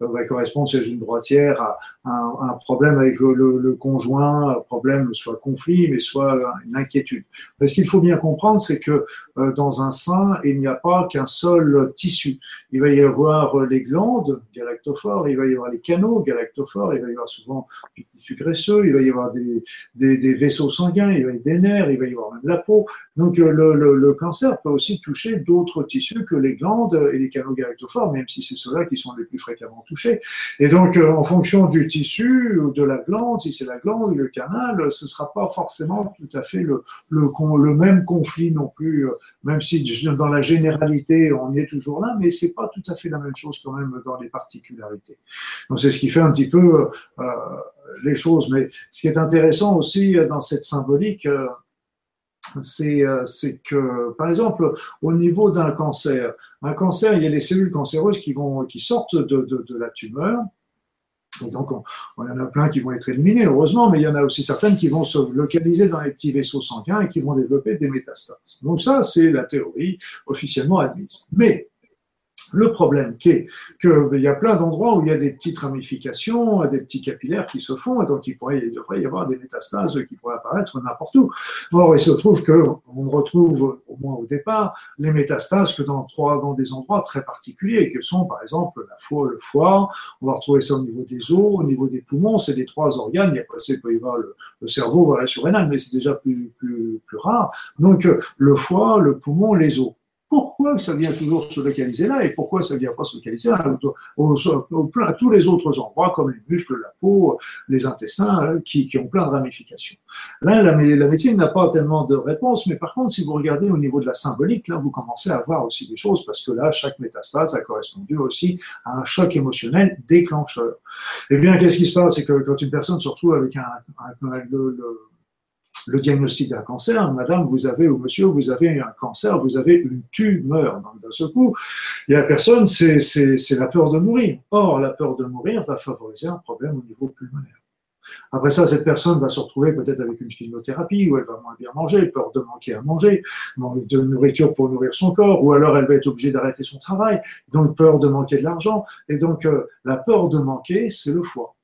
va, correspondre chez une droitière à, un, problème avec le, conjoint, un problème soit conflit, mais soit une inquiétude. Mais ce qu'il faut bien comprendre, c'est que euh, dans un sein, il n'y a pas qu'un seul tissu. Il va y avoir les glandes galactophores, il va y avoir les canaux galactophores, il va y avoir souvent du tissu graisseux, il va y avoir des, des, vaisseaux sanguins, il va y avoir des nerfs, il va y avoir même la peau. Donc euh, le, le cancer peut aussi toucher d'autres tissus que les glandes et les canaux galactophores, même si c'est ceux-là qui sont les plus fréquemment touchés. Et donc, euh, en fonction du tissu de la glande, si c'est la glande le canal, ce ne sera pas forcément tout à fait le, le, même conflit non plus, euh, même si dans la généralité, on est toujours là, mais c'est pas tout à fait la même chose quand même dans les particularités. Donc, c'est ce qui fait un petit peu euh, les choses. Mais ce qui est intéressant aussi dans cette symbolique, euh, c'est que, par exemple, au niveau d'un cancer, un cancer, il y a les cellules cancéreuses qui, vont, qui sortent de, de la tumeur. Et donc, il y en a plein qui vont être éliminés, heureusement, mais il y en a aussi certaines qui vont se localiser dans les petits vaisseaux sanguins et qui vont développer des métastases. Donc ça, c'est la théorie officiellement admise. Mais le problème qui qu'il y a plein d'endroits où il y a des petites ramifications, des petits capillaires qui se font, et donc il, pourrait, devrait y avoir des métastases qui pourraient apparaître n'importe où. Or, il se trouve qu'on retrouve, au moins au départ, les métastases que dans, trois, dans des endroits très particuliers, que sont par exemple la foie, le foie, on va retrouver ça au niveau des os, au niveau des poumons, c'est les trois organes, il, y a, il peut y avoir le, cerveau, voilà, surrénal, mais c'est déjà plus, plus, plus rare. Donc, le foie, le poumon, les os. Pourquoi ça vient toujours se localiser là et pourquoi ça vient pas se localiser à tous les autres endroits comme les muscles, la peau, les intestins, hein, qui, ont plein de ramifications. Là, la, médecine n'a pas tellement de réponses, mais par contre, si vous regardez au niveau de la symbolique, là, vous commencez à voir aussi des choses parce que là, chaque métastase a correspondu aussi à un choc émotionnel déclencheur. Eh bien, qu'est-ce qui se passe? C'est que quand une personne se retrouve avec un, le, le diagnostic d'un cancer, madame, vous avez, ou monsieur, vous avez un cancer, vous avez une tumeur. D'un seul coup, il y personne, c'est la peur de mourir. Or, la peur de mourir va favoriser un problème au niveau pulmonaire. Après ça, cette personne va se retrouver peut-être avec une chimiothérapie, où elle va moins bien manger, peur de manquer à manger, manque de nourriture pour nourrir son corps, ou alors elle va être obligée d'arrêter son travail, donc peur de manquer de l'argent. Et donc, euh, la peur de manquer, c'est le foie.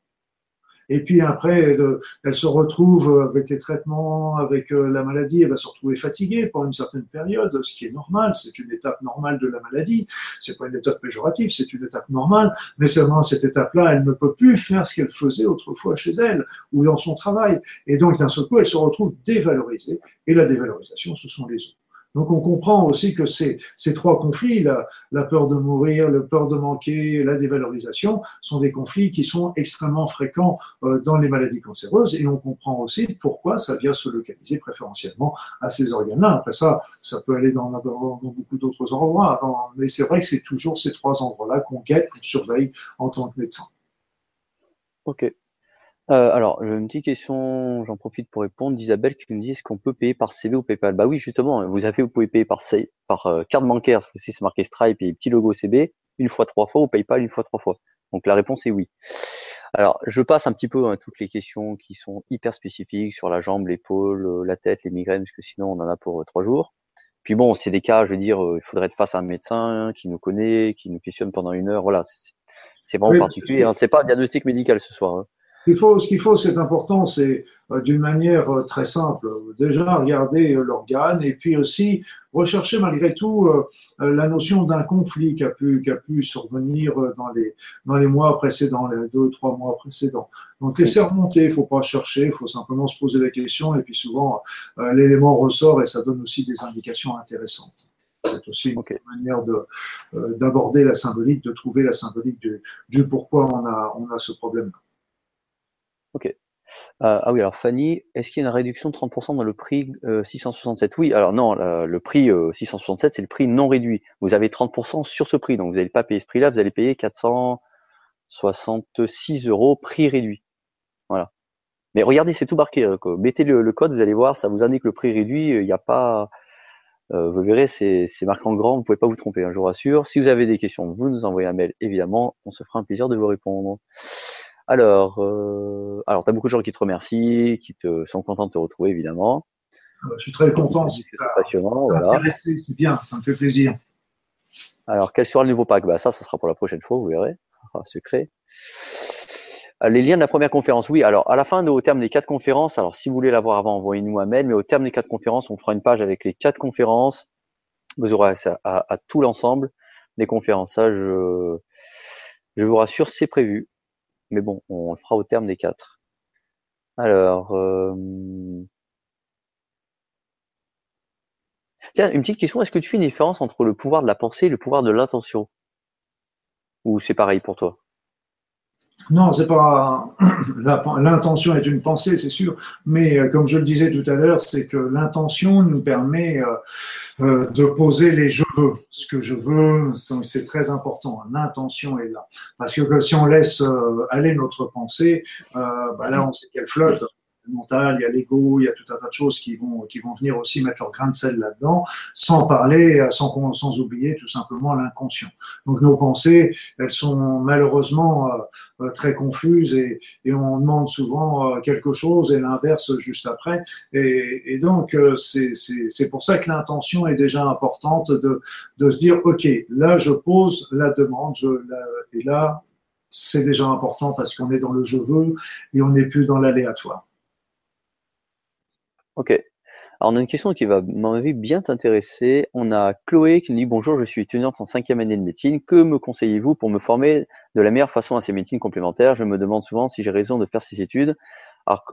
Et puis après, elle, se retrouve avec les traitements, avec euh, la maladie, elle va se retrouver fatiguée pendant une certaine période, ce qui est normal, c'est une étape normale de la maladie. C'est pas une étape péjorative, c'est une étape normale. Mais seulement cette étape-là, elle ne peut plus faire ce qu'elle faisait autrefois chez elle ou dans son travail. Et donc d'un seul coup, elle se retrouve dévalorisée. Et la dévalorisation, ce sont les autres. Donc on comprend aussi que ces, trois conflits, la, la, peur de mourir, la peur de manquer, la dévalorisation, sont des conflits qui sont extrêmement fréquents euh, dans les maladies cancéreuses et on comprend aussi pourquoi ça vient se localiser préférentiellement à ces organes-là. Après ça, ça peut aller dans, dans beaucoup d'autres endroits, mais c'est vrai que c'est toujours ces trois endroits-là qu'on guette, qu'on surveille en tant que médecin. Ok. Euh, alors, une petite question, j'en profite pour répondre, d'Isabelle qui nous dit est-ce qu'on peut payer par CB ou PayPal? Bah oui, justement, vous avez, vous pouvez payer par, par euh, carte bancaire, parce que c'est marqué Stripe et petit logo CB, une fois trois fois, ou PayPal une fois trois fois. Donc la réponse est oui. Alors, je passe un petit peu à hein, toutes les questions qui sont hyper spécifiques sur la jambe, l'épaule, euh, la tête, les migraines, parce que sinon on en a pour trois jours. Puis bon, c'est des cas, je veux dire, il faudrait être face à un médecin qui nous connaît, qui nous questionne pendant une heure. Voilà, c'est vraiment particulier. Hein. C'est pas un diagnostic médical ce soir. Hein. Il faut, ce qu'il faut, c'est important, c'est euh, d'une manière euh, très simple, déjà regarder euh, l'organe et puis aussi rechercher malgré tout la notion d'un conflit qui a pu, qui a pu survenir dans les, dans les mois précédents, les deux, trois mois précédents. Donc laisser remonter, il faut pas chercher, il faut simplement se poser la question et puis souvent l'élément ressort et ça donne aussi des indications intéressantes. C'est aussi une manière d'aborder la symbolique, de trouver la symbolique du, du pourquoi on a, on a ce problème-là. Ok. Euh, ah oui, alors Fanny, est-ce qu'il y a une réduction de 30% dans le prix 667 euh, Oui, alors non, le prix 667, euh, c'est le prix non réduit. Vous avez 30% sur ce prix, donc vous n'allez pas payer ce prix-là, vous allez payer 466 euros prix réduit. Voilà. Mais regardez, c'est tout marqué. Mettez le, code, vous allez voir, ça vous indique le prix réduit. Il n'y a pas, vous verrez, c'est marqué en grand, vous ne pouvez pas vous tromper, hein, je vous rassure. Si vous avez des questions, vous nous envoyez un mail, évidemment, on se fera un plaisir de vous répondre. Alors, euh, alors tu as beaucoup de gens qui te remercient, qui te sont contents de te retrouver, évidemment. Euh, je suis très content. C'est passionnant. Voilà. C'est bien, ça me fait plaisir. Alors, quel sera le nouveau pack? Bah, Ça, ça sera pour la prochaine fois, vous verrez. Ah, secret. Euh, les liens de la première conférence, oui. Alors, à la fin, au terme des quatre conférences, alors si vous voulez l'avoir avant, envoyez-nous un mail, mais au terme des quatre conférences, on fera une page avec les quatre conférences. Vous aurez accès à, tout l'ensemble des conférences. Ça, je, je vous rassure, c'est prévu. Mais bon, on le fera au terme des quatre. Alors, euh, tiens, une petite question. Est-ce que tu fais une différence entre le pouvoir de la pensée et le pouvoir de l'intention? Ou c'est pareil pour toi? Non, c'est pas <clears throat> l'intention est une pensée, c'est sûr, mais euh, comme je le disais tout à l'heure, c'est que l'intention nous permet euh, euh, de poser les je veux. Ce que je veux, c'est très important. L'intention est là, parce que si on laisse aller notre pensée, bah là on sait qu'elle flotte mental, il y a l'ego, il y a tout un tas de choses qui vont, qui vont venir aussi mettre leur grain de sel là-dedans, sans parler, sans, sans oublier tout simplement l'inconscient. Donc nos pensées, elles sont malheureusement euh, euh, très confuses et, et, on demande souvent euh, quelque chose et l'inverse juste après. Et, et donc c'est pour ça que l'intention est déjà importante de, de se dire, OK, là je pose la demande, je, et là c'est déjà important parce qu'on est dans le je veux et on n'est plus dans l'aléatoire. Ok. Alors, on a une question qui va, m'en bien t'intéresser. On a Chloé qui nous dit Bonjour, je suis étudiante en cinquième année de médecine. Que me conseillez-vous pour me former de la meilleure façon à ces médecines complémentaires? Je me demande souvent si j'ai raison de faire ces études,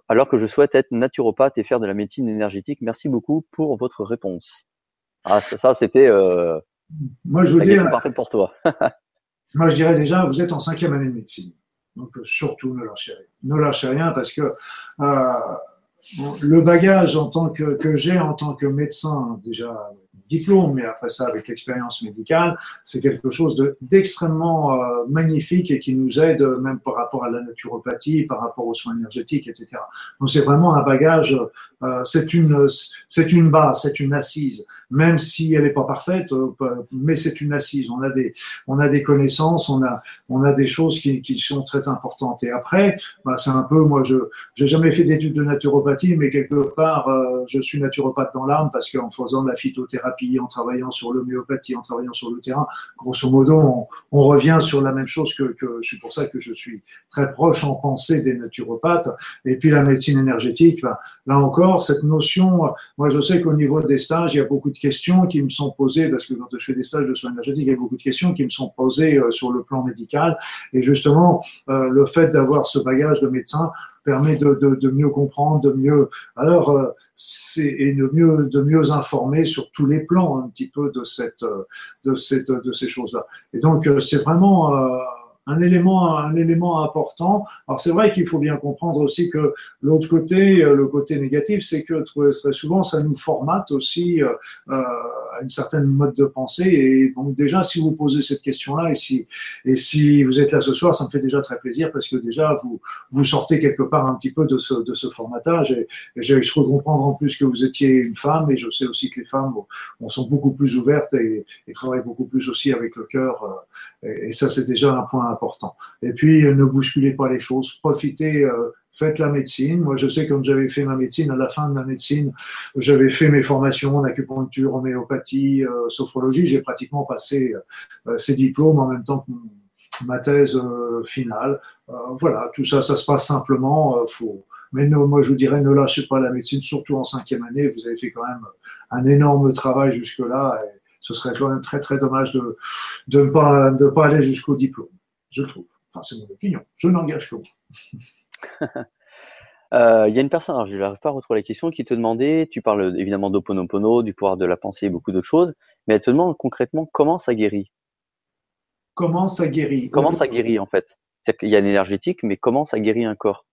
alors, que je souhaite être naturopathe et faire de la médecine énergétique. Merci beaucoup pour votre réponse. Ah, ça, c'était. Euh, moi, je vous dis. parfaite pour toi. <laughs> moi, je dirais déjà, vous êtes en cinquième année de médecine. Donc, surtout, ne lâchez rien. Ne lâchez rien parce que le bagage en tant que, que j'ai en tant que médecin, déjà diplôme, mais après ça, avec l'expérience médicale, c'est quelque chose d'extrêmement euh, magnifique et qui nous aide même par rapport à la naturopathie, par rapport aux soins énergétiques, etc. Donc c'est vraiment un bagage, euh, c'est une, c'est une base, c'est une assise même si elle n'est pas parfaite, euh, mais c'est une assise. On a des, on a des connaissances, on a, on a des choses qui, qui sont très importantes. Et après, bah, c'est un peu, moi, je, j'ai jamais fait d'études de naturopathie, mais quelque part, euh, je suis naturopathe dans l'âme parce qu'en faisant de la phytothérapie, en travaillant sur l'homéopathie, en travaillant sur le terrain, grosso modo, on, on revient sur la même chose que, que c'est pour ça que je suis très proche en pensée des naturopathes. Et puis la médecine énergétique, bah, là encore, cette notion, moi, je sais qu'au niveau des stages, il y a beaucoup questions qui me sont posées, parce que quand je fais des stages de soins énergétiques, il y a beaucoup de questions qui me sont posées euh, sur le plan médical. Et justement, euh, le fait d'avoir ce bagage de médecin permet de, de, de, mieux comprendre, de mieux, alors, euh, et de mieux, de mieux informer sur tous les plans un petit peu de cette, de cette, de ces choses-là. Et donc, c'est vraiment, un élément, un élément important. Alors c'est vrai qu'il faut bien comprendre aussi que l'autre côté, euh, le côté négatif, c'est que très souvent ça nous formate aussi euh, euh, une certaine mode de pensée. Et donc déjà, si vous posez cette question-là et si et si vous êtes là ce soir, ça me fait déjà très plaisir parce que déjà vous vous sortez quelque part un petit peu de ce de ce formatage. Et, et je trouve comprendre en plus que vous étiez une femme et je sais aussi que les femmes bon, sont beaucoup plus ouvertes et, et, travaillent beaucoup plus aussi avec le cœur. Et, et ça, c'est déjà un point important. Et puis, ne bousculez pas les choses, profitez, euh, faites la médecine. Moi, je sais quand j'avais fait ma médecine, à la fin de ma médecine, j'avais fait mes formations en acupuncture, homéopathie, euh, sophrologie. J'ai pratiquement passé ces diplômes en même temps que ma thèse finale. voilà, tout ça, ça se passe simplement. faut, mais moi, je vous dirais, ne lâchez pas la médecine, surtout en cinquième année. Vous avez fait quand même un énorme travail jusque-là. Ce serait quand même très, très dommage de, ne pas, de pas aller jusqu'au diplôme je trouve. Enfin, c'est mon opinion. Je n'engage que moi. <laughs> <laughs> Euh, il y a une personne, alors je n'arrive pas à retrouver la question, qui te demandait, tu parles évidemment d'Oponopono, du pouvoir de la pensée et beaucoup d'autres choses, mais elle te demande concrètement comment ça guérit. Comment ça guérit? Comment ça guérit en fait? C'est qu'il y a l'énergétique, mais comment ça guérit un corps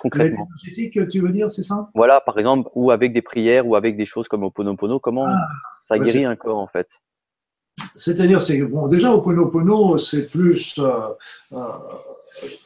concrètement? L'énergétique, tu veux dire, c'est ça? Voilà, par exemple, ou avec des prières, ou avec des choses comme Oponopono, comment ah, ça guérit un corps en fait? C'est-à-dire, c'est bon, déjà au Pono c'est plus euh, euh,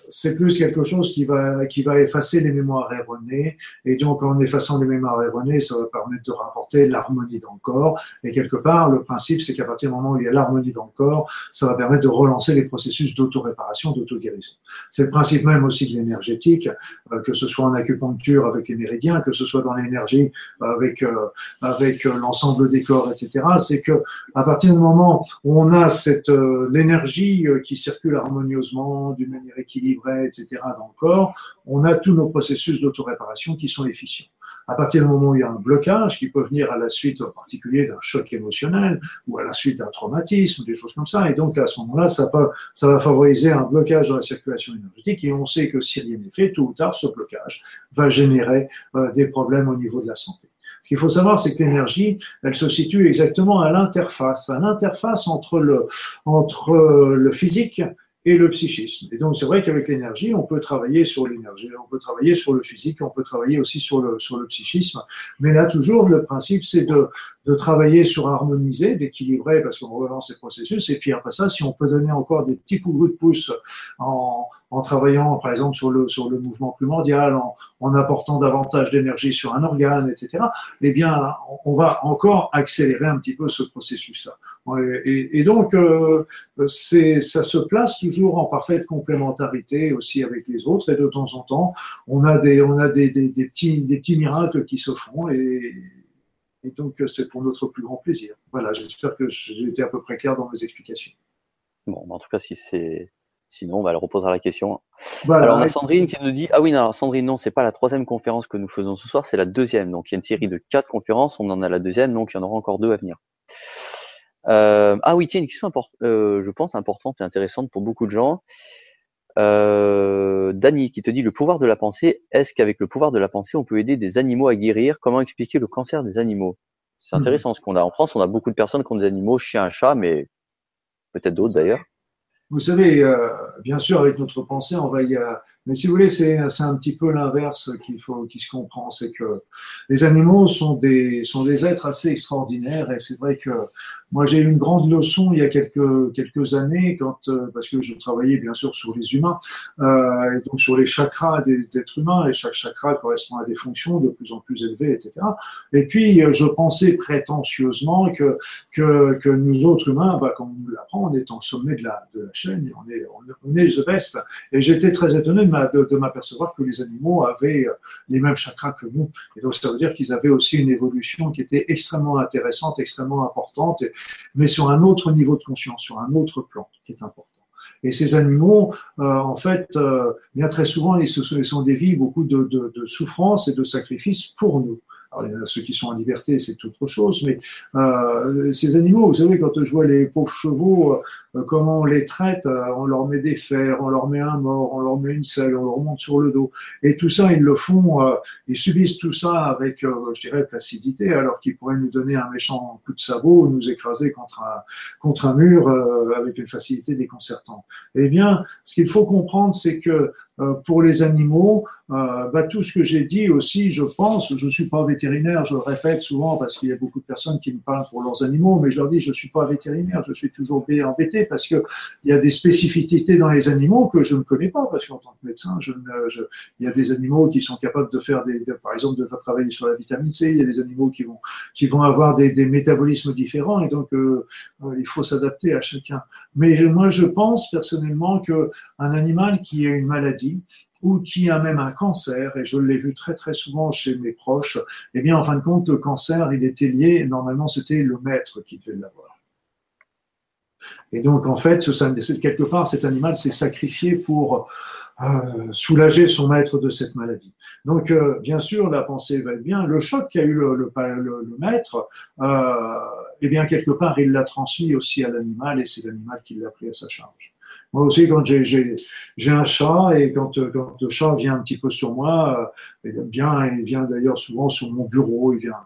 c'est plus quelque chose qui va, qui va effacer les mémoires erronées. Et donc, en effaçant les mémoires erronées, ça va permettre de rapporter l'harmonie dans le corps. Et quelque part, le principe, c'est qu'à partir du moment où il y a l'harmonie dans le corps, ça va permettre de relancer les processus d'auto-réparation, d'auto-guérison. C'est le principe même aussi de l'énergétique, euh, que ce soit en acupuncture avec les méridiens, que ce soit dans l'énergie avec, euh, avec euh, l'ensemble des corps, etc. C'est que à partir du moment où on a cette, l'énergie qui circule harmonieusement d'une manière équilibré, etc. dans le corps, on a tous nos processus d'autoréparation qui sont efficients. À partir du moment où il y a un blocage qui peut venir à la suite en particulier d'un choc émotionnel ou à la suite d'un traumatisme, des choses comme ça, et donc à ce moment-là, ça, va favoriser un blocage dans la circulation énergétique et on sait que si rien n'est fait, tôt ou tard, ce blocage va générer euh, des problèmes au niveau de la santé. Ce qu'il faut savoir, c'est que l'énergie, elle se situe exactement à l'interface, à l'interface entre le, entre le physique et le psychisme. Et donc, c'est vrai qu'avec l'énergie, on peut travailler sur l'énergie, on peut travailler sur le physique, on peut travailler aussi sur le, sur le psychisme. Mais là, toujours, le principe, c'est de, de travailler sur harmoniser, d'équilibrer, parce qu'on relance ces processus. Et puis après ça, si on peut donner encore des petits coups de pouce en, en travaillant, par exemple, sur le, sur le mouvement primordial, en, en apportant davantage d'énergie sur un organe, etc., eh bien, on va encore accélérer un petit peu ce processus-là. Et, et, donc, euh, ça se place toujours en parfaite complémentarité aussi avec les autres. Et de temps en temps, on a des, on a des, des, des petits, des petits miracles qui se font. Et, et donc, c'est pour notre plus grand plaisir. Voilà, j'espère que j'ai été à peu près clair dans mes explications. Bon, en tout cas, si c'est Sinon, bah, elle reposera la question. Alors, on a Sandrine qui nous dit Ah oui, non, Sandrine, non, c'est pas la troisième conférence que nous faisons ce soir, c'est la deuxième. Donc, il y a une série de quatre conférences, on en a la deuxième, donc il y en aura encore deux à venir. Euh, ah oui, tiens, une question importante, euh, je pense importante et intéressante pour beaucoup de gens. Euh, Dany qui te dit le pouvoir de la pensée. Est-ce qu'avec le pouvoir de la pensée, on peut aider des animaux à guérir? Comment expliquer le cancer des animaux? C'est intéressant ce qu'on a. En France, on a beaucoup de personnes qui ont des animaux, chiens, chats, mais peut-être d'autres d'ailleurs. Vous savez, euh, bien sûr, avec notre pensée, on va y, mais si vous voulez, c'est un petit peu l'inverse qu'il faut, qui se comprend, c'est que les animaux sont des sont des êtres assez extraordinaires et c'est vrai que moi j'ai eu une grande leçon il y a quelques quelques années quand euh, parce que je travaillais bien sûr sur les humains euh, et donc sur les chakras des, êtres humains et chaque chakra correspond à des fonctions de plus en plus élevées, etc. Et puis euh, je pensais prétentieusement que que, que nous autres humains, bah, comme on nous l'apprend, on est en sommet de la de la chaîne, on est on est the best. Et j'étais très étonné de, m'apercevoir que les animaux avaient euh, les mêmes chakras que nous. Et donc, ça veut dire qu'ils avaient aussi une évolution qui était extrêmement intéressante, extrêmement importante, mais sur un autre niveau de conscience, sur un autre plan qui est important. Et ces animaux, euh, en fait, euh, bien très souvent, ils, sont des vies beaucoup de, de, de souffrance et de sacrifices pour nous. Alors, il y en a ceux qui sont en liberté, c'est autre chose, mais euh, ces animaux, vous savez, quand je vois les pauvres chevaux, euh, comment on les traite, euh, on leur met des fers, on leur met un mort, on leur met une selle, on leur monte sur le dos. Et tout ça, ils le font, euh, ils subissent tout ça avec, je dirais, placidité, alors qu'ils pourraient nous donner un méchant coup de sabot ou nous écraser contre un, contre un mur avec une facilité déconcertante. Eh bien, ce qu'il faut comprendre, c'est que euh, pour les animaux, euh, bah, tout ce que j'ai dit aussi, je pense, je ne suis pas vétérinaire, je le répète souvent parce qu'il y a beaucoup de personnes qui me parlent pour leurs animaux, mais je leur dis je ne suis pas vétérinaire, je suis toujours embêté parce qu'il y a des spécificités dans les animaux que je ne connais pas, parce qu'en tant que médecin, il y a des animaux qui sont capables de faire des, par exemple, de travailler sur la vitamine C, il y a des animaux qui vont, avoir des, des métabolismes différents et donc euh, il faut s'adapter à chacun. Mais moi, je pense personnellement que un animal qui a une maladie ou qui a même un cancer, et je l'ai vu très très souvent chez mes proches, eh bien en fin de compte, le cancer, il était lié, normalement c'était le maître qui devait l'avoir. Et donc en fait, quelque part, cet animal s'est sacrifié pour euh, soulager son maître de cette maladie. Donc euh, bien sûr, la pensée va être bien. Le choc qu'a eu le, le, maître, euh, eh bien quelque part, il l'a transmis aussi à l'animal, et c'est l'animal qui l'a pris à sa charge. Moi aussi, quand j'ai un chat et quand, quand, le chat vient un petit peu sur moi, euh, il aime bien, il vient d'ailleurs souvent sur mon bureau, il vient,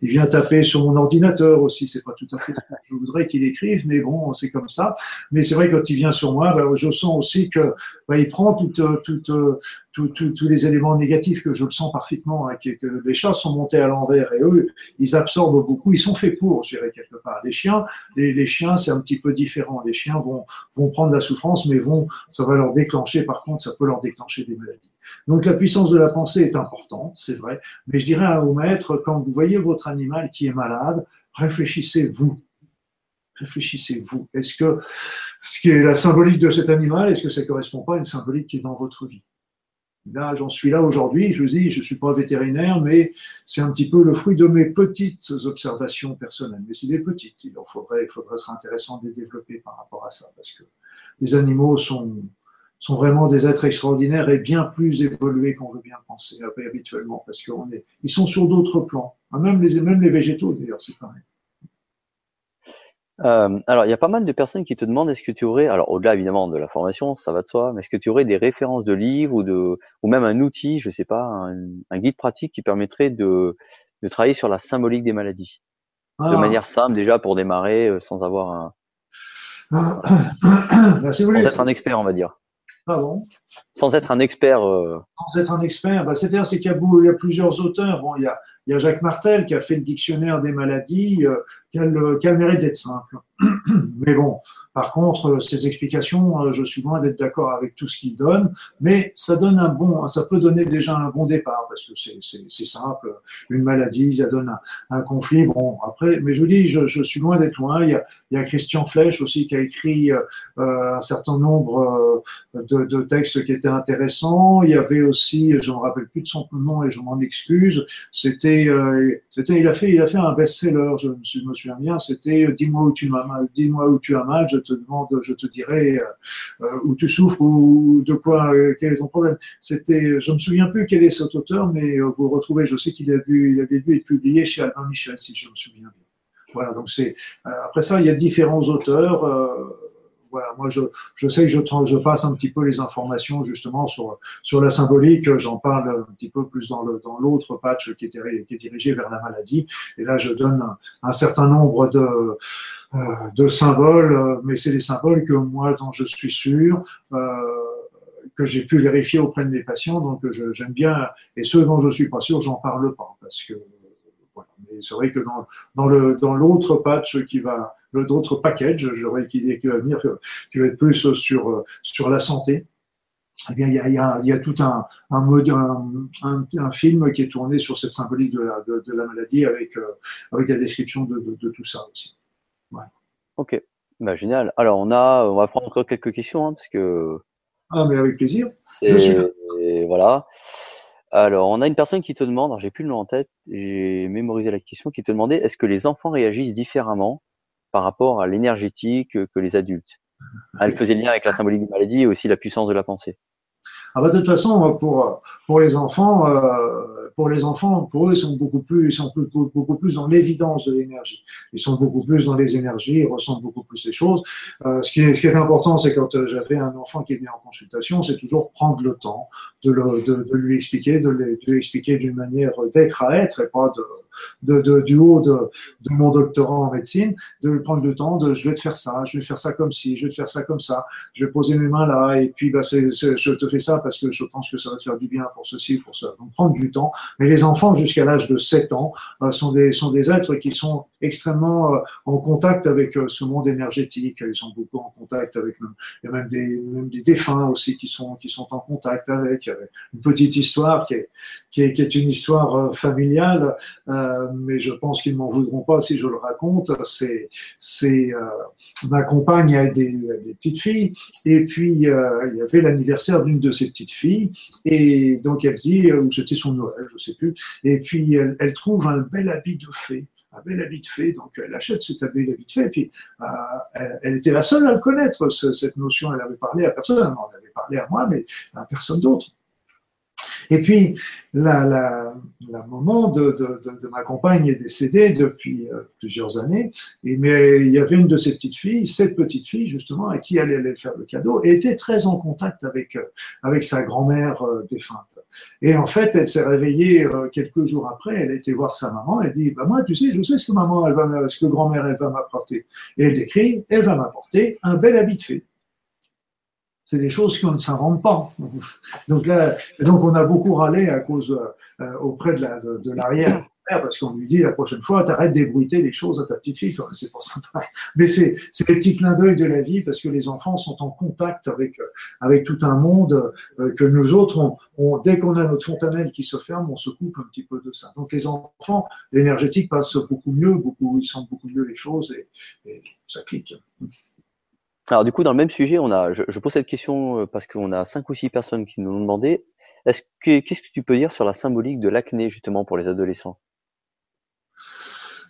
il vient taper sur mon ordinateur aussi. C'est pas tout à fait ce que je voudrais qu'il écrive, mais bon, c'est comme ça. Mais c'est vrai quand il vient sur moi, bah, je sens aussi que bah, il prend toutes, toutes, tous les éléments négatifs que je le sens parfaitement, hein, que, les chats sont montés à l'envers et eux, ils absorbent beaucoup, ils sont faits pour, je dirais quelque part. Les chiens, les, chiens, c'est un petit peu différent. Les chiens vont, prendre la souffrance, mais vont, ça va leur déclencher, par contre, ça peut leur déclencher des maladies. Donc la puissance de la pensée est importante, c'est vrai, mais je dirais à vos maîtres, quand vous voyez votre animal qui est malade, réfléchissez-vous. Réfléchissez-vous. Est-ce que ce qui est la symbolique de cet animal, est-ce que ça correspond pas à une symbolique qui est dans votre vie? Là, j'en suis là aujourd'hui. Je vous dis, je suis pas vétérinaire, mais c'est un petit peu le fruit de mes petites observations personnelles. Mais c'est des petites. Il faudrait, il faudrait être intéressant de les développer par rapport à ça, parce que les animaux sont, sont vraiment des êtres extraordinaires et bien plus évolués qu'on veut bien penser habituellement, parce qu'on est, ils sont sur d'autres plans. Même les, même les végétaux, d'ailleurs, c'est pareil. Euh, alors, il y a pas mal de personnes qui te demandent est-ce que tu aurais, alors au-delà évidemment de la formation, ça va de soi, mais est-ce que tu aurais des références de livres ou de, ou même un outil, je sais pas, un, guide pratique qui permettrait de, de travailler sur la symbolique des maladies, de ah. manière simple déjà pour démarrer, euh, sans avoir un, ah. <coughs> bah, sans être un expert, on va dire. Pardon? Sans être un expert. Euh... Sans être un expert, bah, c'est-à-dire c'est qu'il y, a plusieurs auteurs. Bon, il y a, il y a Jacques Martel qui a fait le dictionnaire des maladies, euh, qui, a le, mérite d'être simple. <clears throat> Mais bon, par contre, ces explications, euh, je suis loin d'être d'accord avec tout ce qu'il donne, mais ça donne un bon, ça peut donner déjà un bon départ parce que c'est simple, une maladie, ça donne un, conflit. Bon, après, mais je vous dis, je, suis loin d'être loin. Il y, a, Christian Flech aussi qui a écrit euh, un certain nombre euh, de, textes qui étaient intéressants. Il y avait aussi, je me rappelle plus de son nom et je m'en excuse. C'était, c'était, il a fait, il a fait un best-seller. Je, me souviens bien. C'était Dis-moi où tu m'as dis-moi où tu as mal. Je te demande, je te dirai euh, euh, où tu souffres ou de quoi, euh, quel est ton problème. C'était, je me souviens plus quel est cet auteur, mais vous retrouvez, je sais qu'il a dû, il avait dû être publié chez Albin Michel, si je me souviens bien. Voilà, donc c'est après ça, il y a différents auteurs. Voilà, moi je, je sais que je, je passe un petit peu les informations justement sur, sur la symbolique. J'en parle un petit peu plus dans le dans l'autre patch qui est, qui est dirigé vers la maladie. Et là, je donne un, certain nombre de euh, de symboles, euh, mais c'est des symboles que moi, dont je suis sûr. Euh, que j'ai pu vérifier auprès de mes patients, donc j'aime bien, et ceux dont je suis pas sûr, j'en parle pas, parce que voilà. Mais c'est vrai que dans, dans le dans l'autre patch qui va d'autres packages, j'aurais qui, qui va venir, qui va être plus sur, sur la santé. Eh bien, il y a, il y a, il y a tout un, un, mode, un, un, film qui est tourné sur cette symbolique de la, de, de la maladie avec, euh, avec la description de, de, de tout ça aussi. Ouais. Ok, bah, génial. Alors, on, a, on va prendre encore quelques questions, hein, parce que. Ah, mais avec plaisir. C'est, voilà. Alors, on a une personne qui te demande, alors j'ai plus le nom en tête, j'ai mémorisé la question, qui te demandait est-ce que les enfants réagissent différemment par rapport à l'énergétique que les adultes. Elle faisait lien avec la symbolique de maladie et aussi la puissance de la pensée. Ah bah, de toute façon, pour, pour les enfants, euh, pour les enfants, pour eux, ils sont beaucoup plus, ils sont beaucoup, beaucoup plus dans l'évidence de l'énergie. Ils sont beaucoup plus dans les énergies, ils ressentent beaucoup plus les choses. Euh, ce, qui est, ce qui est important, c'est quand euh, j'avais un enfant qui est venu en consultation, c'est toujours prendre le temps de, le, de, de lui expliquer, de, lui, de lui expliquer d'une manière d'être à être et pas de, de, du haut de, mon doctorat en médecine, de prendre le temps de je vais te faire ça, je vais te faire ça comme ci, je vais te faire ça comme ça, je vais poser mes mains là, et puis bah, je te fais ça parce que je pense que ça va te faire du bien pour ceci, pour ça. Donc prendre du temps. Mais les enfants jusqu'à l'âge de 7 ans euh, sont, des, sont des êtres qui sont extrêmement euh, en contact avec euh, ce monde énergétique. Ils sont beaucoup en contact avec il y a même des, même des défunts aussi qui sont, qui sont en contact avec. Une petite histoire qui est, qui est, une histoire familiale. Euh, mais je pense qu'ils m'en voudront pas si je le raconte. C'est, c'est ma compagne a des, des, petites filles, et puis il y avait l'anniversaire d'une de ses petites filles, et donc elle dit, ou c'était son Noël, je sais plus, et puis elle trouve un bel habit de fée un bel de fée, donc elle achète cet habit de fée, et puis elle, elle, était la seule à le connaître, cette notion, elle avait parlé à personne, elle en avait parlé à moi, mais à personne d'autre. Et puis, la, maman de, ma compagne est décédée depuis euh, plusieurs années, mais il y avait une de ses petites filles, cette petite fille justement, à qui elle allait faire le cadeau, et était très en contact avec, euh, sa grand-mère euh, défunte. Et en fait, elle s'est réveillée quelques jours après, elle a été voir sa maman, elle dit, bah moi, tu sais, je sais ce que maman, ce que grand-mère, elle va m'apporter. Et elle décrit, elle va m'apporter un bel habit de fée c'est des choses qu'on ne s'invente pas. Donc là, donc on a beaucoup râlé à cause euh, auprès de, la, de, parce qu'on lui dit la prochaine fois, t'arrêtes d'ébruiter les choses à ta petite fille, c'est pas sympa. Mais c'est, des petits clins d'œil de la vie parce que les enfants sont en contact avec, avec tout un monde euh, que nous autres, dès qu'on a notre fontanelle qui se ferme, on se coupe un petit peu de ça. Donc les enfants, l'énergétique passe beaucoup mieux, beaucoup, ils sentent beaucoup mieux les choses et ça clique. Alors du coup, dans le même sujet, on a, je, pose cette question euh, parce qu'on a cinq ou six personnes qui nous l'ont demandé. Est-ce que qu'est-ce que tu peux dire sur la symbolique de l'acné justement pour les adolescents?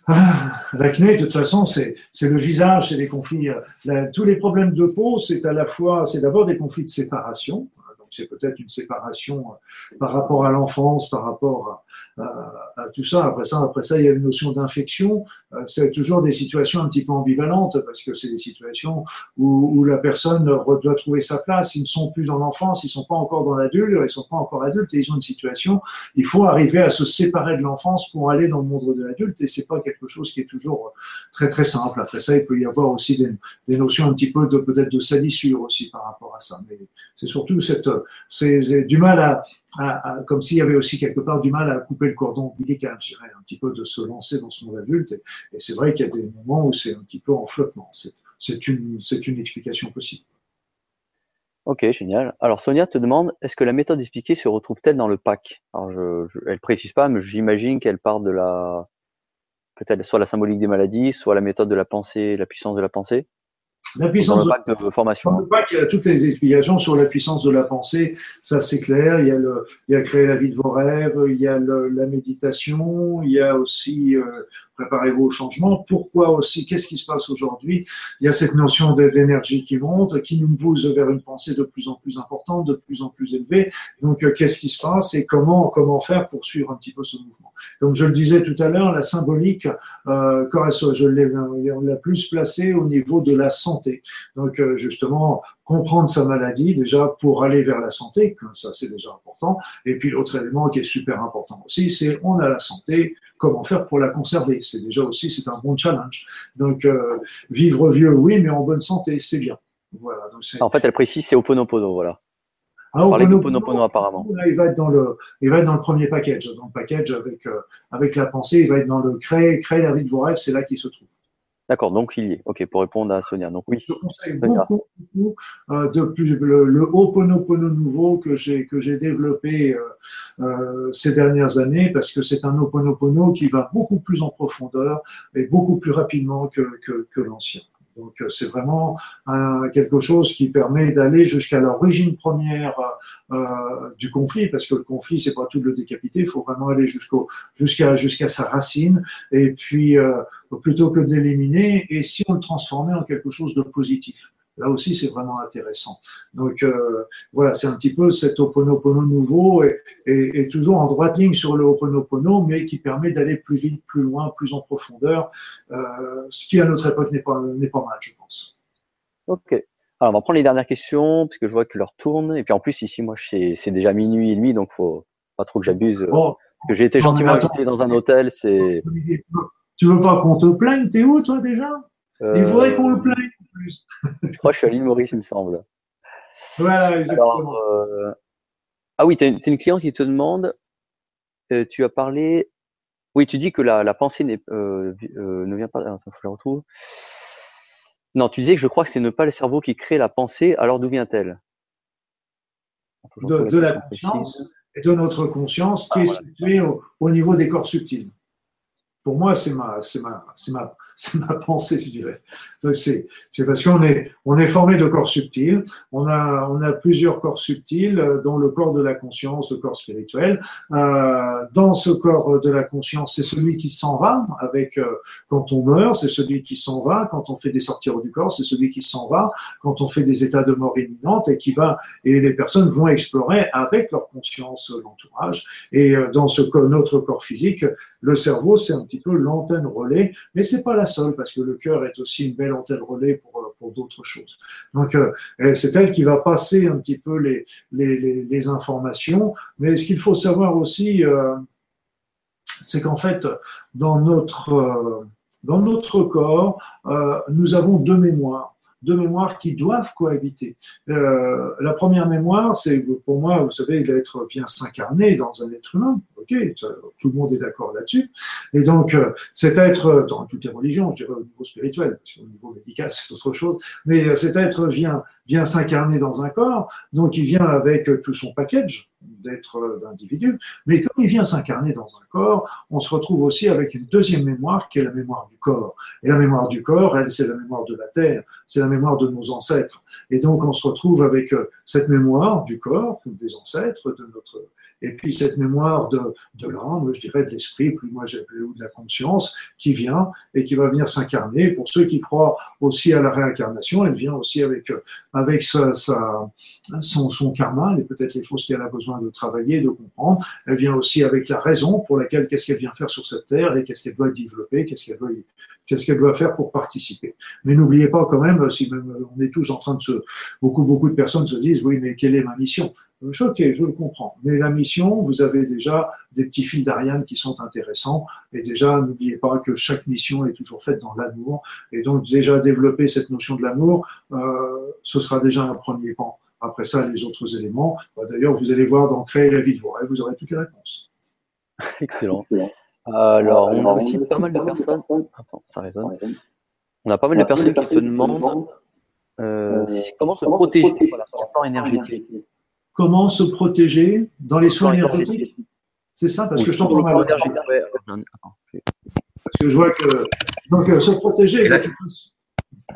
Ah, L'acné, de toute façon, c'est le visage, c'est les conflits. Euh, tous les problèmes de peau, c'est à la fois, c'est d'abord des conflits de séparation, c'est peut-être une séparation euh, par rapport à l'enfance, par rapport à, tout ça. Après ça, après ça, il y a une notion d'infection. Euh, c'est toujours des situations un petit peu ambivalentes parce que c'est des situations où, la personne doit trouver sa place. Ils ne sont plus dans l'enfance, ils sont pas encore dans l'adulte, ils sont pas encore adultes et ils ont une situation. Il faut arriver à se séparer de l'enfance pour aller dans le monde de l'adulte et c'est pas quelque chose qui est toujours très très simple. Après ça, il peut y avoir aussi des, des notions un petit peu de peut-être de salissure aussi par rapport à ça. Mais c'est surtout cette c'est du mal à, comme s'il y avait aussi quelque part du mal à couper le cordon ombilical, je un petit peu de se lancer dans son adulte. Et, c'est vrai qu'il y a des moments où c'est un petit peu en flottement. C'est une, une explication possible. Ok, génial. Alors Sonia te demande, est-ce que la méthode expliquée se retrouve-t-elle dans le pack? Alors je, elle précise pas, mais j'imagine qu'elle part de la peut-être soit la symbolique des maladies, soit la méthode de la pensée, la puissance de la pensée. La puissance de, la formation. Dans le pack, il y a toutes les explications sur la puissance de la pensée. Ça, c'est clair. Il y a le, il y a créer la vie de vos rêves. Il y a le, la méditation. Il y a aussi euh, préparez-vous au changement. Pourquoi aussi Qu'est-ce qui se passe aujourd'hui? Il y a cette notion d'énergie qui monte, qui nous pousse vers une pensée de plus en plus importante, de plus en plus élevée. Donc, euh, qu'est-ce qui se passe et comment comment faire pour suivre un petit peu ce mouvement? Donc, je le disais tout à l'heure, la symbolique, euh, je l'ai, on l'a plus placée au niveau de la santé santé. Donc euh, justement, comprendre sa maladie déjà pour aller vers la santé, ça c'est déjà important. Et puis l'autre élément qui est super important aussi, c'est on a la santé, comment faire pour la conserver? C'est déjà aussi c'est un bon challenge. Donc euh, vivre vieux, oui, mais en bonne santé, c'est bien. Voilà. Donc en fait, elle précise c'est Oponopono, voilà. Ah, Parler d'Oponopono apparemment. il va être dans le, il va être dans le premier package, dans le package avec euh, avec la pensée, il va être dans le créer créer la vie de vos rêves, c'est là qu'il se trouve. D'accord, donc il y est. Ok, pour répondre à Sonia. Donc oui. Je conseille beaucoup, beaucoup euh, de plus, le, le Oponopono nouveau que j'ai que j'ai développé euh, euh, ces dernières années parce que c'est un Oponopono qui va beaucoup plus en profondeur et beaucoup plus rapidement que que, que l'ancien. Donc euh, c'est vraiment quelque chose qui permet d'aller jusqu'à l'origine première euh, du conflit, parce que le conflit c'est pas tout le décapiter, il faut vraiment aller jusqu'à sa racine, et puis euh, plutôt que d'éliminer, et si on le transformait en quelque chose de positif? Là aussi, c'est vraiment intéressant. Donc euh, voilà, c'est un petit peu cet Oponopono nouveau et, et, toujours en droite ligne sur le Oponopono, mais qui permet d'aller plus vite, plus loin, plus en profondeur, euh, ce qui à notre époque n'est pas, n'est pas mal, je pense. Ok. Alors, on va prendre les dernières questions, puisque je vois que l'heure tourne. Et puis en plus, ici, moi, c'est déjà minuit et demi, donc faut pas trop que j'abuse. Bon, que j'ai été gentiment invité dans un hôtel, c'est. Tu veux pas qu'on te plaigne T'es où, toi, déjà? Il faudrait qu'on le plaigne je crois que je suis à l'île Maurice, il me semble. Voilà, exactement. Euh, ah oui, tu as, une cliente qui te demande, euh, tu as parlé, oui, tu dis que la, pensée euh, ne vient pas, attends, faut que je la retrouve. Non, tu disais que je crois que c'est ne pas le cerveau qui crée la pensée, alors d'où vient-elle? De, la conscience et de notre conscience qui ah, est située au, niveau des corps subtils. Pour moi, c'est ma, c'est ma, c'est ma, <laughs> c'est ma pensée, je dirais. C'est, parce qu'on est, on est formé de corps subtils. On a, on a plusieurs corps subtils, euh, dont le corps de la conscience, le corps spirituel. Euh, dans ce corps de la conscience, c'est celui qui s'en va avec euh, quand on meurt, c'est celui qui s'en va quand on fait des sorties du corps, c'est celui qui s'en va quand on fait des états de mort imminente et qui va et les personnes vont explorer avec leur conscience l'entourage. Et dans ce notre corps physique, le cerveau, c'est un petit peu l'antenne relais, mais c'est pas la seule parce que le cœur est aussi une belle antenne relais pour, euh, pour d'autres choses. Donc, euh, c'est elle qui va passer un petit peu les, les, les, informations. Mais ce qu'il faut savoir aussi, euh, c'est qu'en fait, dans notre, dans notre corps, nous avons deux mémoires deux mémoires qui doivent cohabiter. Euh, la première mémoire, c'est pour moi, vous savez, l'être vient s'incarner dans un être humain. Ok, tout le monde est d'accord là-dessus. Et donc, euh, cet être, dans toutes les religions, je dirais au niveau spirituel, parce qu'au niveau médical, c'est autre chose, mais euh, cet être vient vient s'incarner dans un corps, donc il vient avec tout son package d'être d'individu, mais comme il vient s'incarner dans un corps, on se retrouve aussi avec une deuxième mémoire qui est la mémoire du corps. Et la mémoire du corps, elle, c'est la mémoire de la terre, c'est la mémoire de nos ancêtres. Et donc on se retrouve avec cette mémoire du corps, des ancêtres, de notre et puis cette mémoire de, de l'âme, je dirais de l'esprit, puis moi j'appelle ou de la conscience, qui vient et qui va venir s'incarner. Pour ceux qui croient aussi à la réincarnation, elle vient aussi avec avec sa, sa son, son karma, et peut-être les choses qu'elle a besoin de travailler, de comprendre. Elle vient aussi avec la raison pour laquelle qu'est-ce qu'elle vient faire sur cette terre et qu'est-ce qu'elle doit développer, qu'est-ce qu'elle doit qu'est-ce qu'elle doit faire pour participer. Mais n'oubliez pas quand même, si même on est tous en train de se, beaucoup, beaucoup de personnes se disent, oui, mais quelle est ma mission? Ok, je le comprends. Mais la mission, vous avez déjà des petits fils d'Ariane qui sont intéressants. Et déjà, n'oubliez pas que chaque mission est toujours faite dans l'amour. Et donc, déjà développer cette notion de l'amour, euh, ce sera déjà un premier pan. Après ça, les autres éléments. Bah, d'ailleurs, vous allez voir dans Créer la vie de vos rêves, vous aurez toutes les réponses. <laughs> Excellent. Alors, on a aussi pas mal de personnes. Attends, ça résonne. On a pas mal de personnes qui se demandent euh, comment se protéger sur le plan énergétique comment se protéger dans les soins énergétiques C'est ça Parce que je t'entends mal. Parce que je vois que. Donc, euh, se protéger.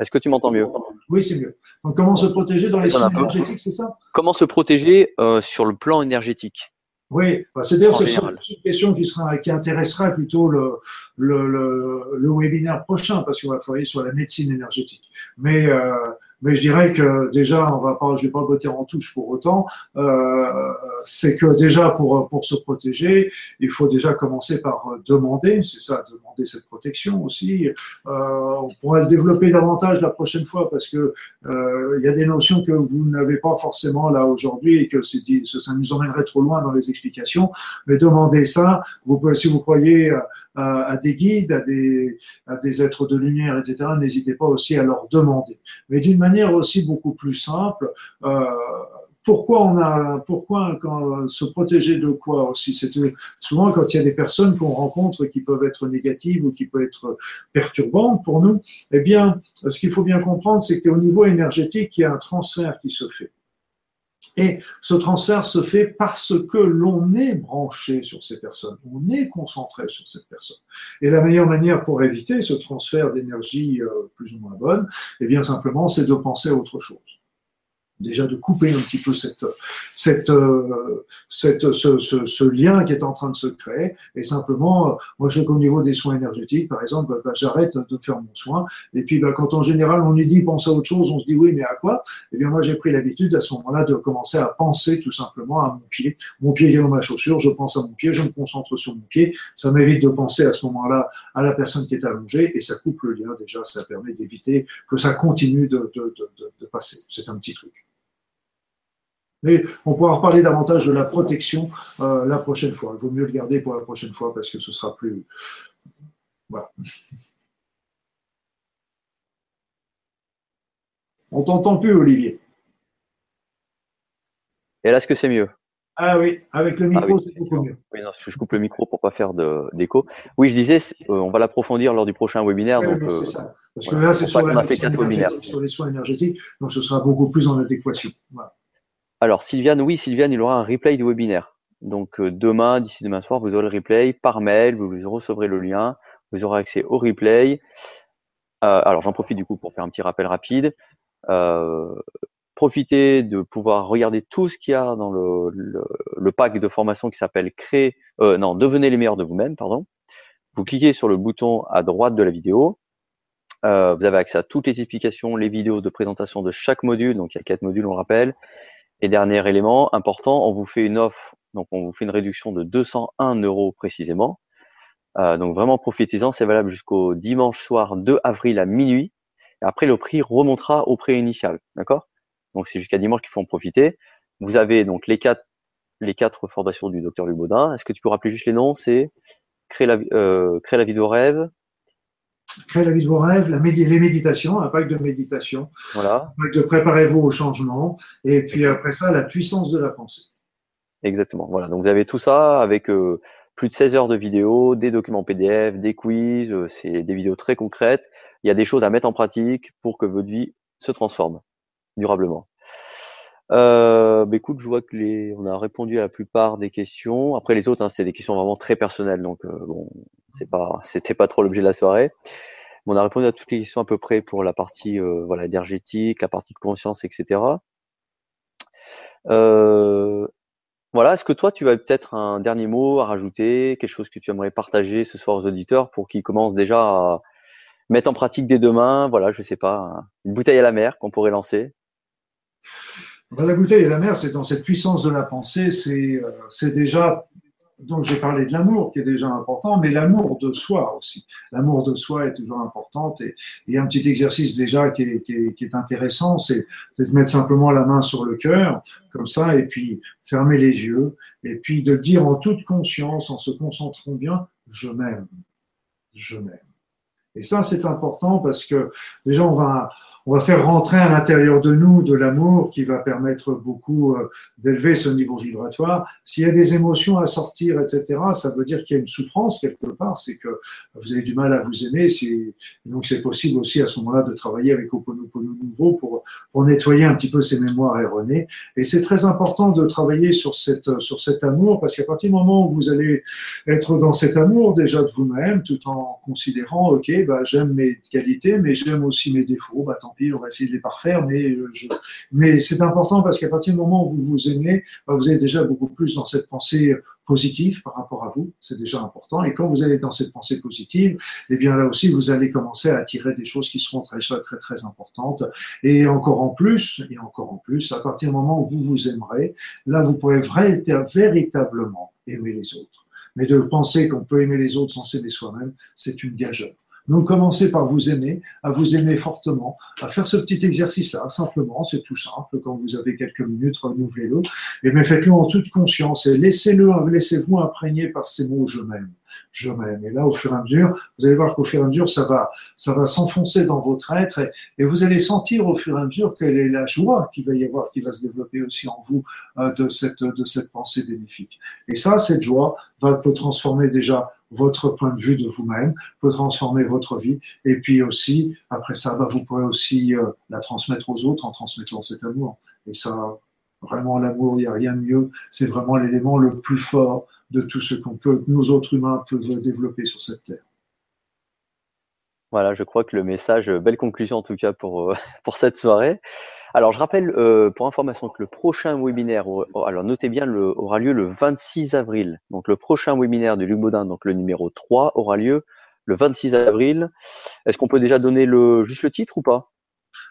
Est-ce que tu m'entends mieux? Oui, c'est mieux. Donc, comment se protéger dans les soins énergétiques, c'est ça? Comment se protéger euh, sur le plan énergétique? Oui, bah, c'est-à-dire c'est une question qui sera qui intéressera plutôt le, le, le, le webinaire prochain parce qu'on va travailler sur la médecine énergétique. Mais euh, mais je dirais que déjà, on va pas, je vais pas botter en touche pour autant. Euh, c'est que déjà pour pour se protéger, il faut déjà commencer par demander, c'est ça, demander cette protection aussi. Euh, on pourra le développer davantage la prochaine fois parce que euh, il y a des notions que vous n'avez pas forcément là aujourd'hui et que c'est ça nous emmènerait trop loin dans les explications. Mais demandez ça. Vous pouvez, si vous croyez à, à des guides, à des, à des êtres de lumière, etc., n'hésitez pas aussi à leur demander. Mais d'une manière aussi beaucoup plus simple, euh, pourquoi on a, pourquoi quand, se protéger de quoi aussi? C'est souvent quand il y a des personnes qu'on rencontre qui peuvent être négatives ou qui peuvent être perturbantes pour nous. Eh bien, ce qu'il faut bien comprendre, c'est qu'au niveau énergétique, il y a un transfert qui se fait. Et ce transfert se fait parce que l'on est branché sur ces personnes, on est concentré sur cette personne. Et la meilleure manière pour éviter ce transfert d'énergie euh, plus ou moins bonne, eh bien simplement, c'est de penser à autre chose déjà de couper un petit peu cette, cette, euh, cette, ce, ce, ce, lien qui est en train de se créer. Et simplement, euh, moi, je qu'au niveau des soins énergétiques, par exemple, bah, j'arrête de faire mon soin. Et puis, bah, quand en général, on nous dit pense à autre chose, on se dit oui, mais à quoi? Eh bien, moi, j'ai pris l'habitude à ce moment-là de commencer à penser tout simplement à mon pied. Mon pied est dans ma chaussure, je pense à mon pied, je me concentre sur mon pied. Ça m'évite de penser à ce moment-là à la personne qui est allongée et ça coupe le lien. Déjà, ça permet d'éviter que ça continue de, de, de, de passer. C'est un petit truc. Mais on pourra reparler davantage de la protection euh, la prochaine fois. Il vaut mieux le garder pour la prochaine fois parce que ce sera plus. Voilà. On t'entend plus, Olivier. Et là, est-ce que c'est mieux? Ah oui, avec le micro, ah c'est beaucoup mieux. Oui, non, je coupe le micro pour pas faire d'écho. Oui, je disais, euh, on va l'approfondir lors du prochain webinaire. donc, euh, ça. Parce que là, c'est sur, sur, les soins énergétiques, donc ce sera beaucoup plus en adéquation. Voilà. Alors, Sylviane, oui, Sylviane, il aura un replay du webinaire. Donc, euh, demain, d'ici demain soir, vous aurez le replay par mail, vous recevrez le lien, vous aurez accès au replay. Euh, alors, j'en profite du coup pour faire un petit rappel rapide. Euh, profitez de pouvoir regarder tout ce qu'il y a dans le, pack de formation qui s'appelle Créer, non, devenez les meilleurs de vous-même, pardon. Vous cliquez sur le bouton à droite de la vidéo. vous avez accès à toutes les explications, les vidéos de présentation de chaque module. Donc, il y a quatre modules, on le rappelle et dernier élément important, on vous fait une offre, donc on vous fait une réduction de 201 euros précisément. Euh, donc vraiment profitez-en, c'est valable jusqu'au dimanche soir 2 avril à minuit. Et après le prix remontera au prix initial, d'accord? Donc c'est jusqu'à dimanche qu'il faut en profiter. Vous avez donc les quatre les quatre formations du docteur Lubaudin. Est-ce que tu peux rappeler juste les noms? C'est créer la euh, créer la vie de vos rêves, Créer la vie de vos rêves, la les méditations, un pack de méditation, voilà. un pack de préparez-vous au changement, et puis après ça, la puissance de la pensée. Exactement. Voilà. Donc vous avez tout ça avec euh, plus de 16 heures de vidéos, des documents PDF, des quiz, euh, c'est des vidéos très concrètes. Il y a des choses à mettre en pratique pour que votre vie se transforme durablement. Euh, bah écoute, je vois que les, on a répondu à la plupart des questions. Après les autres, hein, c'est des questions vraiment très personnelles, donc euh, bon, c'est pas, c'était pas trop l'objet de la soirée. on a répondu à toutes les questions à peu près pour la partie euh, voilà énergétique, la partie de conscience, etc. Euh, voilà, est-ce que toi, tu as peut-être un dernier mot à rajouter, quelque chose que tu aimerais partager ce soir aux auditeurs pour qu'ils commencent déjà à mettre en pratique dès demain, voilà, je sais pas, une bouteille à la mer qu'on pourrait lancer la bouteille et la mer, c'est dans cette puissance de la pensée, c'est euh, déjà, donc j'ai parlé de l'amour qui est déjà important, mais l'amour de soi aussi. L'amour de soi est toujours important et, et un petit exercice déjà qui est, qui est, qui est intéressant, c'est de mettre simplement la main sur le cœur, comme ça, et puis fermer les yeux, et puis de dire en toute conscience, en se concentrant bien, je m'aime, je m'aime. Et ça, c'est important parce que déjà, on va, on va faire rentrer à l'intérieur de nous de l'amour qui va permettre beaucoup euh, d'élever ce niveau vibratoire. S'il y a des émotions à sortir, etc., ça veut dire qu'il y a une souffrance quelque part, c'est que vous avez du mal à vous aimer. Donc c'est possible aussi à ce moment-là de travailler avec Oponopono Nouveau pour, nettoyer un petit peu ces mémoires erronées. Et c'est très important de travailler sur, cette, sur cet amour parce qu'à partir du moment où vous allez être dans cet amour déjà de vous-même, tout en considérant, ok, bah, j'aime mes qualités, mais j'aime aussi mes défauts, bah, on va essayer de les parfaire, mais, euh, mais c'est important parce qu'à partir du moment où vous vous aimez, bah, vous êtes déjà beaucoup plus dans cette pensée positive par rapport à vous, c'est déjà important. Et quand vous allez dans cette pensée positive, eh bien là aussi, vous allez commencer à attirer des choses qui seront très, très, très importantes. Et encore en plus, et encore en plus, à partir du moment où vous vous aimerez, là, vous pourrez véritablement aimer les autres. Mais de penser qu'on peut aimer les autres sans s'aimer soi-même, c'est une gageure. Donc commencez par vous aimer, à vous aimer fortement, à faire ce petit exercice-là, simplement, c'est tout simple, quand vous avez quelques minutes, renouvelez-le, et mais faites-le en toute conscience, et laissez-le, laissez-vous imprégner par ces mots « je m'aime ». Je m'aime. Et là, au fur et à mesure, vous allez voir qu'au fur et à mesure, ça va, ça va s'enfoncer dans votre être et, vous allez sentir au fur et à mesure quelle est la joie qui va y avoir, qui va se développer aussi en vous euh, de cette, de cette pensée bénéfique. Et ça, cette joie va peut transformer déjà votre point de vue de vous-même, peut transformer votre vie. Et puis aussi, après ça, bah, vous pourrez aussi euh, la transmettre aux autres en transmettant cet amour. Et ça, vraiment, l'amour, il n'y a rien de mieux. C'est vraiment l'élément le plus fort de tout ce qu'on peut, nous autres humains peuvent développer sur cette terre. Voilà, je crois que le message, belle conclusion en tout cas pour, euh, <laughs> pour cette soirée. Alors, je rappelle euh, pour information que le prochain webinaire, alors notez bien, le, aura lieu le 26 avril. Donc, le prochain webinaire de Luc Baudin, donc le numéro 3, aura lieu le 26 avril. Est-ce qu'on peut déjà donner le, juste le titre ou pas?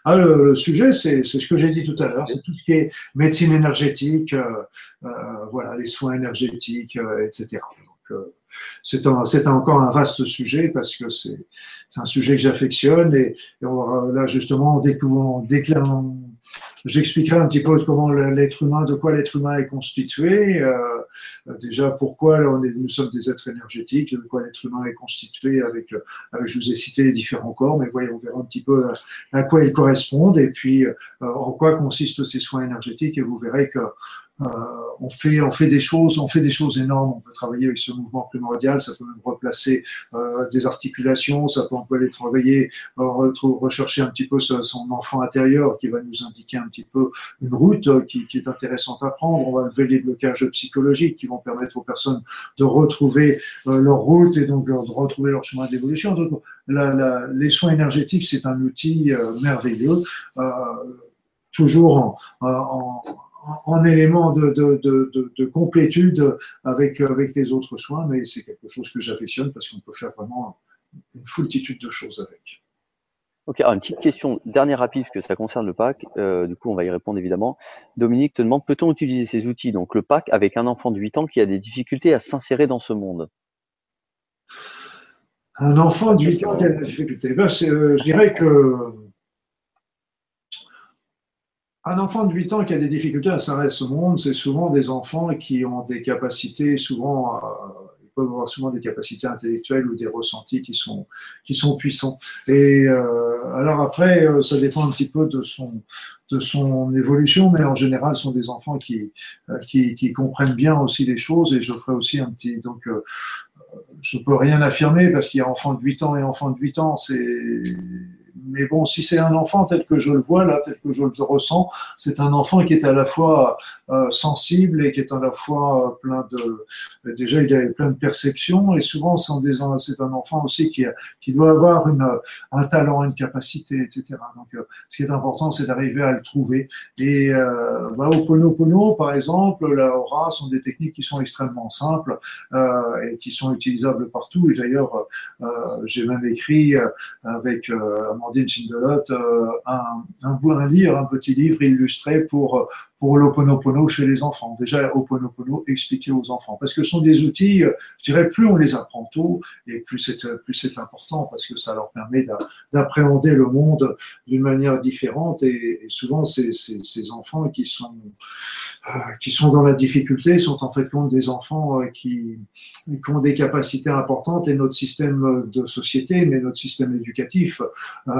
Ah, le, sujet, c'est ce que j'ai dit tout à l'heure, c'est tout ce qui est médecine énergétique, euh, euh, voilà, les soins énergétiques, etc. c'est encore un vaste sujet parce que c'est un sujet que j'affectionne et, là justement dès que J'expliquerai un petit peu comment l'être humain, de quoi l'être humain est constitué. Euh, déjà, pourquoi nous sommes des êtres énergétiques, de quoi l'être humain est constitué avec, avec, je vous ai cité les différents corps, mais voyez, on verra un petit peu à, quoi ils correspondent et puis euh, en quoi consistent ces soins énergétiques et vous verrez que euh, on fait on fait des choses on fait des choses énormes. On peut travailler avec ce mouvement primordial, ça peut même replacer euh, des articulations, ça peut on peut aller travailler, euh, rechercher un petit peu son enfant intérieur qui va nous indiquer un petit peu une route qui, qui, est intéressante à prendre. On va lever les blocages psychologiques qui vont permettre aux personnes de retrouver leur route et donc de retrouver leur chemin d'évolution. Donc la, la, les soins énergétiques c'est un outil merveilleux. toujours en, en en élément de, de, de, de, complétude avec, avec les autres soins, mais c'est quelque chose que j'affectionne parce qu'on peut faire vraiment une foultitude de choses avec. Ok, alors une petite question, dernière rapide, que ça concerne le pack. Euh, du coup, on va y répondre évidemment. Dominique te demande peut-on utiliser ces outils, donc le pack, avec un enfant de 8 ans qui a des difficultés à s'insérer dans ce monde Un enfant de 8 ans qui a des difficultés ben, euh, Je dirais que un enfant de 8 ans qui a des difficultés à s'arrêter au monde, c'est souvent des enfants qui ont des capacités, souvent, euh, ils peuvent avoir souvent des capacités intellectuelles ou des ressentis qui sont, qui sont puissants. Et euh, alors après, euh, ça dépend un petit peu de son, de son évolution, mais en général, ce sont des enfants qui, qui, qui comprennent bien aussi les choses. Et je ferai aussi un petit, donc, je peux rien affirmer parce qu'il y a enfant de 8 ans et enfant de 8 ans, c'est mais bon, si c'est un enfant tel que je le vois là, tel que je le ressens, c'est un enfant qui est à la fois euh, sensible et qui est à la fois euh, plein de, déjà il a plein de perceptions et souvent c'est un enfant aussi qui, qui doit avoir une, un talent, une capacité, etc. Donc, euh, ce qui est important, c'est d'arriver à le trouver. Et euh, bah, au Pono par exemple, la aura sont des techniques qui sont extrêmement simples euh, et qui sont utilisables partout. Et d'ailleurs, euh, j'ai même écrit avec Amandine Chindelot un, un, un livre, un petit livre illustré pour pour l'Oponopono chez les enfants. Déjà, l'Oponopono expliquer aux enfants. Parce que ce sont des outils, euh, je dirais, plus on les apprend tôt, et plus c'est, plus c'est important, parce que ça leur permet d'appréhender le monde d'une manière différente. Et, souvent, ces, ces, ces, enfants qui sont, euh, qui sont dans la difficulté sont en fait compte des enfants euh, qui, qui, ont des capacités importantes, et notre système de société, mais notre système éducatif, euh,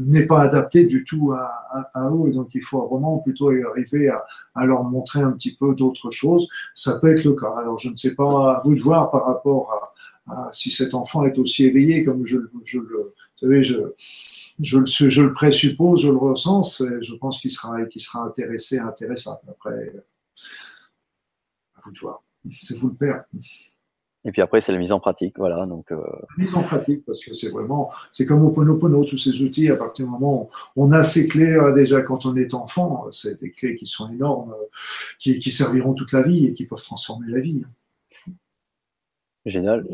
n'est pas adapté du tout à, à, à eux. Donc, il faut vraiment plutôt arriver à à leur montrer un petit peu d'autres choses, ça peut être le cas. Alors je ne sais pas, à vous de voir par rapport à, si cet enfant est aussi éveillé comme je, le, savez, je, le, je le présuppose, je le ressens, je pense qu'il sera, qu'il sera intéressé, intéressable. Après, à vous de voir. C'est vous le père. Et puis après, c'est la mise en pratique, voilà. Donc, euh... mise en pratique, parce que c'est vraiment, c'est comme au Ponopono, tous ces outils. À partir du moment où on a ces clés euh, déjà quand on est enfant, c'est des clés qui sont énormes, euh, qui, qui, serviront toute la vie et qui peuvent transformer la vie. Génial.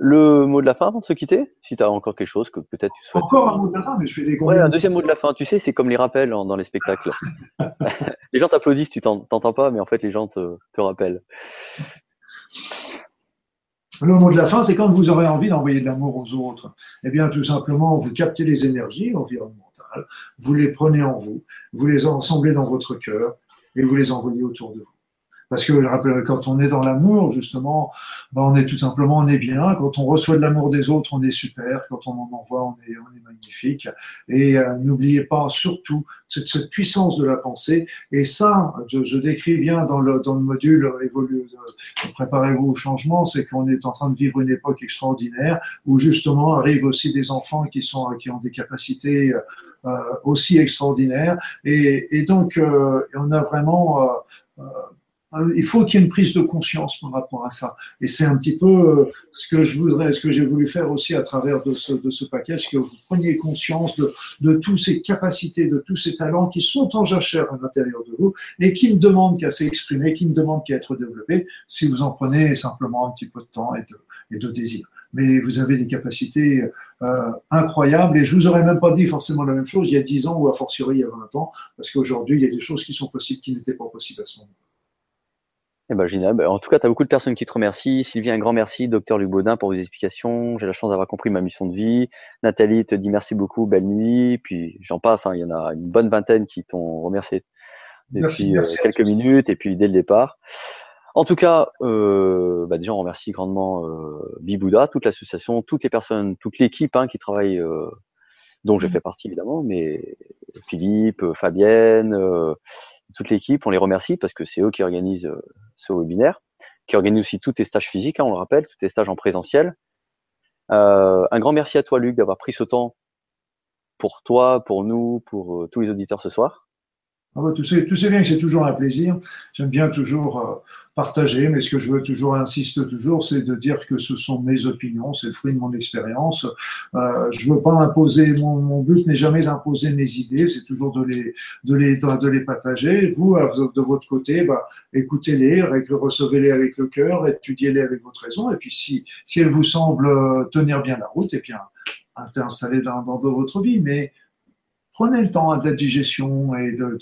Le mot de la fin avant de se quitter Si tu as encore quelque chose que peut-être tu souhaites. Encore un mot de la fin, mais je fais des Ouais, un deuxième mot de la fin. Tu sais, c'est comme les rappels dans les spectacles. <laughs> les gens t'applaudissent, tu t'entends pas, mais en fait, les gens te, te rappellent. Le mot de la fin, c'est quand vous aurez envie d'envoyer de l'amour aux autres. Eh bien, tout simplement, vous captez les énergies environnementales, vous les prenez en vous, vous les ensemblez dans votre cœur et vous les envoyez autour de vous. Parce que quand on est dans l'amour, justement, ben on est tout simplement, on est bien. Quand on reçoit de l'amour des autres, on est super. Quand on en envoie, on est, on est magnifique. Et euh, n'oubliez pas surtout cette, cette, puissance de la pensée. Et ça, je, je décris bien dans le, dans le module évolue, euh, préparez-vous au changement, c'est qu'on est en train de vivre une époque extraordinaire où justement arrivent aussi des enfants qui sont qui ont des capacités euh, aussi extraordinaires. Et, et donc, euh, on a vraiment euh, euh, il faut qu'il y ait une prise de conscience par rapport à ça. Et c'est un petit peu euh, ce que je voudrais, ce que j'ai voulu faire aussi à travers de ce, de ce package, que vous preniez conscience de, de toutes ces capacités, de tous ces talents qui sont en jachère à l'intérieur de vous et qui ne demandent qu'à s'exprimer, qui ne demandent qu'à être développés si vous en prenez simplement un petit peu de temps et de, et de désir. Mais vous avez des capacités euh, incroyables et je vous aurais même pas dit forcément la même chose il y a 10 ans ou a fortiori il y a 20 ans parce qu'aujourd'hui il y a des choses qui sont possibles qui n'étaient pas possibles à ce moment-là. Eh ben, génial. Ben, en tout cas, tu as beaucoup de personnes qui te remercient. Sylvie, un grand merci. Docteur Luc Baudin pour vos explications. J'ai la chance d'avoir compris ma mission de vie. Nathalie te dit merci beaucoup, belle nuit. Puis j'en passe, hein. il y en a une bonne vingtaine qui t'ont remercié depuis euh, quelques minutes et puis dès le départ. En tout cas, euh, bah, déjà on remercie grandement euh, Bibouda, toute l'association, toutes les personnes, toute l'équipe hein, qui travaille, euh, dont je mmh. fais partie évidemment, mais Philippe, Fabienne, euh, toute l'équipe, on les remercie parce que c'est eux qui organisent euh, ce webinaire, qui organisent aussi tous tes stages physiques, hein, on le rappelle, tous tes stages en présentiel. Euh, un grand merci à toi, Luc, d'avoir pris ce temps pour toi, pour nous, pour euh, tous les auditeurs ce soir. Ah bah, tu, sais, tu sais bien que c'est toujours un plaisir. J'aime bien toujours euh, partager, mais ce que je veux toujours, insiste toujours, c'est de dire que ce sont mes opinions, c'est le fruit de mon expérience. Euh, je veux pas imposer, mon, mon but n'est jamais d'imposer mes idées, c'est toujours de les, de les, de les partager. Vous, de votre côté, bah, écoutez-les, recevez-les avec le cœur, étudiez-les avec votre raison, et puis si, si elles vous semblent euh, tenir bien la route, et eh bien, installez dans, dans, dans votre vie. Mais prenez le temps de la digestion et de,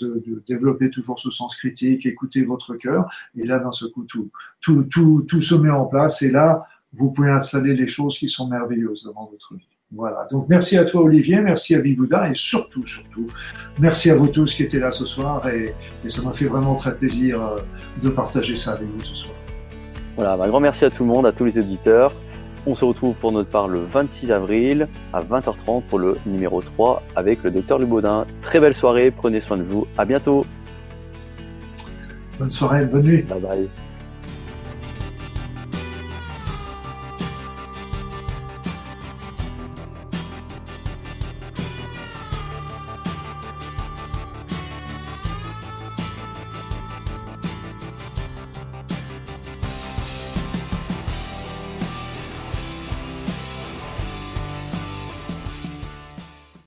développer toujours ce sens critique, écoutez votre cœur, et là, d'un seul coup, tout, tout, tout, tout se met en place, et là, vous pouvez installer les choses qui sont merveilleuses dans votre vie. Voilà. Donc, merci à toi, Olivier, merci à Bibouda, et surtout, surtout, merci à vous tous qui étaient là ce soir, et, et ça m'a fait vraiment très plaisir euh, de partager ça avec vous ce soir. Voilà, un grand merci à tout le monde, à tous les éditeurs. On se retrouve pour notre part le 26 avril à 20h30 pour le numéro 3 avec le docteur Lubaudin. Très belle soirée, prenez soin de vous, à bientôt. Bonne soirée, bonne nuit. Bye bye.